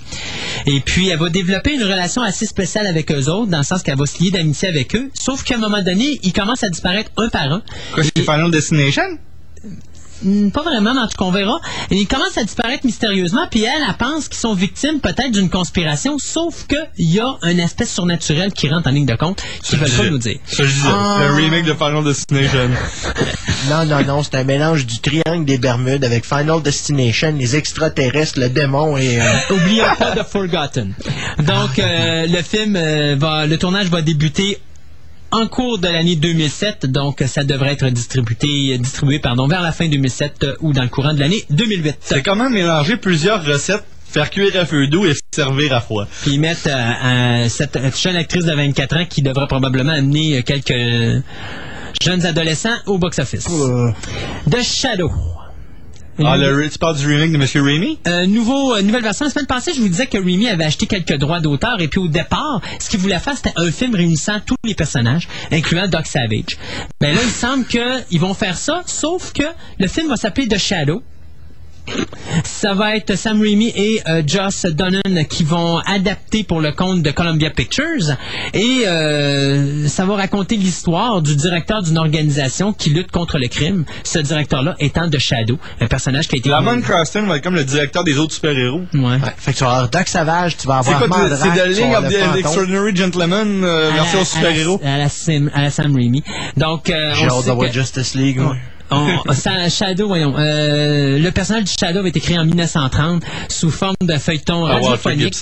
Et puis, elle va développer une relation assez spéciale avec eux autres, dans le sens qu'elle va se lier d'amitié avec eux. Sauf qu'à un moment donné, ils commencent à disparaître un par un. Quoi, c'est Final Destination? Hmm, Pas vraiment, mais en tout cas, on verra. Et ils commencent à disparaître mystérieusement, puis elle, elle pense qu'ils sont victimes peut-être d'une conspiration, sauf qu'il y a un aspect surnaturel qui rentre en ligne de compte, qui ne veulent pas nous dire. Ça, je. Ah. Le remake de Final Destination. *laughs* Non, non, non, c'est un mélange du triangle des Bermudes avec Final Destination, les extraterrestres, le démon et... euh, *laughs* Oublions pas de Forgotten. Donc, euh, le film euh, va, le tournage va débuter en cours de l'année 2007, donc ça devrait être distribué, distribué pardon, vers la fin 2007 euh, ou dans le courant de l'année 2008. C'est comment mélanger plusieurs recettes, faire cuire à feu doux et servir à froid. Puis ils mettent euh, euh, cette jeune actrice de 24 ans qui devrait probablement amener euh, quelques euh, jeunes adolescents au box-office. The Shadow. Ah, le, tu parles du remake de Monsieur Raimi? Euh, nouveau, euh, nouvelle version. La semaine passée, je vous disais que Raimi avait acheté quelques droits d'auteur et puis au départ, ce qu'il voulait faire, c'était un film réunissant tous les personnages, incluant Doc Savage. Mais là, il semble qu'ils vont faire ça, sauf que le film va s'appeler The Shadow. Ça va être Sam Raimi et euh, Joss Donnan qui vont adapter pour le compte de Columbia Pictures et euh, ça va raconter l'histoire du directeur d'une organisation qui lutte contre le crime. Ce directeur-là étant The Shadow, un personnage qui a été... Lamont Croston va être comme le directeur des autres super-héros. Ouais. ouais, fait que tu vas avoir Doc Savage, tu vas C'est avoir c'est vas League of the. Extraordinary Gentlemen euh, version à la- super-héros? À la, Sam, à la Sam Raimi. Donc, euh, J'ai on hâte sait d'avoir que- Justice League, moi. On- ça- Shadow, voyons. euh, le personnage du Shadow avait été créé en 1930 sous forme de feuilleton Ah, Walter radiophonique.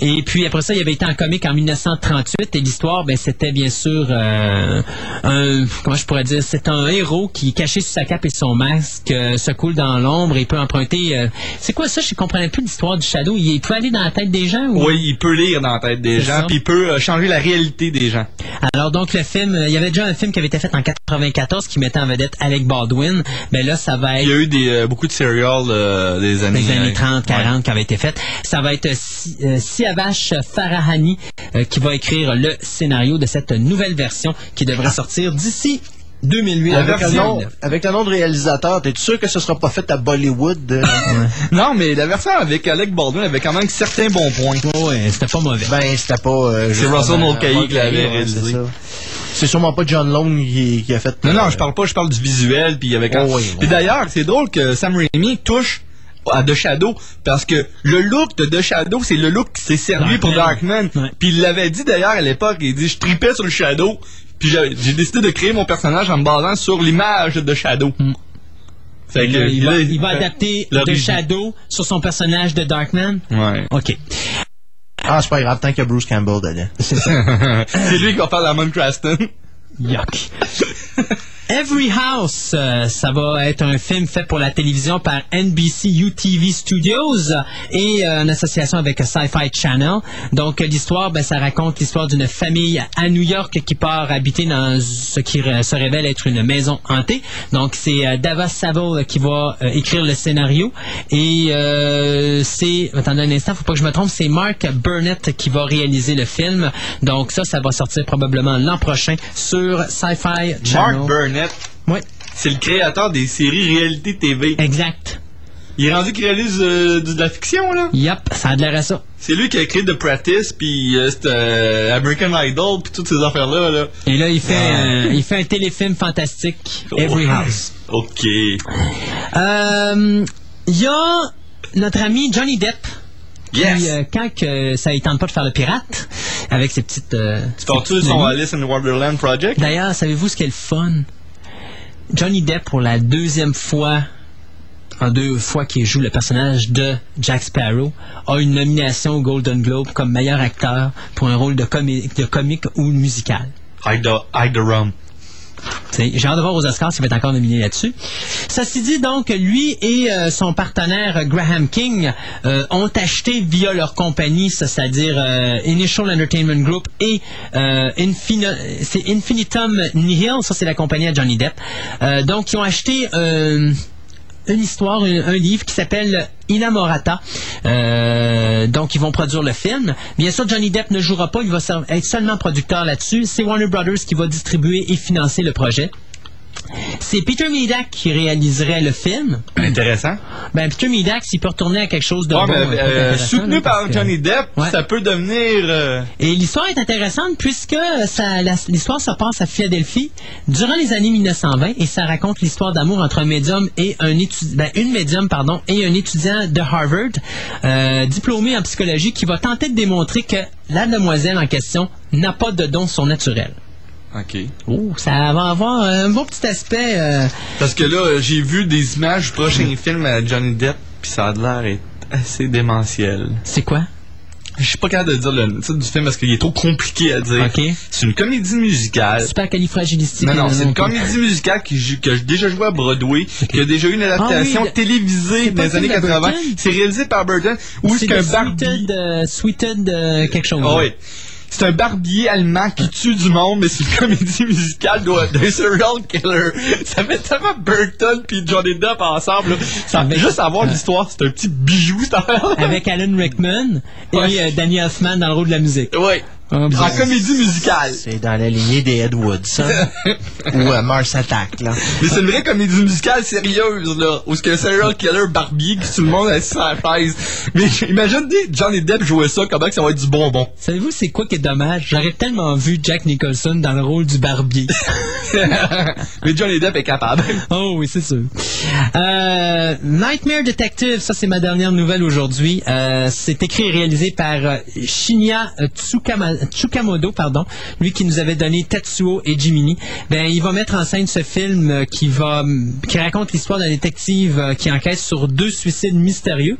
Et puis après ça, il avait été en comique en 1938 et l'histoire, ben c'était bien sûr euh, un comment je pourrais dire, c'est un héros qui caché sous sa cape et son masque euh, se coule dans l'ombre et peut emprunter. euh, c'est quoi ça? Je comprenais plus l'histoire du Shadow. Il, il peut aller dans la tête des gens ou? Oui, il peut lire dans la tête des gens, puis il peut euh, changer la réalité des gens. Alors donc le film, euh, il y avait déjà un film qui avait été fait en 94 qui mettait en vedette Alec Baldwin. Mais là, ça va être Il y a eu des, euh, beaucoup de serials euh, des années, des années euh, 30, 40 ouais. qui avaient été faites. Ça va être euh, Si- euh, Siavash Farahani euh, qui va écrire le scénario de cette nouvelle version qui devrait sortir d'ici 2008. Avec un, nom, 2009. avec un nom de réalisateur, t'es sûr que ce sera pas fait à Bollywood? euh? *laughs* Non, mais la version avec Alec Baldwin avait quand même certains bons points. Ouais, c'était pas mauvais. Ben, c'était pas... euh, C'est Russell Mulcahy qui l'avait réalisé. C'est sûrement pas John Lone qui, qui a fait... Non, non, euh, je parle pas, je parle du visuel, puis avec. Oh, oui, Puis oui. d'ailleurs, c'est drôle que Sam Raimi touche à The Shadow parce que le look de The Shadow, c'est le look qui s'est servi pour Darkman. Darkman. Puis il l'avait dit d'ailleurs à l'époque, il dit je tripais sur le Shadow, puis j'ai décidé de créer mon personnage en me basant sur l'image de The Shadow. Fait que, il, va, il adapter The. Shadow sur son personnage de Darkman? Ouais. OK. Ah, c'est pas grave, tant qu'il y a Bruce Campbell dedans. c'est *laughs* lui qui va faire la Craston. Yuck. *laughs* Every House, euh, ça va être un film fait pour la télévision par NBC UTV Studios et euh, en association avec Sci-Fi Channel. Donc l'histoire, ben, ça raconte l'histoire d'une famille à New York qui part habiter dans ce qui se révèle être une maison hantée. Donc c'est euh, Dava Saville qui va euh, écrire le scénario et euh, c'est, attendez un instant, faut pas que je me trompe, c'est Mark Burnett qui va réaliser le film. Donc ça, ça va sortir probablement l'an prochain sur Sci-Fi Channel. Oui. C'est le créateur des séries réalité TV. Exact. Il est rendu qu'il réalise euh, de la fiction, là. Yep, ça a de l'air à ça. C'est lui qui a créé The Practice, puis euh, euh, American Idol, puis toutes ces affaires-là, là. Et là, il fait, un, il fait un téléfilm fantastique, Every House. OK. Euh, Il y a notre ami Johnny Depp. Qui, Yes. euh, quand que ça ne tente pas de faire le pirate, avec ses petites. euh, Tu ses petites son. Alice in Wonderland Project? D'ailleurs, savez-vous ce qui est le fun? Johnny Depp, pour la deuxième fois, en deux fois qu'il joue le personnage de Jack Sparrow, a une nomination au Golden Globe comme meilleur acteur pour un rôle de, comique ou musical. J'ai hâte de voir aux Oscars s'il va être encore nominé là-dessus. Ceci dit, donc, lui et euh, son partenaire euh, Graham King euh, ont acheté via leur compagnie, ça, c'est-à-dire euh, Initial Entertainment Group et euh, c'est Infinitum Nihil, ça c'est la compagnie à Johnny Depp. Euh, donc, ils ont acheté une histoire, un, livre qui s'appelle Inamorata. Euh, donc, ils vont produire le film. Bien sûr, Johnny Depp ne jouera pas, il va être seulement producteur là-dessus. C'est Warner Brothers qui va distribuer et financer le projet. C'est Peter Medak qui réaliserait le film. Intéressant. Ben, Peter Medak, s'il peut retourner à quelque chose de Ouais, bon, mais, un peu euh, soutenu par que- Johnny Depp, Ouais. ça peut devenir... euh, Et l'histoire est intéressante puisque l'histoire se passe à Philadelphie durant les années 1920 et ça raconte l'histoire d'amour entre un médium et un étudiant, ben, une médium pardon et un étudiant de Harvard euh, diplômé en psychologie qui va tenter de démontrer que la demoiselle en question n'a pas de don surnaturel. OK. Oh, ça va avoir un bon petit aspect. euh, Parce que là, j'ai vu des images du prochain film à Johnny Depp, puis ça a l'air assez démentiel. C'est quoi? Je suis pas capable de dire le titre du film parce qu'il est trop compliqué à dire. OK. C'est une comédie musicale. Super califragilistique. Non, non, c'est une comédie musicale qui, qui a déjà joué à Broadway, qui a déjà eu une adaptation Ah oui, le- télévisée dans les le années film de 80. Burton? C'est réalisé par Burton. Où est-ce qu'un. Sweeted, euh, Sweeted, euh, quelque chose. Ah oui. C'est un barbier allemand qui tue du monde, mais c'est une comédie musicale de- d'un serial killer. Ça fait tellement Burton puis Johnny Depp ensemble. là. Ça Avec- juste savoir l'histoire, c'est un petit bijou cette affaire. Avec Alan Rickman et Ouais. euh, Danny Elfman dans le rôle de la musique. Ouais. Ah. En comédie musicale. C'est dans la lignée des Ed Wood, ça. *laughs* Ou euh, Mars Attack, là. Mais c'est une vraie comédie musicale sérieuse, là. Où ce que un serial killer barbier qui tue le monde assis à la chaise. Mais imagine Johnny Depp jouer ça, comment que ça va être du bonbon? Savez-vous c'est quoi qui est dommage? J'aurais tellement vu Jack Nicholson dans le rôle du barbier. *laughs* Mais Johnny Depp est capable. *laughs* oh oui, c'est sûr. Euh, Nightmare Detective, ça c'est ma dernière nouvelle aujourd'hui. Euh, c'est écrit et réalisé par euh, Shinya euh, Tsukama- Tsukamoto, pardon, lui qui nous avait donné Tetsuo et Jiminy. Ben, il va mettre en scène ce film euh, qui va raconte l'histoire d'un détective euh, qui enquête sur deux suicides mystérieux.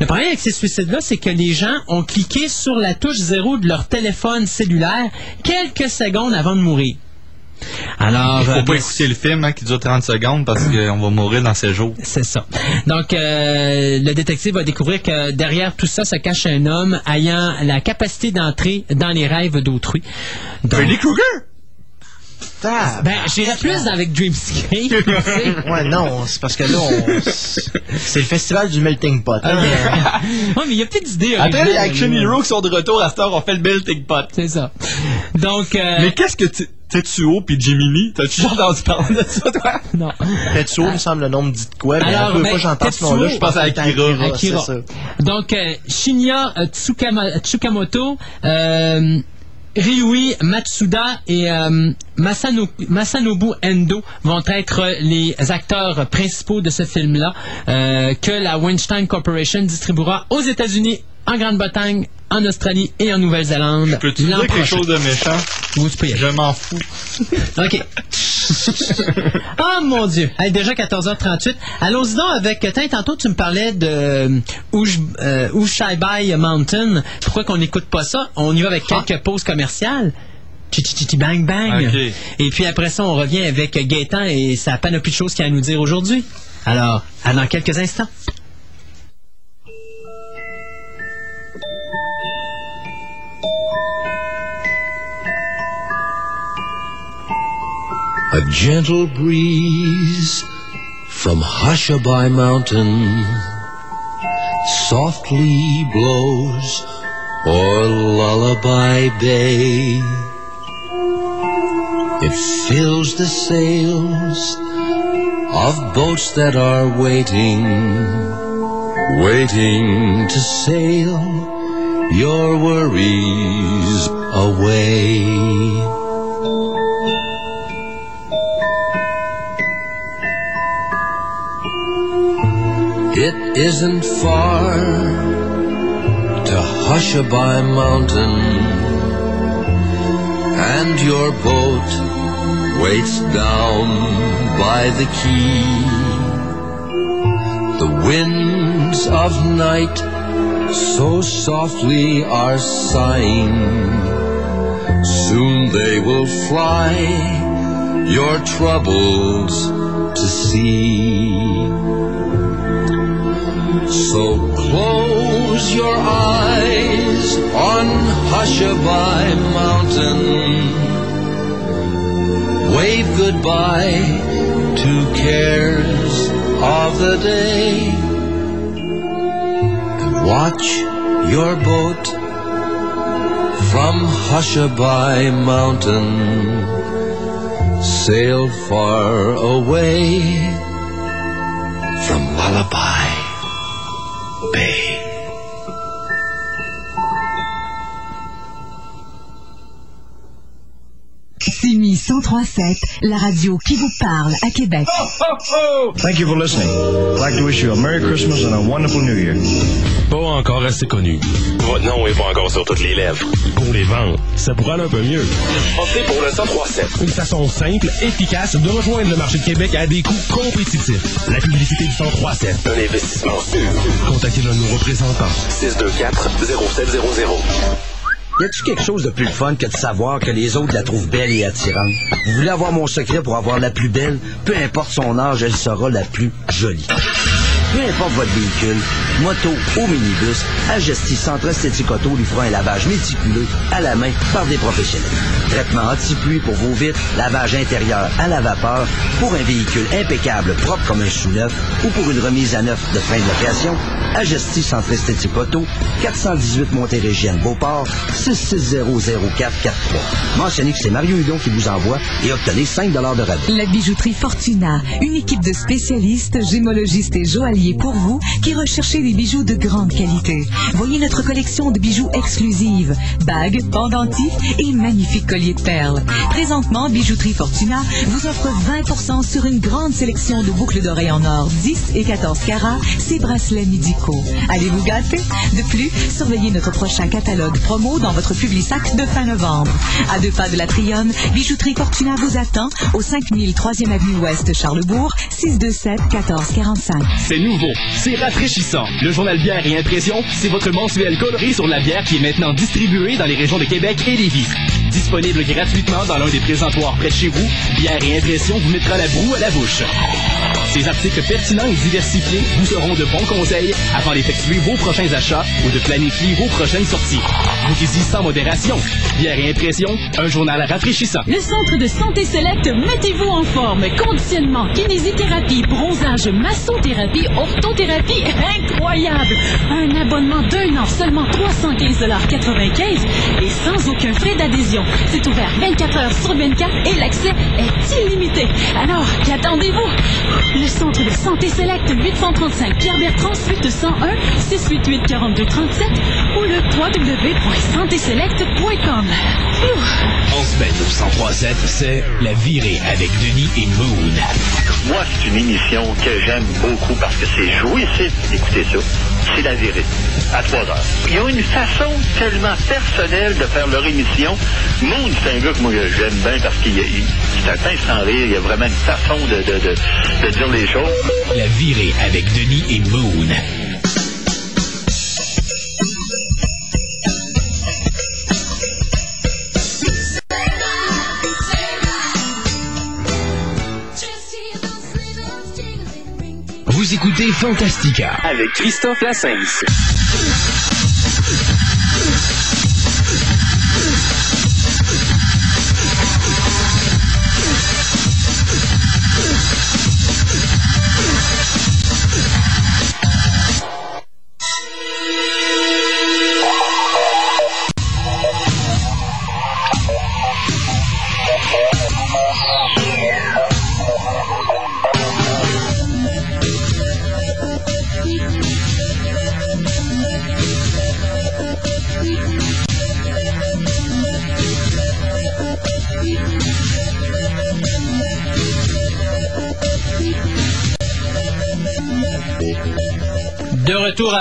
Le problème avec ces suicides-là, c'est que les gens ont cliqué sur la touche zéro de leur téléphone cellulaire quelques secondes avant de mourir. Alors, Il euh, faut pas ben, écouter le film hein, qui dure 30 secondes parce qu'on va mourir dans ces jours. C'est ça. Donc, euh, le détective va découvrir que derrière tout ça se cache un homme ayant la capacité d'entrer dans les rêves d'autrui. Freddy Krueger! Ben, j'irais plus avec Dreamscape. *laughs* Ouais, non, c'est parce que là, on- c'est le festival du melting pot. hein. ouais, mais il y a plus d'idées. Après les Action. Heroes qui sont de retour à cette heure, on fait le melting pot. C'est ça. Donc, euh, Mais qu'est-ce que tu- Tetsuo puis Jiminy, t'as-tu déjà entendu parler de ça, toi? non. Tetsuo, me semble, le nom me dit de quoi, mais Alors, la ben, fois que j'entends ce nom-là, je pense à Akira. Akira. c'est ça. Donc, euh, Shinya euh, Tsukama- Tsukamoto, euh, Ryui Matsuda et euh, Masano- Masanobu Endo vont être les acteurs principaux de ce film-là euh, que la Weinstein Corporation distribuera aux États-Unis, en Grande-Bretagne, en Australie et en Nouvelle-Zélande. Peux-tu dire quelque chose de méchant? Je m'en fous. *laughs* OK. *laughs* Ah mon Dieu. Hey, déjà 14h38. Allons-y donc avec. Tiens, tantôt tu me parlais de euh, Ush- euh, Ushaibai Mountain. Pourquoi qu'on n'écoute pas ça? On y va avec quelques pauses commerciales. Chichi Chichi Bang Bang. Ok. Et puis après ça, on revient avec Gaëtan et sa panoplie de choses qu'il a à nous dire aujourd'hui. Alors, à dans quelques instants. A gentle breeze from Hushabye Mountain softly blows o'er Lullaby Bay. It fills the sails of boats that are waiting, waiting to sail your worries away. It isn't far to Hushabye Mountain, and your boat waits down by the quay. The winds of night so softly are sighing, soon they will fly your troubles to sea. So close your eyes on Hushabye Mountain. Wave goodbye to cares of the day. And watch your boat from Hushabye Mountain sail far away from Lullaby Simi 1037, la radio qui vous parle à Québec. Thank you for listening. I'd like to wish you a Merry Christmas and a wonderful New Year. Pas encore assez connu. Votre nom est pas encore sur toutes les lèvres. Pour les ventes, ça pourrait aller un peu mieux. Optez pour le 1037. Une façon simple, efficace de rejoindre le marché de Québec à des coûts compétitifs. La publicité du 1037. Un investissement sûr. Contactez l'un de nos représentants. 624 0700. Y a-tu quelque chose de plus fun que de savoir que les autres la trouvent belle et attirante? Vous voulez avoir mon secret pour avoir la plus belle? Peu importe son âge, elle sera la plus jolie. Peu importe votre véhicule, moto ou minibus, Agestis Centre Esthétique Auto lui fera un lavage méticuleux à la main par des professionnels. Traitement anti-pluie pour vos vitres, lavage intérieur à la vapeur, pour un véhicule impeccable, propre comme un sous-neuf, ou pour une remise à neuf de fin de location, Agestis Centre Esthétique Auto, 418 Montérégienne Beauport, 6600443. Mentionnez que c'est Mario Hudon qui vous envoie et obtenez 5 de rabais. La bijouterie Fortuna, une équipe de spécialistes, gémologistes et joailliers pour vous qui recherchez des bijoux de grande qualité. Voyez notre collection de bijoux exclusives, bagues, pendentifs et magnifiques colliers de perles. Présentement, Bijouterie Fortuna vous offre 20% sur une grande sélection de boucles d'oreilles en or 10 et 14 carats, ses bracelets médicaux. Allez vous gâter? De plus, surveillez notre prochain catalogue promo dans votre Publisac de fin novembre. À deux pas de la Trionne, Bijouterie Fortuna vous attend au 5000 3e Avenue Ouest Charlebourg, 627 1445. C'est c'est rafraîchissant. Le journal Bière et Impression, c'est votre mensuel coloré sur la bière qui est maintenant distribuée dans les régions de Québec et Lévis. Disponible gratuitement dans l'un des présentoirs près de chez vous, Bière et Impression vous mettra la broue à la bouche. Ces articles pertinents et diversifiés vous seront de bons conseils afin d'effectuer vos prochains achats ou de planifier vos prochaines sorties. Bouquez-y sans modération. Bière et Impression, un journal rafraîchissant. Le centre de santé Select, mettez-vous en forme. Conditionnement, kinésithérapie, bronzage, massothérapie, orthothérapie, incroyable. Un abonnement d'un an, seulement 315,95 et sans aucun frais d'adhésion. C'est ouvert 24 heures sur 24 et l'accès est illimité. Alors, qu'attendez-vous? Le centre de santé Select, 835 Pierre-Bertrand, suite 101, 688 4237 ou le www.santéselect.com. En semaine au 1037, c'est La virée avec Denis et Moon. Moi, c'est une émission que j'aime beaucoup parce que c'est jouissif d'écouter ça. C'est la vérité. À 3 heures. Ils ont une façon tellement personnelle de faire leur émission. Moon, c'est un gars que moi j'aime bien parce qu'il il- c'est un pince sans rire. Il y a vraiment une façon de, de, de, de dire les choses. La virée avec Denis et Moon. Écoutez Fantastica. Avec Christophe Lassens.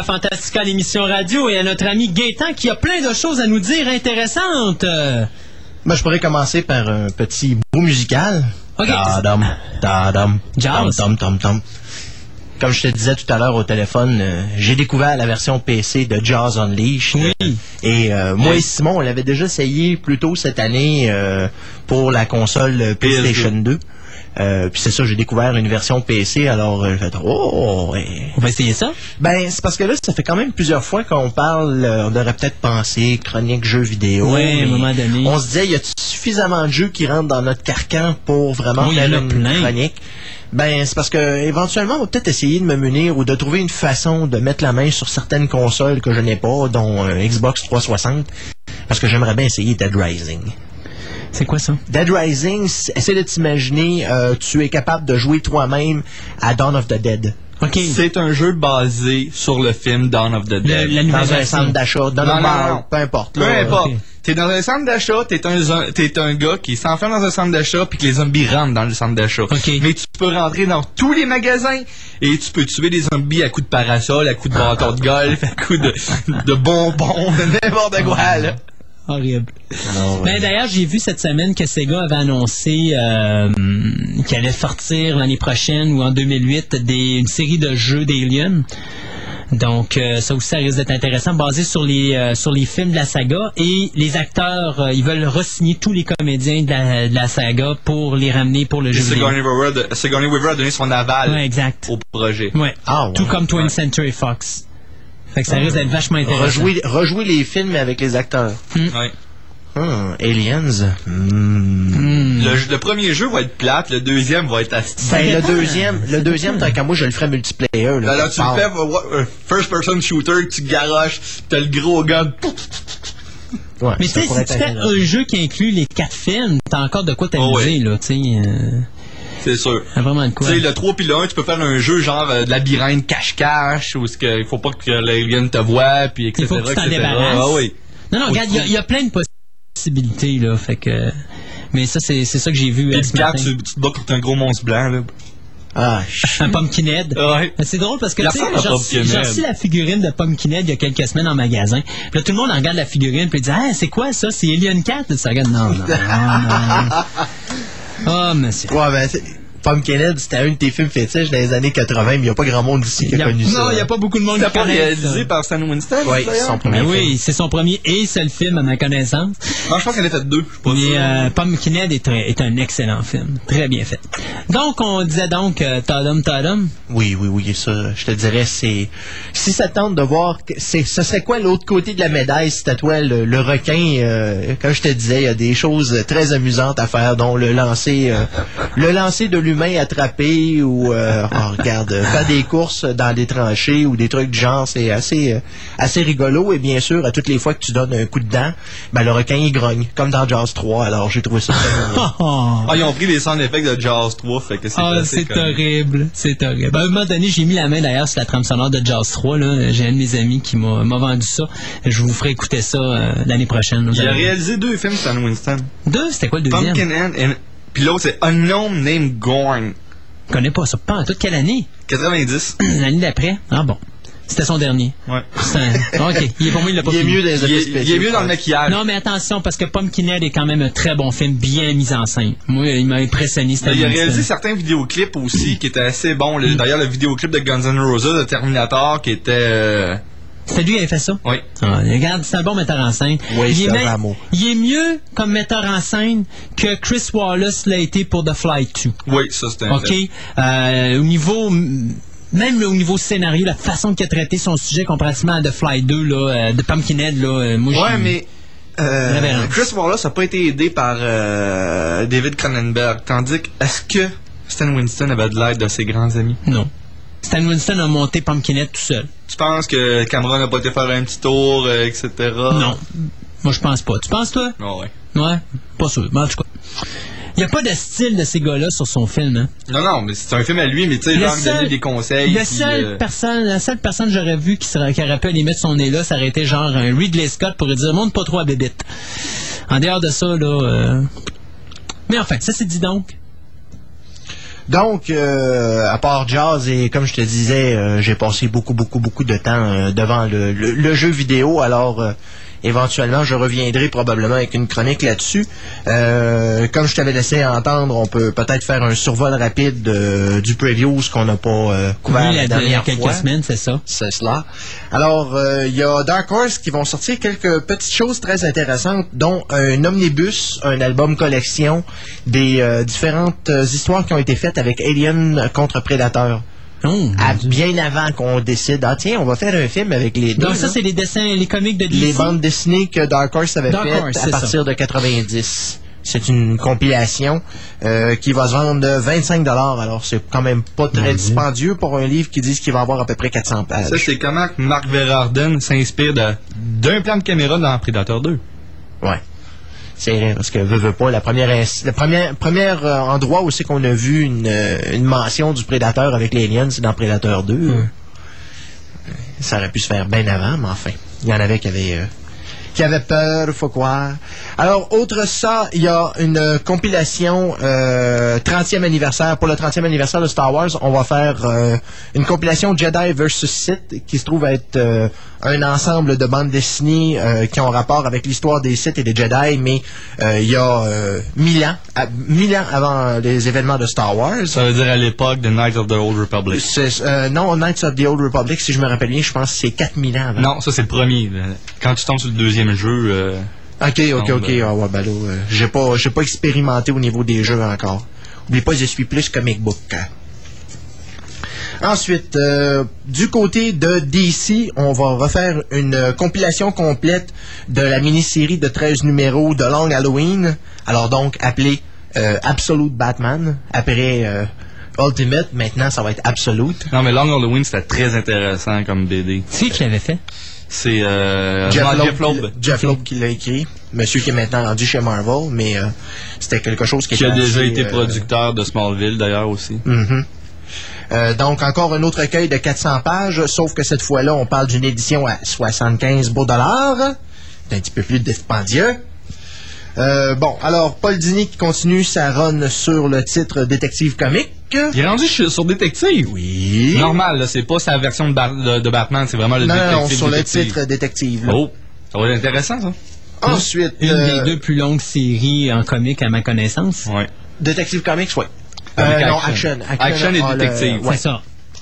À Fantastica, l'émission radio, et à notre ami Gaétan qui a plein de choses à nous dire intéressantes. Ben, je pourrais commencer par un petit bout musical. Ok. Tadam, tadam, Jazz. tom, tom, tom, tom. Comme je te disais tout à l'heure au téléphone, euh, j'ai découvert la version PC de Jazz Unleashed. Et euh, moi et Simon, on l'avait déjà essayé plus tôt cette année euh, pour la console PlayStation 2. Euh, puis c'est ça, j'ai découvert une version PC, alors euh, j'ai fait oh. ouais. On va essayer ça? Ben c'est parce que là, ça fait quand même plusieurs fois qu'on parle. euh, on devrait peut-être penser chronique jeux vidéo. Ouais, à un moment donné. On se disait, y a suffisamment de jeux qui rentrent dans notre carcan pour vraiment Oui, faire une plein. chronique? Ben c'est parce que éventuellement, on va peut-être essayer de me munir ou de trouver une façon de mettre la main sur certaines consoles que je n'ai pas, dont euh, Xbox 360, parce que j'aimerais bien essayer Dead Rising. C'est quoi ça? Dead Rising, essaie de t'imaginer, euh, tu es capable de jouer toi-même à Dawn of the Dead. C'est un jeu basé sur le film Dawn of the Dead. Dans un centre d'achat, dans Non, le non, non. peu importe. Peu importe. T'es dans un centre d'achat, t'es un, t'es un gars qui s'enferme dans un centre d'achat puis que les zombies rentrent dans le centre d'achat. Mais tu peux rentrer dans tous les magasins et tu peux tuer des zombies à coups de parasol, à coups de bâton de golf, à coups de, de bonbons, de *laughs* n'importe quoi, là. Horrible. Ben, D'ailleurs, j'ai vu cette semaine que Sega avait annoncé euh, qu'il allait sortir l'année prochaine ou en 2008 des, une série de jeux d'Alien. Donc, euh, ça aussi, ça risque d'être intéressant, basé sur les, euh, sur les films de la saga. Et les acteurs, euh, ils veulent re-signer tous les comédiens de la, de la saga pour les ramener pour le Et jeu. Sigourney Weaver, a donné son aval Ouais, exact. au projet. Ouais. Tout comme 20th Century Fox. Fait que ça risque d'être vachement intéressant. Rejouer, rejouer les films avec les acteurs. Ouais. Hmm, Aliens? Hmm. Le, le premier jeu va être plate, le deuxième va être asti. Ben, le deuxième, le deuxième, tant qu'à moi, je le ferais multiplayer. Là, Alors tu le fais, euh, first person shooter, tu garoches, t'as le gros gun. Ouais, Mais tu sais, si tu fais un jeu qui inclut les quatre films, t'as encore de quoi t'amuser, Oh ouais. là, tu sais. euh, C'est sûr. t'as vraiment de quoi? Tu sais, le 3 puis le 1, tu peux faire un jeu genre euh, de labyrinthe cache-cache, où ce que, il faut pas que l'alien te voie, puis etc. Il faut que tu t'en etc. débarrasses. Ah oui. Non, non, regarde, il y a- il y, a plein de possibilités, là, fait que... Mais ça, c'est c'est ça que j'ai vu Puis ce 4, matin. tu, tu te bats contre un gros monstre blanc, là. Ah, *laughs* Un Pumpkinhead. Ouais. C'est drôle parce que tu j'ai reçu- la figurine de Pumpkinhead il y a quelques semaines en magasin. Puis là, tout le monde en regarde la figurine puis il dit Ah, c'est quoi ça? C'est Alien 4 Ça regarde, non, non, non, non. *laughs* Oh, monsieur. Ben, c'est- Pumpkinhead, c'était un de tes films fétiches dans les années 80, mais il n'y a pas grand monde ici qui a a- connu ça. non, il n'y a pas beaucoup de monde qui pas connaît réalisé ça. par Stan Winston, Oui, d'ailleurs? son premier Ben film. oui, c'est son premier et seul film à ma connaissance. Non, je pense qu'elle en a fait deux. pas Mais euh, Pumpkinhead est un, est un excellent film. Très bien fait. Donc, on disait donc euh, Tadam Tadam. Oui, oui, oui, ça, je te dirais, c'est. Si ça tente de voir, c'est, ce serait quoi l'autre côté de la médaille si c'était toi le, le requin? euh, comme je te disais, il y a des choses très amusantes à faire, dont le lancer, euh, le lancer de l'humain attrapé ou, euh, *laughs* oh, regarde, euh, faire des courses dans des tranchées ou des trucs du genre, c'est assez, euh, assez rigolo. Et bien sûr, à toutes les fois que tu donnes un coup de dent, ben le requin il grogne, comme dans Jaws 3. Alors j'ai trouvé ça. très *laughs* mignon. Ah, ils ont pris les sound effects de Jaws 3, fait que c'est Ah, c'est connu. horrible, c'est horrible. Ben, à un moment donné, j'ai mis la main d'ailleurs sur la trame sonore de Jazz 3. là. J'ai un de mes amis qui m'a vendu ça. Je vous ferai écouter ça euh, l'année prochaine. Il a réalisé deux films, Stan Winston. Deux, c'était quoi le deuxième? Pumpkinhead et... Puis l'autre, c'est Unknown Name Gorn. Je connais pas ça. Pas en toute quelle année? 90. *clears throat* L'année d'après? Ah bon. C'était son dernier. Ouais. Un- OK. Il est, pour moi, il l'a pas Il est fini. mieux dans les Il est, spéciaux. il est mieux dans le maquillage. Non, mais attention, parce que Pumpkinhead est quand même un très bon film, bien mis en scène. Moi, il m'a impressionné. Il a réalisé certains vidéoclips aussi qui étaient assez bons. Le- D'ailleurs, le vidéoclip de Guns N' Roses de Terminator qui était... euh, C'est lui qui avait fait ça? Oui. Ah, regarde, c'est un bon metteur en scène. Waste il, est of me- ammo. il est mieux comme metteur en scène que Chris Wallace l'a été pour The Fly 2. Oui, ça c'était un OK? Euh, au niveau même là, au niveau scénario, la façon qu'il a traité son sujet comparativement à The Fly 2, là, euh, de Pumpkinhead, là, euh, moi, Ouais, j'ai- mais euh. Chris Wallace n'a pas été aidé par euh, David Cronenberg. Tandis que, est-ce que Stan Winston avait de l'aide de ses grands amis? Non. Stan Winston a monté Pumpkinhead tout seul. Tu penses que Cameron n'a pas été faire un petit tour, euh, etc.? Non. Moi, je pense pas. Tu penses, toi? Ah ouais. Ouais, pas sûr. Mais en tout cas, il n'y a pas de style de ces gars-là sur son film. Hein. Non, non, mais c'est un film à lui, mais tu sais, genre, donner des conseils. Le puis, seul euh, personne, la seule personne que j'aurais vu qui, serait, qui aurait pu aller mettre son nez là, ça aurait été genre un Ridley Scott pour dire monte pas trop à bébite. En dehors de ça, là. euh, Mais enfin, ça c'est dit donc. Donc, euh, à part jazz et comme je te disais, euh, j'ai passé beaucoup, beaucoup, beaucoup de temps euh, devant le, le- jeu vidéo. Alors, euh, éventuellement, je reviendrai probablement avec une chronique là-dessus. Euh, comme je t'avais laissé entendre, on peut peut-être faire un survol rapide euh, du preview, ce qu'on n'a pas euh, couvert Oui, la, la- dernière quelques fois. semaines, c'est ça. C'est cela. Alors, euh, il y a Dark Horse qui vont sortir quelques petites choses très intéressantes, dont un omnibus, un album collection des euh, différentes histoires qui ont été faites avec Alien contre Predator. À- bien avant qu'on décide, ah tiens, on va faire un film avec les deux. Donc ça c'est les dessins, les comics de DC. les bandes dessinées que Dark Horse avait Dark faites à c'est partir de 90. C'est une compilation euh, qui va se vendre de 25 Alors, c'est quand même pas très dispendieux pour un livre qui dit qu'il va avoir à peu près 400 pages. Ça, c'est comment que Mark Verarden s'inspire de- d'un plan de caméra dans Predator 2. Ouais. C'est vrai, parce que veux, veux pas, la première, le premier, premier euh, endroit où c'est qu'on a vu une, euh, une mention du prédateur avec les aliens, c'est dans Predator 2. Euh, Ça aurait pu se faire bien avant, mais enfin, il y en avait qui avaient, euh, qui avaient peur, faut croire. Alors, autre ça, il y a une euh, compilation euh, 30e anniversaire. Pour le 30e anniversaire de Star Wars, on va faire euh, une compilation Jedi versus Sith qui se trouve être euh, un ensemble de bandes dessinées euh, qui ont rapport avec l'histoire des Sith et des Jedi, mais euh, il y a euh, mille ans, à- mille ans avant les événements de Star Wars. Ça veut dire à l'époque de Knights of the Old Republic. Euh, non, Knights of the Old Republic, si je me rappelle bien, je pense que c'est 4000 ans avant. Non, ça c'est le premier. là. Quand tu tombes sur le deuxième jeu. euh, Ok, ok, ok. Ah ouais, ben là, euh, j'ai pas, j'ai pas expérimenté au niveau des jeux encore. Oublie pas, je suis plus comic book. Ensuite, euh, du côté de DC, on va refaire une euh, compilation complète de la mini-série de 13 numéros de Long Halloween. Alors donc, appelée euh, Absolute Batman. Après euh, Ultimate, maintenant, ça va être Absolute. Non, mais Long Halloween, c'était très intéressant comme BD. C'est qui l'avait fait? C'est euh, Jeff Jeff Loeb. Jeff Loeb qui l'a écrit. Monsieur qui est maintenant rendu chez Marvel, mais euh, c'était quelque chose qui Qui a déjà assez, été euh, producteur de Smallville d'ailleurs aussi. Mhm. Euh, donc, encore un autre recueil de 400 pages, sauf que cette fois-là, on parle d'une édition à 75 beaux dollars. C'est un petit peu plus dispendieux. Euh, bon, alors, Paul Dini qui continue sa run sur le titre Détective comique. Il est rendu sur Détective? Oui. Normal, là, c'est pas sa version de, Bar- de- de Batman, c'est vraiment le Non, Détective. non, sur le titre Détective. là. Oh, ça va être intéressant ça. Ensuite, Une euh, des deux plus longues séries en comics à ma connaissance. Ouais. Détective Comics, oui. Euh, non, Action. Action. Action et a le- Détective. ouais. C'est ça.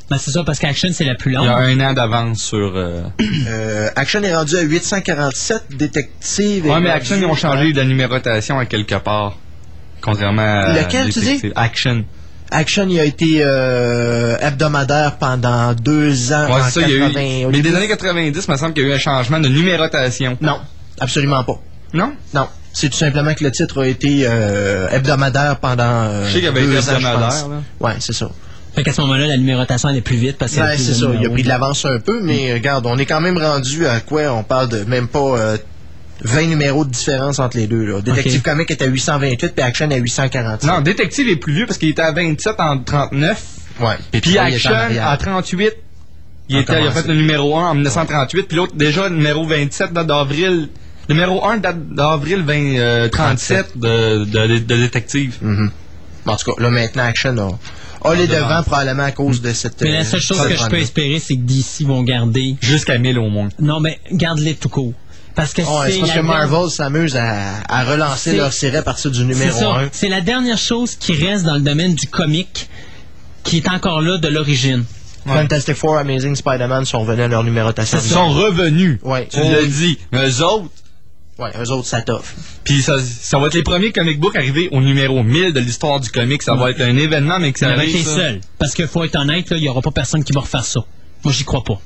Ben, c'est ça, parce qu'Action, c'est la plus Il longue. y a un an d'avance sur. euh, Euh, Action est rendu à 847, Détective. Ouais, mais Action, ils ont changé la numérotation à quelque part. Contrairement à. Lequel, tu dis? Action. Action, il a été euh, hebdomadaire pendant deux ans. Ouais, en c'est ça, il y a 80. eu. Au Mais début- des années 90, il me semble qu'il y a eu un changement de numérotation. Non, absolument pas. Non? Non. C'est tout simplement que le titre a été euh, hebdomadaire pendant. euh, Je sais qu'il avait deux été hebdomadaire. Ouais, c'est ça. Fait qu'à ce moment-là, la numérotation allait plus vite parce qu'il y avait Ouais, plus c'est ça. Il a pris de l'avance un peu, mais euh, regarde, on est quand même rendu à quoi? On parle de même pas euh, 20 numéros de différence entre les deux. Là. Détective. Comic est à 828 puis Action à 847. Non, Détective est plus vieux parce qu'il était à 27 en 39. Ouais. Puis, est Action à 38. Il, était, il a fait le numéro 1 en 1938. Puis l'autre, déjà, le numéro 27 date d'avril. Numéro 1 date d'avril 20, euh, 37 de, de, de Détective. Mhm. En tout cas, là maintenant, Action a, a les devant. devants probablement à cause de cette. Mais la euh, seule chose cette que je peux espérer, c'est que DC vont garder. Jusqu'à 1000 au moins. Non, mais garde-les tout court. Parce que c'est parce que Marvel s'amuse à, à relancer leur série à partir du numéro C'est ça. 1. C'est la dernière chose qui reste dans le domaine du comic qui est encore là de l'origine. Fantastic Four, Amazing Spider-Man sont revenus à leur numérotation. Ils sont revenus. Ouais. Tu Oh, l'as oui. dit. Mais eux autres, Ouais, eux autres, ça t'offre. Puis ça, ça va être les premiers comic books arrivés au numéro 1000 de l'histoire du comic. Ça va être un événement, mais que ça Ça va être arrive, ça. seuls. Parce qu'il faut être honnête, là, il n'y aura pas personne qui va refaire ça. Moi, j'y crois pas.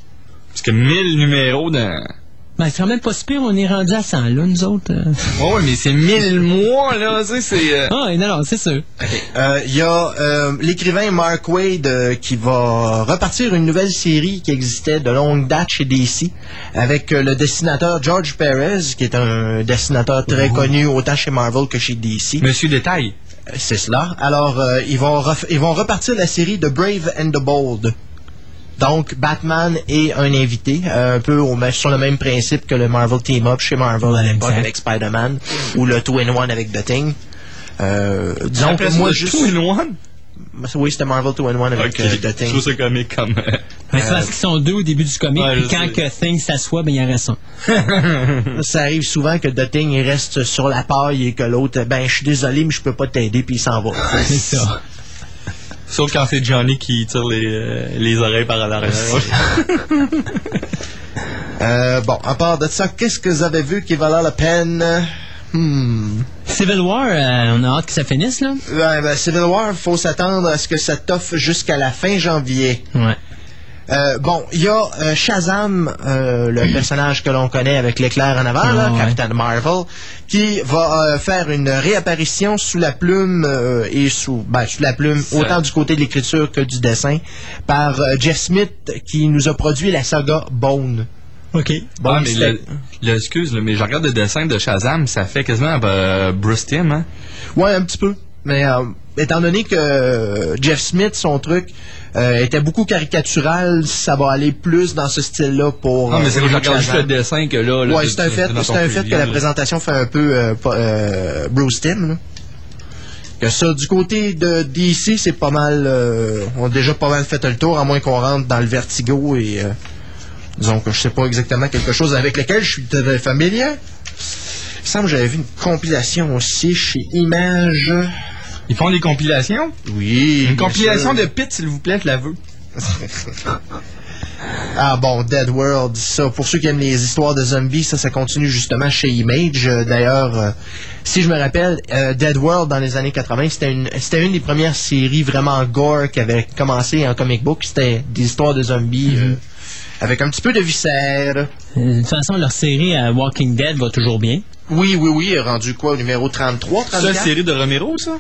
Parce que 1000 numéros dans... Ben, c'est quand même pas si pire, on est rendu à 100 là, nous autres. euh. Ouais, ouais, mais c'est 1000 mois, là, tu sais, c'est... euh, Ah, non, non, c'est sûr. Euh, Il y a euh, l'écrivain Mark Wade euh, qui va repartir une nouvelle série qui existait de longue date chez DC avec euh, le dessinateur George Perez, qui est un dessinateur très connu autant chez Marvel que chez DC. Monsieur Détail. Euh, C'est cela. Alors, euh, ils, vont ref- ils vont repartir la série de Brave and the Bold. Donc, Batman et un invité, euh, un peu au, sur le même principe que le Marvel Team Up chez Marvel à l'époque avec Spider-Man ou le Two-in-One avec The Thing. Euh, disons que moi, le juste... Two-in-One? Oui, c'était Marvel 2-in-1 avec Ok, euh, The Thing. Je trouve ça comique comme... euh, Mais c'est parce qu'ils sont deux au début du comic, Ouais, puis quand que Thing s'assoit, ben, il en reste un. *laughs* Ça arrive souvent que The Thing il reste sur la paille et que l'autre, ben, je suis désolé, mais je peux pas t'aider, puis il s'en va. *laughs* C'est ça. Sauf quand c'est Johnny qui tire les, euh, les oreilles par l'arrière. *laughs* Euh, bon, à part de ça, qu'est-ce que vous avez vu qui valait la peine? Hmm. Civil War, euh, on a hâte que ça finisse, là. Ouais, ben, Civil War, faut s'attendre à ce que ça t'offre jusqu'à la fin janvier. Ouais. Euh, bon, il y a euh, Shazam, euh, le personnage que l'on connaît avec l'éclair en avant, là, ouais. Captain Marvel, qui va euh, faire une réapparition sous la plume euh, et sous, ben, sous la plume Ça- autant du côté de l'écriture que du dessin par euh, Jeff Smith qui nous a produit la saga Bone. OK. Bon, ah, mais c'était- le, le- excuse, là, mais je regarde le dessin de Shazam, ça fait quasiment euh, Bruce Timm, hein? Ouais, un petit peu. Mais euh, étant donné que euh, Jeff Smith, son truc, euh, était beaucoup caricatural, ça va aller plus dans ce style-là pour. Non, mais euh, c'est le dessin que là. là Ouais, c'est un fait, c'est un fait que la présentation fait un peu euh, Bruce Timm. là. Que ça, du côté de DC, c'est pas mal. euh, on a déjà pas mal fait le tour, à moins qu'on rentre dans le vertigo et. euh, disons que je sais pas exactement quelque chose avec lequel je suis familier. Il me semble que j'avais vu une compilation aussi chez Image. Ils font des compilations? Oui. Une bien compilation sûr. de Pit, s'il vous plaît, je la veux. *laughs* Ah bon, Dead World, ça, pour ceux qui aiment les histoires de zombies, ça, ça continue justement chez Image. Euh, D'ailleurs, euh, si je me rappelle, euh, Dead World dans les années 80, c'était une, c'était une des premières séries vraiment gore qui avait commencé en comic book. C'était des histoires de zombies euh, avec un petit peu de viscère. De toute façon, leur série à Walking Dead va toujours bien. Oui, oui, oui, rendu quoi, au numéro 33, C'est 34? la série de Romero, ça?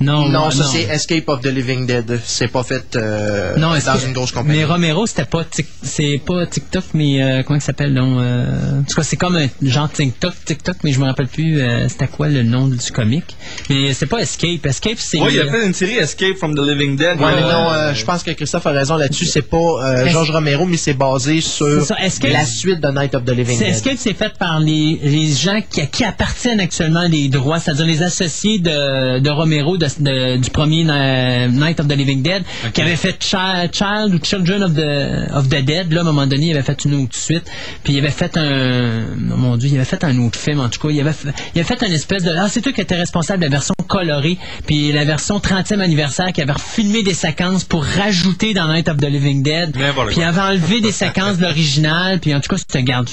Non, Non, ça c'est Escape of the Living Dead. C'est pas fait euh, Non, dans une grosse compagnie. Mais Romero, c'était pas tic- c'est pas TikTok, mais euh, comment il s'appelle donc euh, En tout cas, c'est comme un genre TikTok, TikTok, mais je me rappelle plus euh, c'était quoi le nom du comic. Mais c'est pas Escape. Escape, c'est. Ouais, il a fait une série Escape from the Living Dead. Ouais, mais euh, non, euh, je pense que Christophe a raison là-dessus. C'est pas euh, George Romero, mais c'est basé sur C'est ça, Escape- la suite de Night of the Living C'est Dead. Escape, c'est fait par les, les gens qui, qui appartiennent actuellement des droits, c'est-à-dire les associés de, de Romero de- de- du premier Night of the Living Dead, qui avait fait Child, Child ou Children of the, of the Dead. Là, à un moment donné, il avait fait une autre suite. Puis il avait fait un... oh mon Dieu, il avait fait un autre film, en tout cas. Il avait, fait- il avait fait une espèce de... Ah, c'est toi qui étais responsable de la version colorée, puis la version 30e anniversaire, qui avait filmé des séquences pour rajouter dans Night of the Living Dead. Puis il avait enlevé des séquences de l'original, puis en tout cas, c'était garde.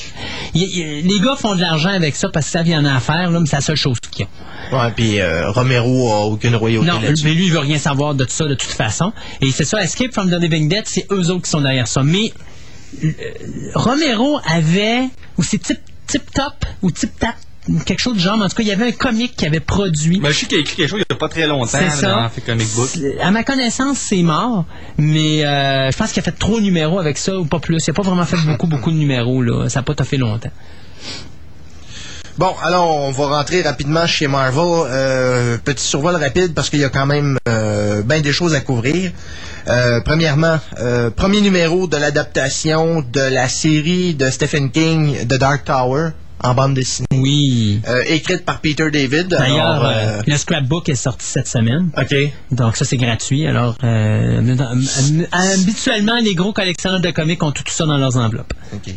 les gars font de l'argent avec ça parce que ça vient en affaire, là, mais c'est la seule chose qu'ils ont. Ouais, puis euh, Romero a aucune royauté Non, mais lui, il veut rien savoir de tout ça de toute façon. Et c'est ça, Escape from the Living Dead, c'est eux autres qui sont derrière ça. Mais euh, Romero avait, ou c'est Tip, Tip Top, ou Tip Tap, quelque chose de genre, mais en tout cas, il y avait un comique qui avait produit. Ben, je sais qu'il a écrit quelque chose il y a pas très longtemps C'est ça. dans fait comic book. À ma connaissance, c'est mort, mais euh, je pense qu'il a fait trop de numéros avec ça, ou pas plus. Il a pas vraiment fait beaucoup, beaucoup de numéros, là. Ça n'a pas fait longtemps. Bon, alors on va rentrer rapidement chez Marvel. Euh, petit survol rapide parce qu'il y a quand même euh, bien des choses à couvrir. Euh, premièrement, premier numéro de l'adaptation de la série de Stephen King, The Dark Tower, en bande dessinée. Oui. Euh, écrite par Peter David. D'ailleurs, euh, le scrapbook est sorti cette semaine. OK. Donc ça, c'est gratuit. Alors, euh, habituellement, les gros collectionneurs de comics ont tout ça dans leurs enveloppes. OK.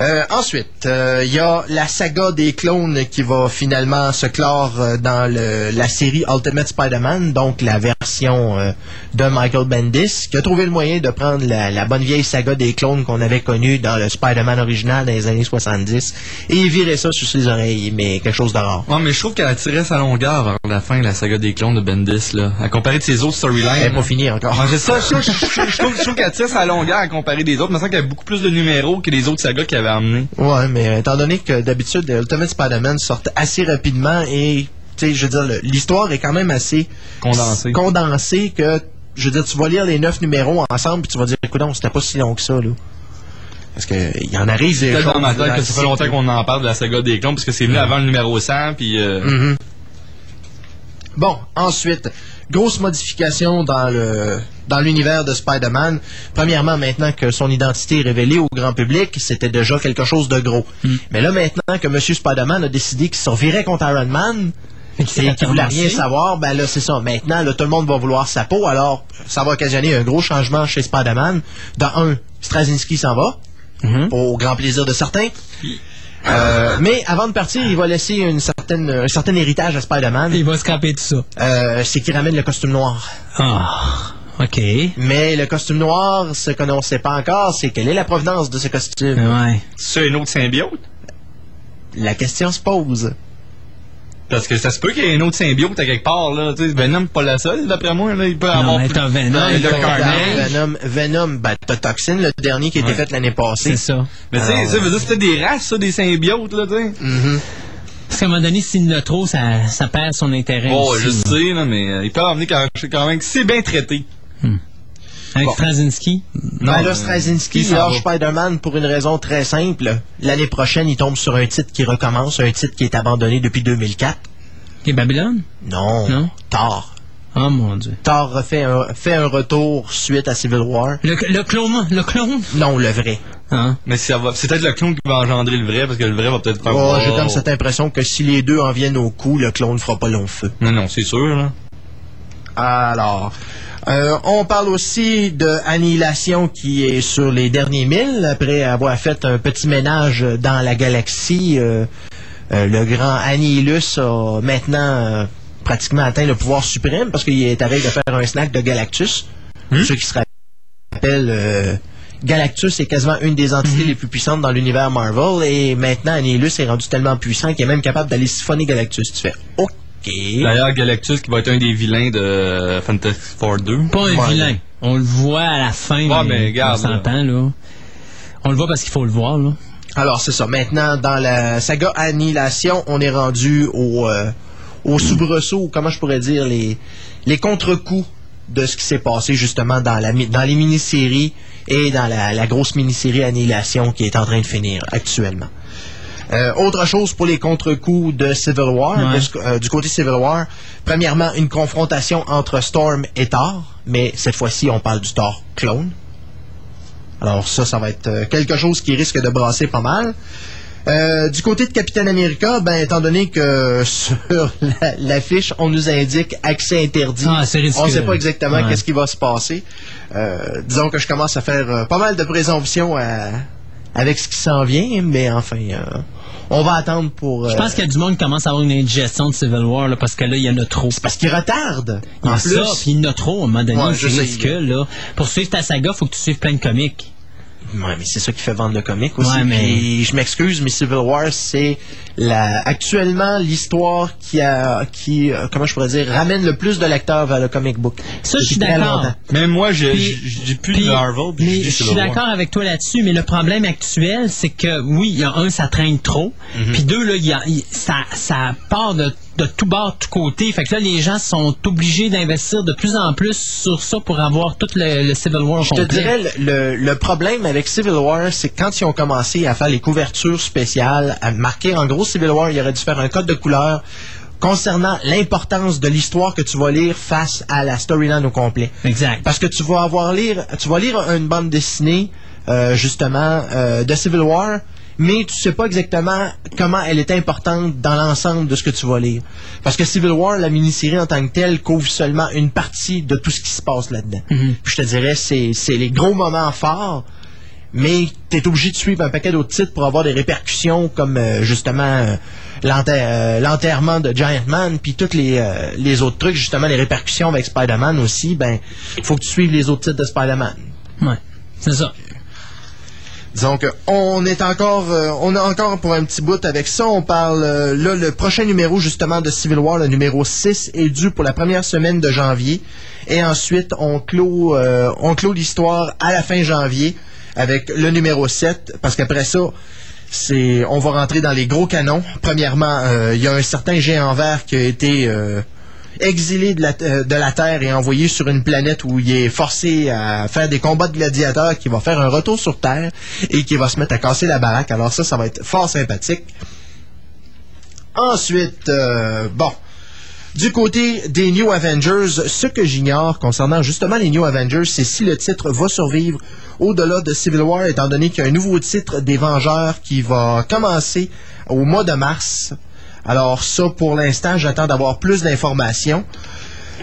Euh, ensuite, euh, il y a la saga des clones qui va finalement se clore euh, dans le- la série Ultimate Spider-Man, donc la version euh, de Michael Bendis, qui a trouvé le moyen de prendre la, la bonne vieille saga des clones qu'on avait connue dans le Spider-Man original dans les années 70 et virer ça sur ses oreilles, mais quelque chose de rare. Ouais, mais je trouve qu'elle a tiré sa longueur vers la fin, la saga des clones de Bendis, là. À comparer de ses autres storylines. Elle n'est pas finie encore. C'est ça, je, trouve- je, je- je trouve, trouve qu'elle tire sa longueur à comparer des autres. Il me semble qu'il y a beaucoup plus de numéros que les autres sagas qu'elle avait amenés. Ouais, mais étant donné que d'habitude, Ultimate Spider-Man sortent assez rapidement et, tu sais, je veux dire, l'histoire est quand même assez Condensée. condensée que, je veux dire, tu vas lire les neuf numéros ensemble puis tu vas dire, écoute, non, c'était pas si long que ça, là. Parce que il y en arrive des choses dans ma tête que ça fait longtemps qu'on en parle de la saga des clones, parce que c'est venu avant le numéro 100, puis... euh, Mhm. Bon, ensuite, grosse modification dans le dans l'univers de Spider-Man. Premièrement, maintenant que son identité est révélée au grand public, c'était déjà quelque chose de gros. Mais là, maintenant que M. Spider-Man a décidé qu'il se revirait contre Iron Man, et qu'il voulait rien savoir, ben là, c'est ça. Maintenant, là, tout le monde va vouloir sa peau, alors ça va occasionner un gros changement chez Spider-Man. Dans un, Straczynski s'en va, au grand plaisir de certains. Euh, mais avant de partir, il va laisser une certaine, un certain héritage à Spider-Man. Il va scraper tout ça. Euh, c'est qu'il ramène le costume noir. Ah, OK. Mais le costume noir, ce qu'on ne sait pas encore, c'est quelle est la provenance de ce costume. Ouais. C'est un autre symbiote? La question se pose. Parce que ça se peut qu'il y ait un autre symbiote à quelque part, là. Tu sais, Venom, pas la seule, d'après moi, là. Il peut avoir. mais plus- t'as Venom, Carnage. Venom, Venom, ben, t'as Toxin, le dernier qui a été Ouais. fait l'année passée. C'est ça. Mais tu sais, ça veut dire que c'était des races, ça, des symbiotes, là, tu sais. Mhm. Parce qu'à un moment donné, s'il en a trop, ça, ça perd son intérêt. Bon, aussi, je là. sais, là, mais euh, il peut amener quand, quand même que c'est bien traité. Avec Bon. Straczynski? Ben euh, là, Straczynski, il il lâche. Spider-Man pour une raison très simple. L'année prochaine, il tombe sur un titre qui recommence, un titre qui est abandonné depuis 2004. Qui est Babylone? Non. Non? Thor. Oh mon dieu. Thor refait un, fait un retour suite à Civil War. Le, le clone? Le clone? Non, le vrai. Hein? Mais ça va- c'est peut-être le clone qui va engendrer le vrai, parce que le vrai va peut-être faire. Oh, Oh. J'ai comme cette impression que si les deux en viennent au coup, le clone fera pas long feu. Non, non, c'est sûr, là. Alors, euh, on parle aussi de Annihilation qui est sur les derniers milles après avoir fait un petit ménage dans la galaxie. euh, euh, le grand Annihilus a maintenant pratiquement atteint le pouvoir suprême parce qu'il est arrivé de faire un snack de Galactus. Pour Ceux qui se rappellent, Galactus est quasiment une des entités les plus puissantes dans l'univers Marvel et maintenant Annihilus est rendu tellement puissant qu'il est même capable d'aller siphonner Galactus. Tu fais OK. D'ailleurs, Galactus qui va être un des vilains de Fantastic Four 2. Pas un Ouais. vilain. On le voit à la fin. Ouais, mais regarde, On s'entend, là. On le voit parce qu'il faut le voir, là. Alors, c'est ça. Maintenant, dans la saga Annihilation, on est rendu au, euh, au soubresaut, ou comment je pourrais dire, les, les contre-coups de ce qui s'est passé justement dans, la, mi- dans les mini-séries et dans la, la grosse mini-série Annihilation qui est en train de finir actuellement. Euh, autre chose pour les contre-coups de Civil War, Ouais. de ce- euh, du côté Civil War, premièrement, une confrontation entre Storm et Thor, mais cette fois-ci, on parle du Thor clone. Alors ça, ça va être euh, quelque chose qui risque de brasser pas mal. Euh, du côté de Capitaine America, ben étant donné que *laughs* sur la- l'affiche on nous indique accès interdit, Ah, on ne sait pas exactement Ouais. qu'est-ce qui va se passer. Euh, disons que je commence à faire euh, pas mal de présomptions à- avec ce qui s'en vient, mais enfin, on va attendre pour. Je euh, pense qu'il y a du monde qui commence à avoir une indigestion de Civil War, là, parce que là, il y en a trop. C'est parce qu'il retarde. Il y a En ça, plus. puis il y en a trop, à un moment donné. Ouais, c'est je sais. ridicule, là. Pour suivre ta saga, faut que tu suives plein de comics. Ouais, mais c'est ça qui fait vendre le comic aussi. Ouais, mais- Puis, je m'excuse, mais Civil War, c'est la, actuellement l'histoire qui a, qui, euh, comment je pourrais dire, ramène le plus de lecteurs vers le comic book. Ça, je suis d'accord. Même moi, j'ai Puis- j'ai- j'ai plus Puis- de Marvel, puis mais je je dis suis d'accord avec toi là-dessus, mais le problème actuel, c'est que oui, il y a un, ça traîne trop, Mhm. puis deux, là, il y a- ça, ça part de, de tout bord, de tout côté. Fait que là, les gens sont obligés d'investir de plus en plus sur ça pour avoir tout le, le Civil War Je te dirais, le, le- problème avec Civil War, c'est que quand ils ont commencé à faire les couvertures spéciales, à marquer en gros Civil War, il aurait dû faire un code de couleur concernant l'importance de l'histoire que tu vas lire face à la storyline au complet. Exact. Parce que tu vas avoir lire, tu vas lire une bande dessinée euh, justement euh, de Civil War, mais tu sais pas exactement comment elle est importante dans l'ensemble de ce que tu vas lire. Parce que Civil War, la mini-série en tant que telle, couvre seulement une partie de tout ce qui se passe là-dedans. Mhm. Puis je te dirais, c'est les gros moments forts. mais tu es obligé de suivre un paquet d'autres titres pour avoir des répercussions comme euh, justement euh, euh, l'enterrement de Giant Man, puis toutes les, les autres trucs, justement les répercussions avec Spider-Man aussi, ben faut que tu suives les autres titres de Spider-Man. Ouais, c'est ça. Que on est encore, euh, on a encore pour un petit bout avec ça. On parle euh, là le prochain numéro justement de Civil War, le numéro 6 est dû pour la première semaine de janvier, et ensuite on clôt, euh, on clôt l'histoire à la fin janvier avec le numéro 7, parce qu'après ça. C'est, on va rentrer dans les gros canons. Premièrement, il y a un certain géant vert qui a été exilé de la, euh, de la Terre et envoyé sur une planète où il est forcé à faire des combats de gladiateurs, qui va faire un retour sur Terre et qui va se mettre à casser la baraque. Alors ça, ça va être fort sympathique. Ensuite, euh, bon, du côté des New Avengers, ce que j'ignore concernant justement les New Avengers, c'est si le titre va survivre au-delà de Civil War, étant donné qu'il y a un nouveau titre des Vengeurs qui va commencer au mois de mars. Alors ça, pour l'instant, j'attends d'avoir plus d'informations.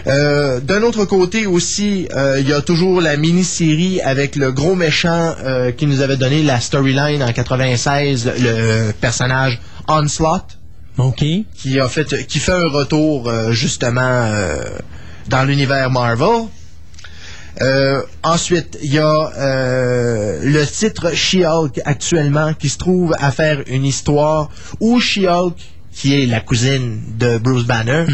Euh, D'un autre côté aussi, euh, il y a toujours la mini-série avec le gros méchant euh, qui nous avait donné la storyline en 96, le, le personnage Onslaught. OK. Qui a fait, qui fait un retour euh, justement euh, dans l'univers Marvel. Euh, ensuite, il y a euh, le titre She-Hulk actuellement qui se trouve à faire une histoire où She-Hulk, qui est la cousine de Bruce Banner,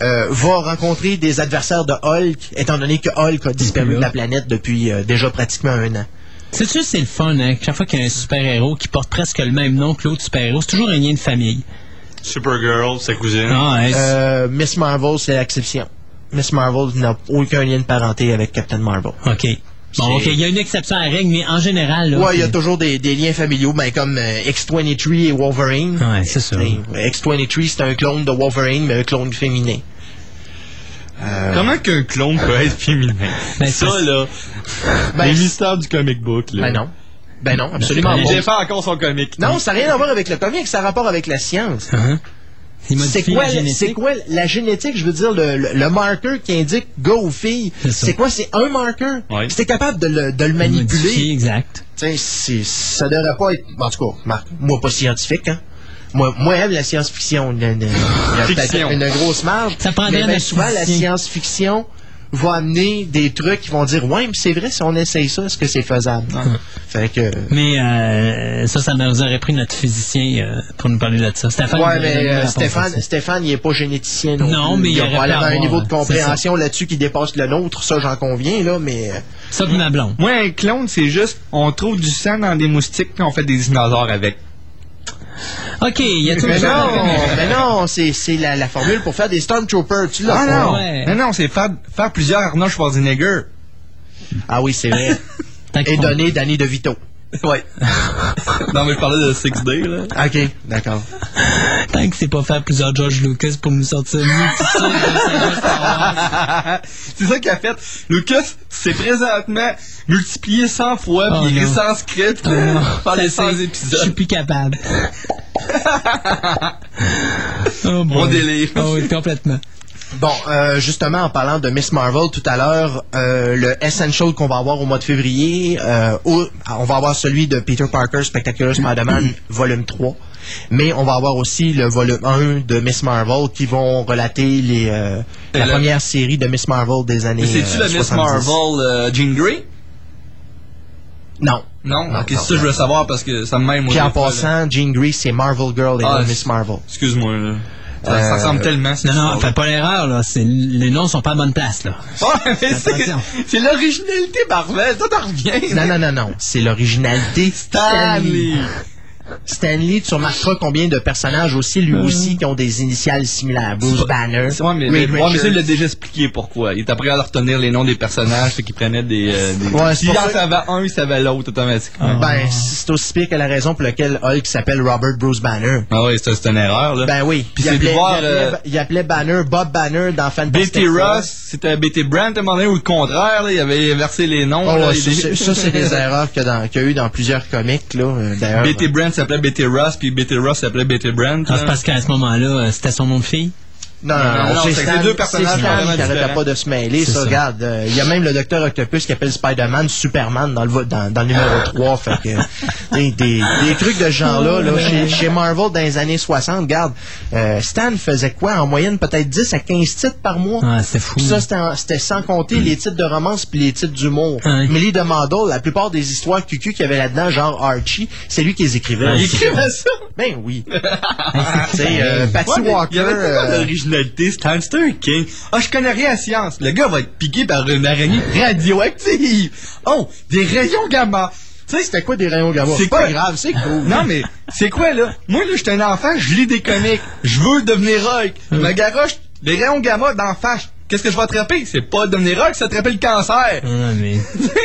euh, va rencontrer des adversaires de Hulk, étant donné que Hulk a disparu de la planète depuis euh, déjà pratiquement un an. C'est sûr, c'est le fun, hein? Chaque fois qu'il y a un super-héros qui porte presque le même nom que l'autre super-héros, c'est toujours un lien de famille. Supergirl, sa cousine. Ah, Euh, Miss Marvel, c'est l'exception. Miss Marvel n'a aucun lien de parenté avec Captain Marvel. OK. Bon, OK, il y a une exception à la règle, mais en général, là. Ouais, il y a toujours des, des liens familiaux, ben, comme euh, X-23 et Wolverine. Ouais, c'est ça. X-23, c'est un clone de Wolverine, mais un clone féminin. Euh, Comment qu'un clone peut être féminin? *laughs* Ben, ça, là. Ben, les c'est- mystères du comic book, là. Ben non. Ben non, absolument Il pas. défend encore son comic. Non, ça n'a rien à voir avec le comic, ça a rapport avec la science. Il C'est quoi, la la- génétique. c'est quoi la génétique, je veux dire, le, le, le marqueur qui indique gars ou fille? C'est quoi? C'est un marqueur? Ouais. T'es capable de le, de le manipuler, exact. tu sais, c'est- ça devrait pas être... En tout cas, Marc, moi pas scientifique, hein? Moi, moi j'aime la science-fiction. Il y a une, Fiction. une grosse marge. Ça prendrait mais ben, souvent, la science-fiction va amener des trucs qui vont dire Ouais, mais c'est vrai, si on essaye ça, est-ce que c'est faisable? *laughs* Fait que. Mais euh, ça, ça nous aurait pris notre physicien euh, pour nous parler de ça. Stéphane. Ouais, mais euh, Stéphane. Stéphane, il est pas généticien non, Non, plus. mais il il a probablement un avoir, niveau de compréhension là-dessus qui dépasse le nôtre, ça j'en conviens là, mais euh, Ça, puis ma blonde. Moi, un clone, c'est juste, on trouve du sang dans des moustiques, puis on fait des dinosaures avec. OK, il y a tout mais le non, mais non, c'est c'est la, la formule pour faire des Stormtroopers, tu l'as Ah non, Ouais. non, non, c'est faire, faire plusieurs Arnold Schwarzenegger. Ah oui, c'est vrai. *laughs* Et donner Danny DeVito. Ouais. *laughs* non, mais je parlais de 6D, là. Ok, d'accord. Tant que c'est pas faire plusieurs George Lucas pour nous sortir une multitude de sagas Star Wars. c'est ça qu'il a fait. Lucas, c'est présentement multiplié 100 fois, Oh puis il est sans script, Oh par les Ça 100 fait- Je suis épisodes. plus capable. *laughs* oh, Mon délire. Oh, oui, complètement. Bon, euh, justement, en parlant de Miss Marvel tout à l'heure, euh, le Essential qu'on va avoir au mois de février, euh, au- on va avoir celui de Peter Parker Spectacular Spider-Man volume 3. Mais on va avoir aussi le volume 1 de Miss Marvel qui vont relater les, euh, la première série de Miss Marvel des années Mais c'est-tu euh, la Miss 70. Marvel euh, Jean Grey? Non. Non, Non, ok, non, c'est ça que je veux savoir parce que ça me même. Puis en passant, Jean Grey, c'est Marvel Girl et Ah, non Miss Marvel. Excuse-moi, là. Ça, ça Euh, ressemble tellement. Non, non, fais pas l'erreur, là. C'est- Les noms sont pas à bonne place, là. Ouais, mais c'est, l'originalité Marvel, ça t'en reviens. Non, non, non, non. C'est l'originalité Stanley. Stanley, tu remarqueras combien de personnages aussi, lui aussi, qui ont des initiales similaires. Bruce Banner. Ouais, mais, Reed ouais, mais ça, il l'a déjà expliqué pourquoi. Il est après à retenir les noms des personnages, c'est qu'il prenait des. euh, des... Ouais, c'est S'il pour en ça- savait un, il savait l'autre automatiquement. Ben, c'est aussi pire que la raison pour laquelle Hulk s'appelle Robert Bruce Banner. Ah oui, c'est, c'est une erreur, là. Ben oui. Puis il, c'est appelait, voir, il, appelait, euh, il appelait Banner Bob Banner dans Fantastic Betty Four. Ross, c'était Betty Brant à un moment donné, ou le contraire, là, il avait versé les noms. Oh, là, il ça, est- c'est- c'est des *laughs* erreurs qu'il y, a eu dans plusieurs comics, là. euh, D'ailleurs. S'appelait Betty Ross, puis Betty Ross s'appelait Betty Brant. Ah, c'est parce qu'à ce moment-là, euh, c'était son nom de fille? Non, non, non, c'est c'est Stan, deux c'est personnages qui arrêtait différents. pas de se mêler. C'est Ça, ça. regarde, euh, il y a même le Docteur Octopus qui appelle Spider-Man Superman dans le, dans, dans le numéro 3. Fait que, des, des, des trucs de ce genre-là, là, chez, chez Marvel dans les années 60, regarde, euh, Stan faisait quoi? En moyenne, peut-être 10 à 15 titres par mois. Ah, c'est fou. Ça, c'était sans compter les titres de romance puis les titres d'humour. Ouais. Millie de Mandel, la plupart des histoires cucu qu'il y avait là-dedans, genre Archie, c'est lui qui les écrivait. Il écrivait ça? Ben oui. *laughs* Tu sais, euh, Patty Ouais, Walker. Un king. Ah, je connais rien à science. Le gars va être piqué par une araignée radioactive. Oh, des rayons gamma. Tu sais, c'était quoi des rayons gamma? C'est pas grave, c'est cool. Non, mais c'est quoi, là? Moi, là, j'étais un enfant, je lis des comics. Je veux devenir rock. Je me garoche des rayons gamma d'en face. Qu'est-ce que je vais attraper? C'est pas devenir rock, c'est attraper le cancer. Non, mais.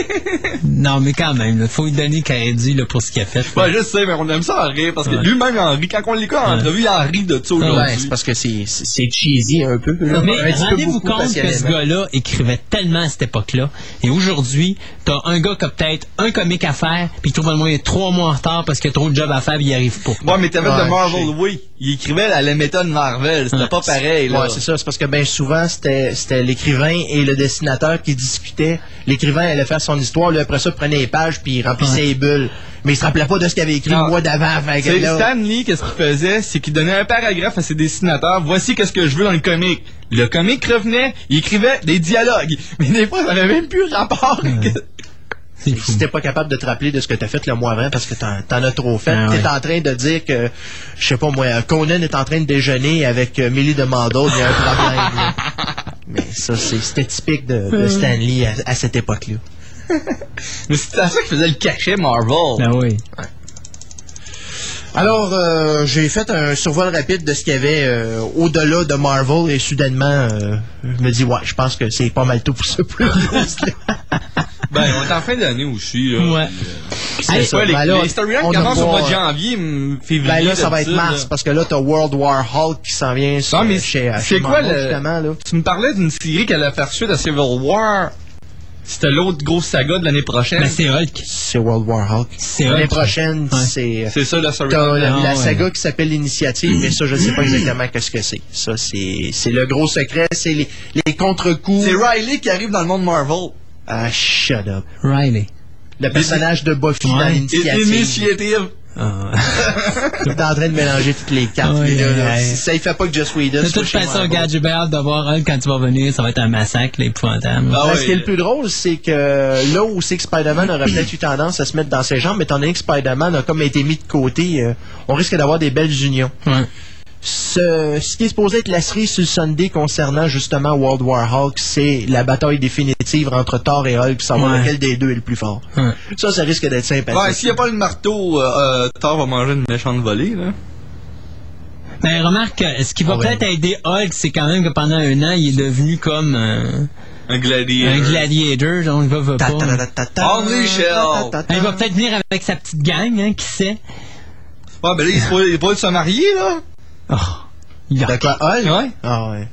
*laughs* non, mais quand même, il faut lui donner crédit là, pour ce qu'il a fait. Ouais, je sais, mais on aime ça en rire parce que Ouais. lui-même en rit. Quand on l'écoute en entrevue, il en rit de ça aujourd'hui. Ouais, c'est parce que c'est cheesy un peu. là. Mais rendez-vous compte que ce gars-là écrivait tellement à cette époque-là. Et aujourd'hui, t'as un gars qui a peut-être un comique à faire, puis il trouve le moyen trois mois en retard parce qu'il a trop de job à faire, puis il n'y arrive pas. Ouais, mais t'avais Ouais, de Marvel, oui. Il écrivait à la méthode Marvel. C'était pas pareil, là. Ouais, c'est ça. C'est parce que bien souvent, c'était c'était l'écrivain et le dessinateur qui discutaient. L'écrivain allait faire son histoire, lui, après ça, prenait les pages, puis il remplissait les bulles. Mais il se rappelait pas de ce qu'il avait écrit le mois d'avant. Là- Stan Lee, qu'est-ce qu'il faisait? C'est qu'il donnait un paragraphe à ses dessinateurs. Voici qu'est-ce que je veux dans le comic. Le comic revenait, il écrivait des dialogues. Mais des fois, ça n'avait même plus rapport. que- Si t'es pas capable de te rappeler de ce que t'as fait le mois avant parce que t'en t'en as trop fait, Ah t'es ouais. en train de dire que, je sais pas moi, Conan est en train de déjeuner avec euh, Millie de Mandel, il y a un problème. là. *laughs* Mais ça, c'est- c'était typique de, de Stanley à, à cette époque-là. *laughs* Mais c'était à ça qu'il faisait le cachet Marvel. Ben oui. Alors, euh, j'ai fait un survol rapide de ce qu'il y avait euh, au-delà de Marvel et soudainement, euh, je me dis, ouais, je pense que c'est pas mal tout pour ce playlist-là. *laughs* Ben, on est en fin d'année aussi, là. Ouais. C'est Hey, ça. les, Ben là, les storylines on a commencent au mois de janvier, février. Ben là, ça va être mars là. parce que là, t'as World War Hulk qui s'en vient sur, Non, mais chez, euh, c'est chez quoi Marvel, le. justement, là. Tu me parlais d'une série qui allait faire suite à Civil War. C'était l'autre grosse saga de l'année prochaine. Ben c'est Hulk. C'est World War Hulk. C'est L'année prochaine, Ouais. c'est... C'est ça, la la, Ah, la ouais. saga qui s'appelle l'Initiative, mais ça, je sais pas exactement qu'est-ce que c'est. Ça, c'est c'est le gros secret, c'est les, les contre-coups. C'est Riley qui arrive dans le monde Marvel. Ah, shut up. Riley. Le personnage de Buffy dans Ouais. l'Initiative. Ah. *laughs* T'es en train de mélanger toutes les cartes. Ouais, là, là. ouais. Ça, il fait pas que Joss Whedon De toute façon, regarde, j'ai hâte de voir Hulk quand tu vas venir. Ça va être un massacre, là, épouvantable. Ah ouais. Ce qui est le plus drôle, c'est que là où c'est que Spider-Man aurait *clears throat* peut-être eu tendance à se mettre dans ses jambes, étant donné que Spider-Man a comme été mis de côté, euh, on risque d'avoir des belles unions. Ouais. Ce, ce qui est supposé être la cerise sur le Sunday concernant justement World War Hulk, c'est la bataille définitive entre Thor et Hulk pour savoir Ouais. lequel des deux est le plus fort. Ouais. Ça, ça risque d'être sympathique. Ouais, s'il n'y a pas le marteau, euh, euh, Thor va manger une méchante volée, là. Ben, remarque, euh, ce qui va Ah ouais. peut-être aider Hulk, c'est quand même que pendant un an, il est devenu comme euh, Un gladiateur. un gladiator, donc il va, pas. Shell. ta- Il va peut-être venir avec sa petite gang, hein, qui sait? Ouais, ben là, il est pas, il est pas de se marier, là. Oh, yuck. De quoi, Hulk? Ouais. Ah ouais.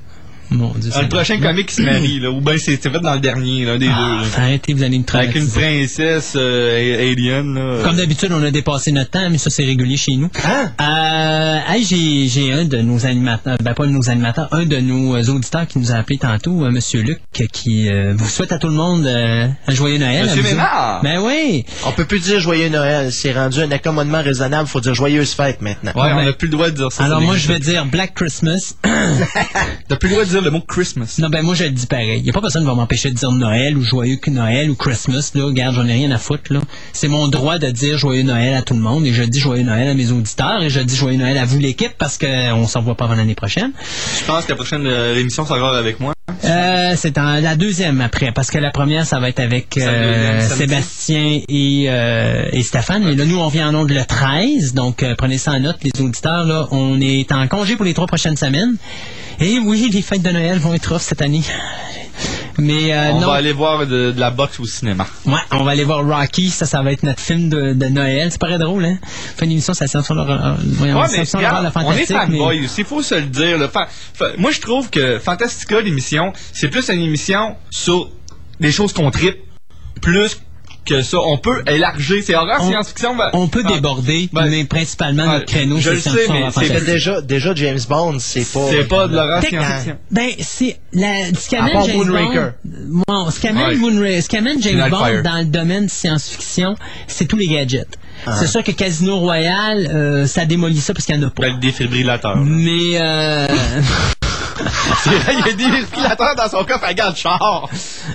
Mon Dieu. Le prochain comic qui se marie, là. Ou ben c'est fait dans le dernier, l'un des Ah, deux, arrêtez, vous allez me Avec une princesse euh, alien, là. Comme d'habitude, on a dépassé notre temps, mais ça, c'est régulier chez nous. Hein? Euh, hey, j'ai, j'ai un de nos animateurs, ben pas de nos animateurs, un de nos euh, auditeurs qui nous a appelé tantôt, euh, Monsieur Luc, qui euh, vous souhaite à tout le monde euh, un joyeux Noël. Monsieur Ménard. Ben oui. On peut plus dire joyeux Noël. C'est rendu un accommodement raisonnable. Faut dire joyeuse fête maintenant. Ouais, on ben- n'a plus le droit de dire ça. Alors moi, je vais dire Black Christmas. *coughs* *coughs* T'as plus le droit de dire le mot Christmas. non, ben moi, je le dis pareil. Y a pas personne qui va m'empêcher de dire Noël ou joyeux que Noël ou Christmas. Là, regarde, j'en ai rien à foutre. Là, c'est mon droit de dire joyeux Noël à tout le monde et je dis joyeux Noël à mes auditeurs et je dis joyeux Noël à vous l'équipe parce que on s'en voit pas avant l'année prochaine. Je pense que la prochaine euh, émission sera avec moi. Euh, c'est en la deuxième après, parce que la première, ça va être avec euh. Sébastien et, euh, et Stéphane. Mais là, nous, on vient en onde le 13, donc euh, prenez ça en note, les auditeurs. Là, on est en congé pour les trois prochaines semaines. Et oui, les fêtes de Noël vont être off cette année. Mais euh, on non. va aller voir de, de la boxe au cinéma. Ouais, on va aller voir Rocky, ça, ça va être notre film de, de Noël. C'est très drôle, hein? On fait une émission, ça science sur le, euh, Ouais, mais regarde, la on est mais- fanboy aussi, faut se le dire. là. Fa- fa- moi, je trouve que Fantastica, l'émission, c'est plus une émission sur des choses qu'on tripe, plus que ça, on peut élargir. C'est horreur, On- science-fiction. ben- On peut Ah. déborder, Ben, mais principalement notre créneau, je c'est le sais, science-fiction, mais c'est déjà, déjà James Bond, c'est pas. C'est pas de l'horreur science-fiction. Ben, c'est la, ce qu'amène James Moonraker. Bond. Bon, ce qu'amène Ouais. James. Bond dans le domaine science-fiction, c'est tous les gadgets. Ah. C'est sûr que Casino Royale, euh, ça démolit ça parce qu'il n'y en a pas. Ben, le défibrillateur. là. Mais euh... *laughs* *laughs* C'est vrai, il y a des dans son coffre à garde-char.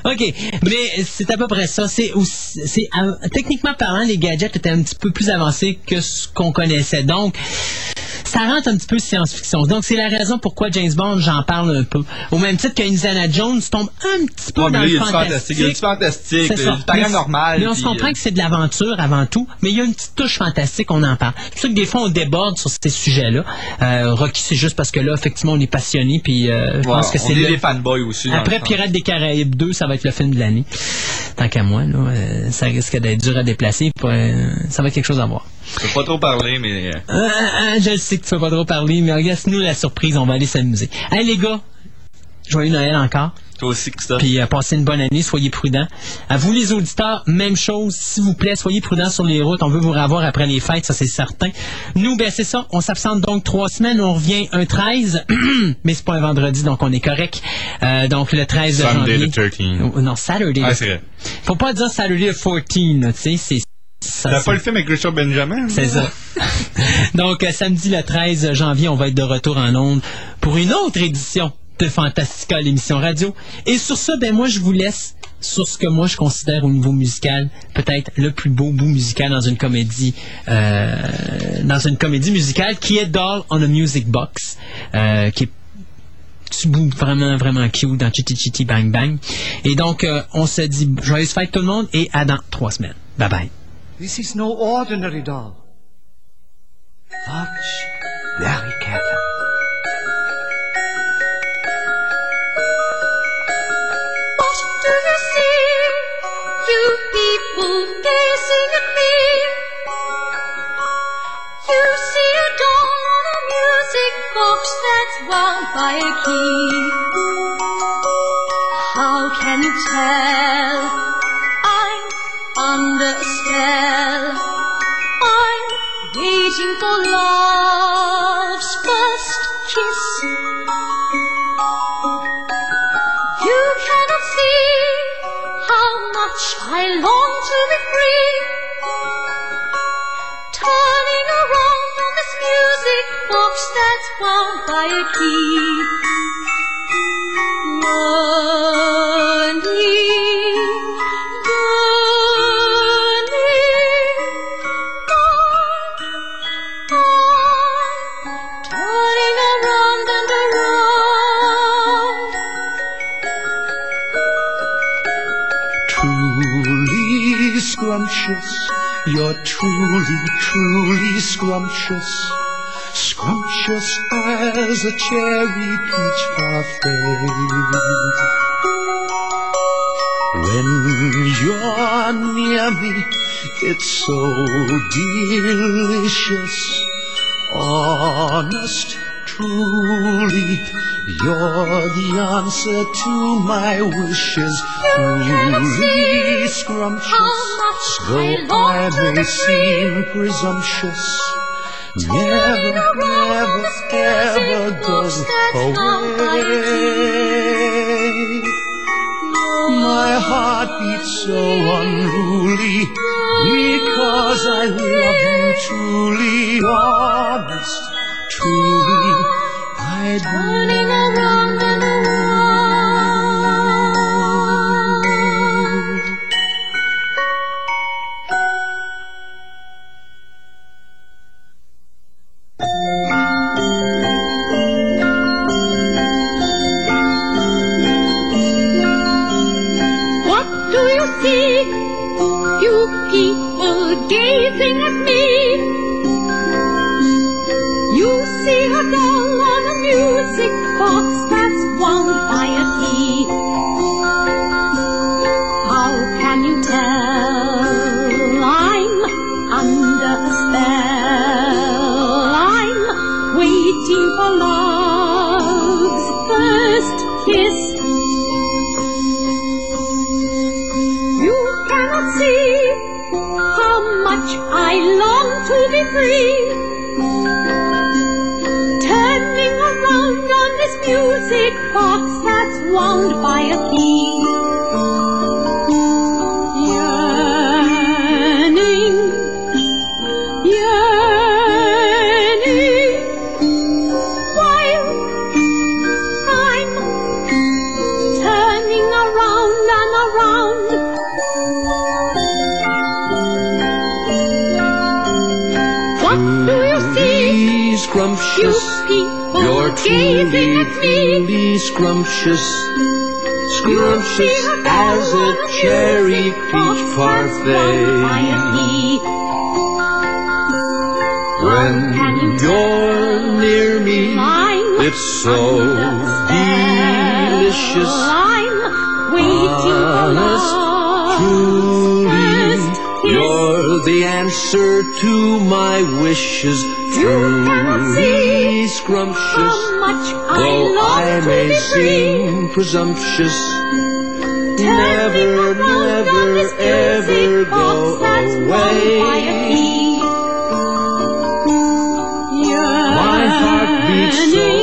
OK, mais c'est à peu près ça. C'est c'est euh, techniquement parlant, les gadgets étaient un petit peu plus avancés que ce qu'on connaissait. Donc, ça rentre un petit peu science-fiction. Donc, c'est la raison pourquoi James Bond, j'en parle un peu. Au même titre que Indiana Jones tombe un petit peu Ouais, mais dans là, le fantastique, il y a du fantastique, C'est il y a ça. du paranormal, Mais, mais on se comprend euh, que c'est de l'aventure avant tout, mais il y a une petite touche fantastique, on en parle. C'est ça que des fois, on déborde sur ces sujets-là. Euh, Rocky, c'est juste parce que là, effectivement, on est passionné, puis euh, je pense que on c'est est des fanboys aussi. après. Pirates des Caraïbes 2, ça va être le film de l'année. Tant qu'à moi, là, euh, ça risque d'être dur à déplacer. pour, euh, ça va être quelque chose à voir. Je peux pas trop parler, mais... euh, Euh, euh, je le sais tu vas pas trop parler, mais regarde, nous la surprise, on va aller s'amuser. Hey les gars, joyeux Noël encore. Toi aussi, Christophe. Puis euh, passez une bonne année, soyez prudents. À vous les auditeurs, même chose, s'il vous plaît, soyez prudents sur les routes. On veut vous revoir après les fêtes, ça c'est certain. Nous, ben c'est ça, on s'absente donc trois semaines, on revient un 13, *clears throat* mais c'est pas un vendredi, donc on est correct. Euh, donc le 13 Sunday janvier. the 13. Oh, Non, Saturday. Ah, c'est vrai. Faut pas dire Saturday the 14, là, tu sais, c'est... ça, T'as pas le film avec Richard Benjamin? c'est ça. *laughs* Donc, euh, samedi le 13 janvier, on va être de retour en ondes pour une autre édition de Fantastica, l'émission radio. Et sur ça, ben moi, je vous laisse sur ce que moi, je considère au niveau musical, peut-être le plus beau bout musical dans une comédie, euh, dans une comédie musicale, qui est Doll on a Music Box, euh, qui est petit bout vraiment, vraiment cute dans Chitty Chitty Bang Bang. Et donc, euh, on se dit joyeuse fête tout le monde et à dans trois semaines. Bye bye. This is no ordinary doll. Watch very carefully. What do you see? You people gazing at me. You see a doll on a music box that's wound by a key. How can you tell? You're truly, truly scrumptious. Scrumptious as a cherry peach parfait. When you're near me, it's so delicious. Honest, truly, you're the answer to my wishes. Truly scrumptious, though I may seem presumptuous. Never, never, ever goes away. My heart beats so unruly because I love you truly, honest, truly. I'd Turning free. Gazing at me. truly scrumptious. Scrumptious as a cherry peach parfait. When you're near me, it's so delicious. I'm waiting Honest, truly, you're the answer to my wishes. You cannot see scrumptious, how much I love I may to be seem presumptuous. Tell never, never, ever go away. My heart beats so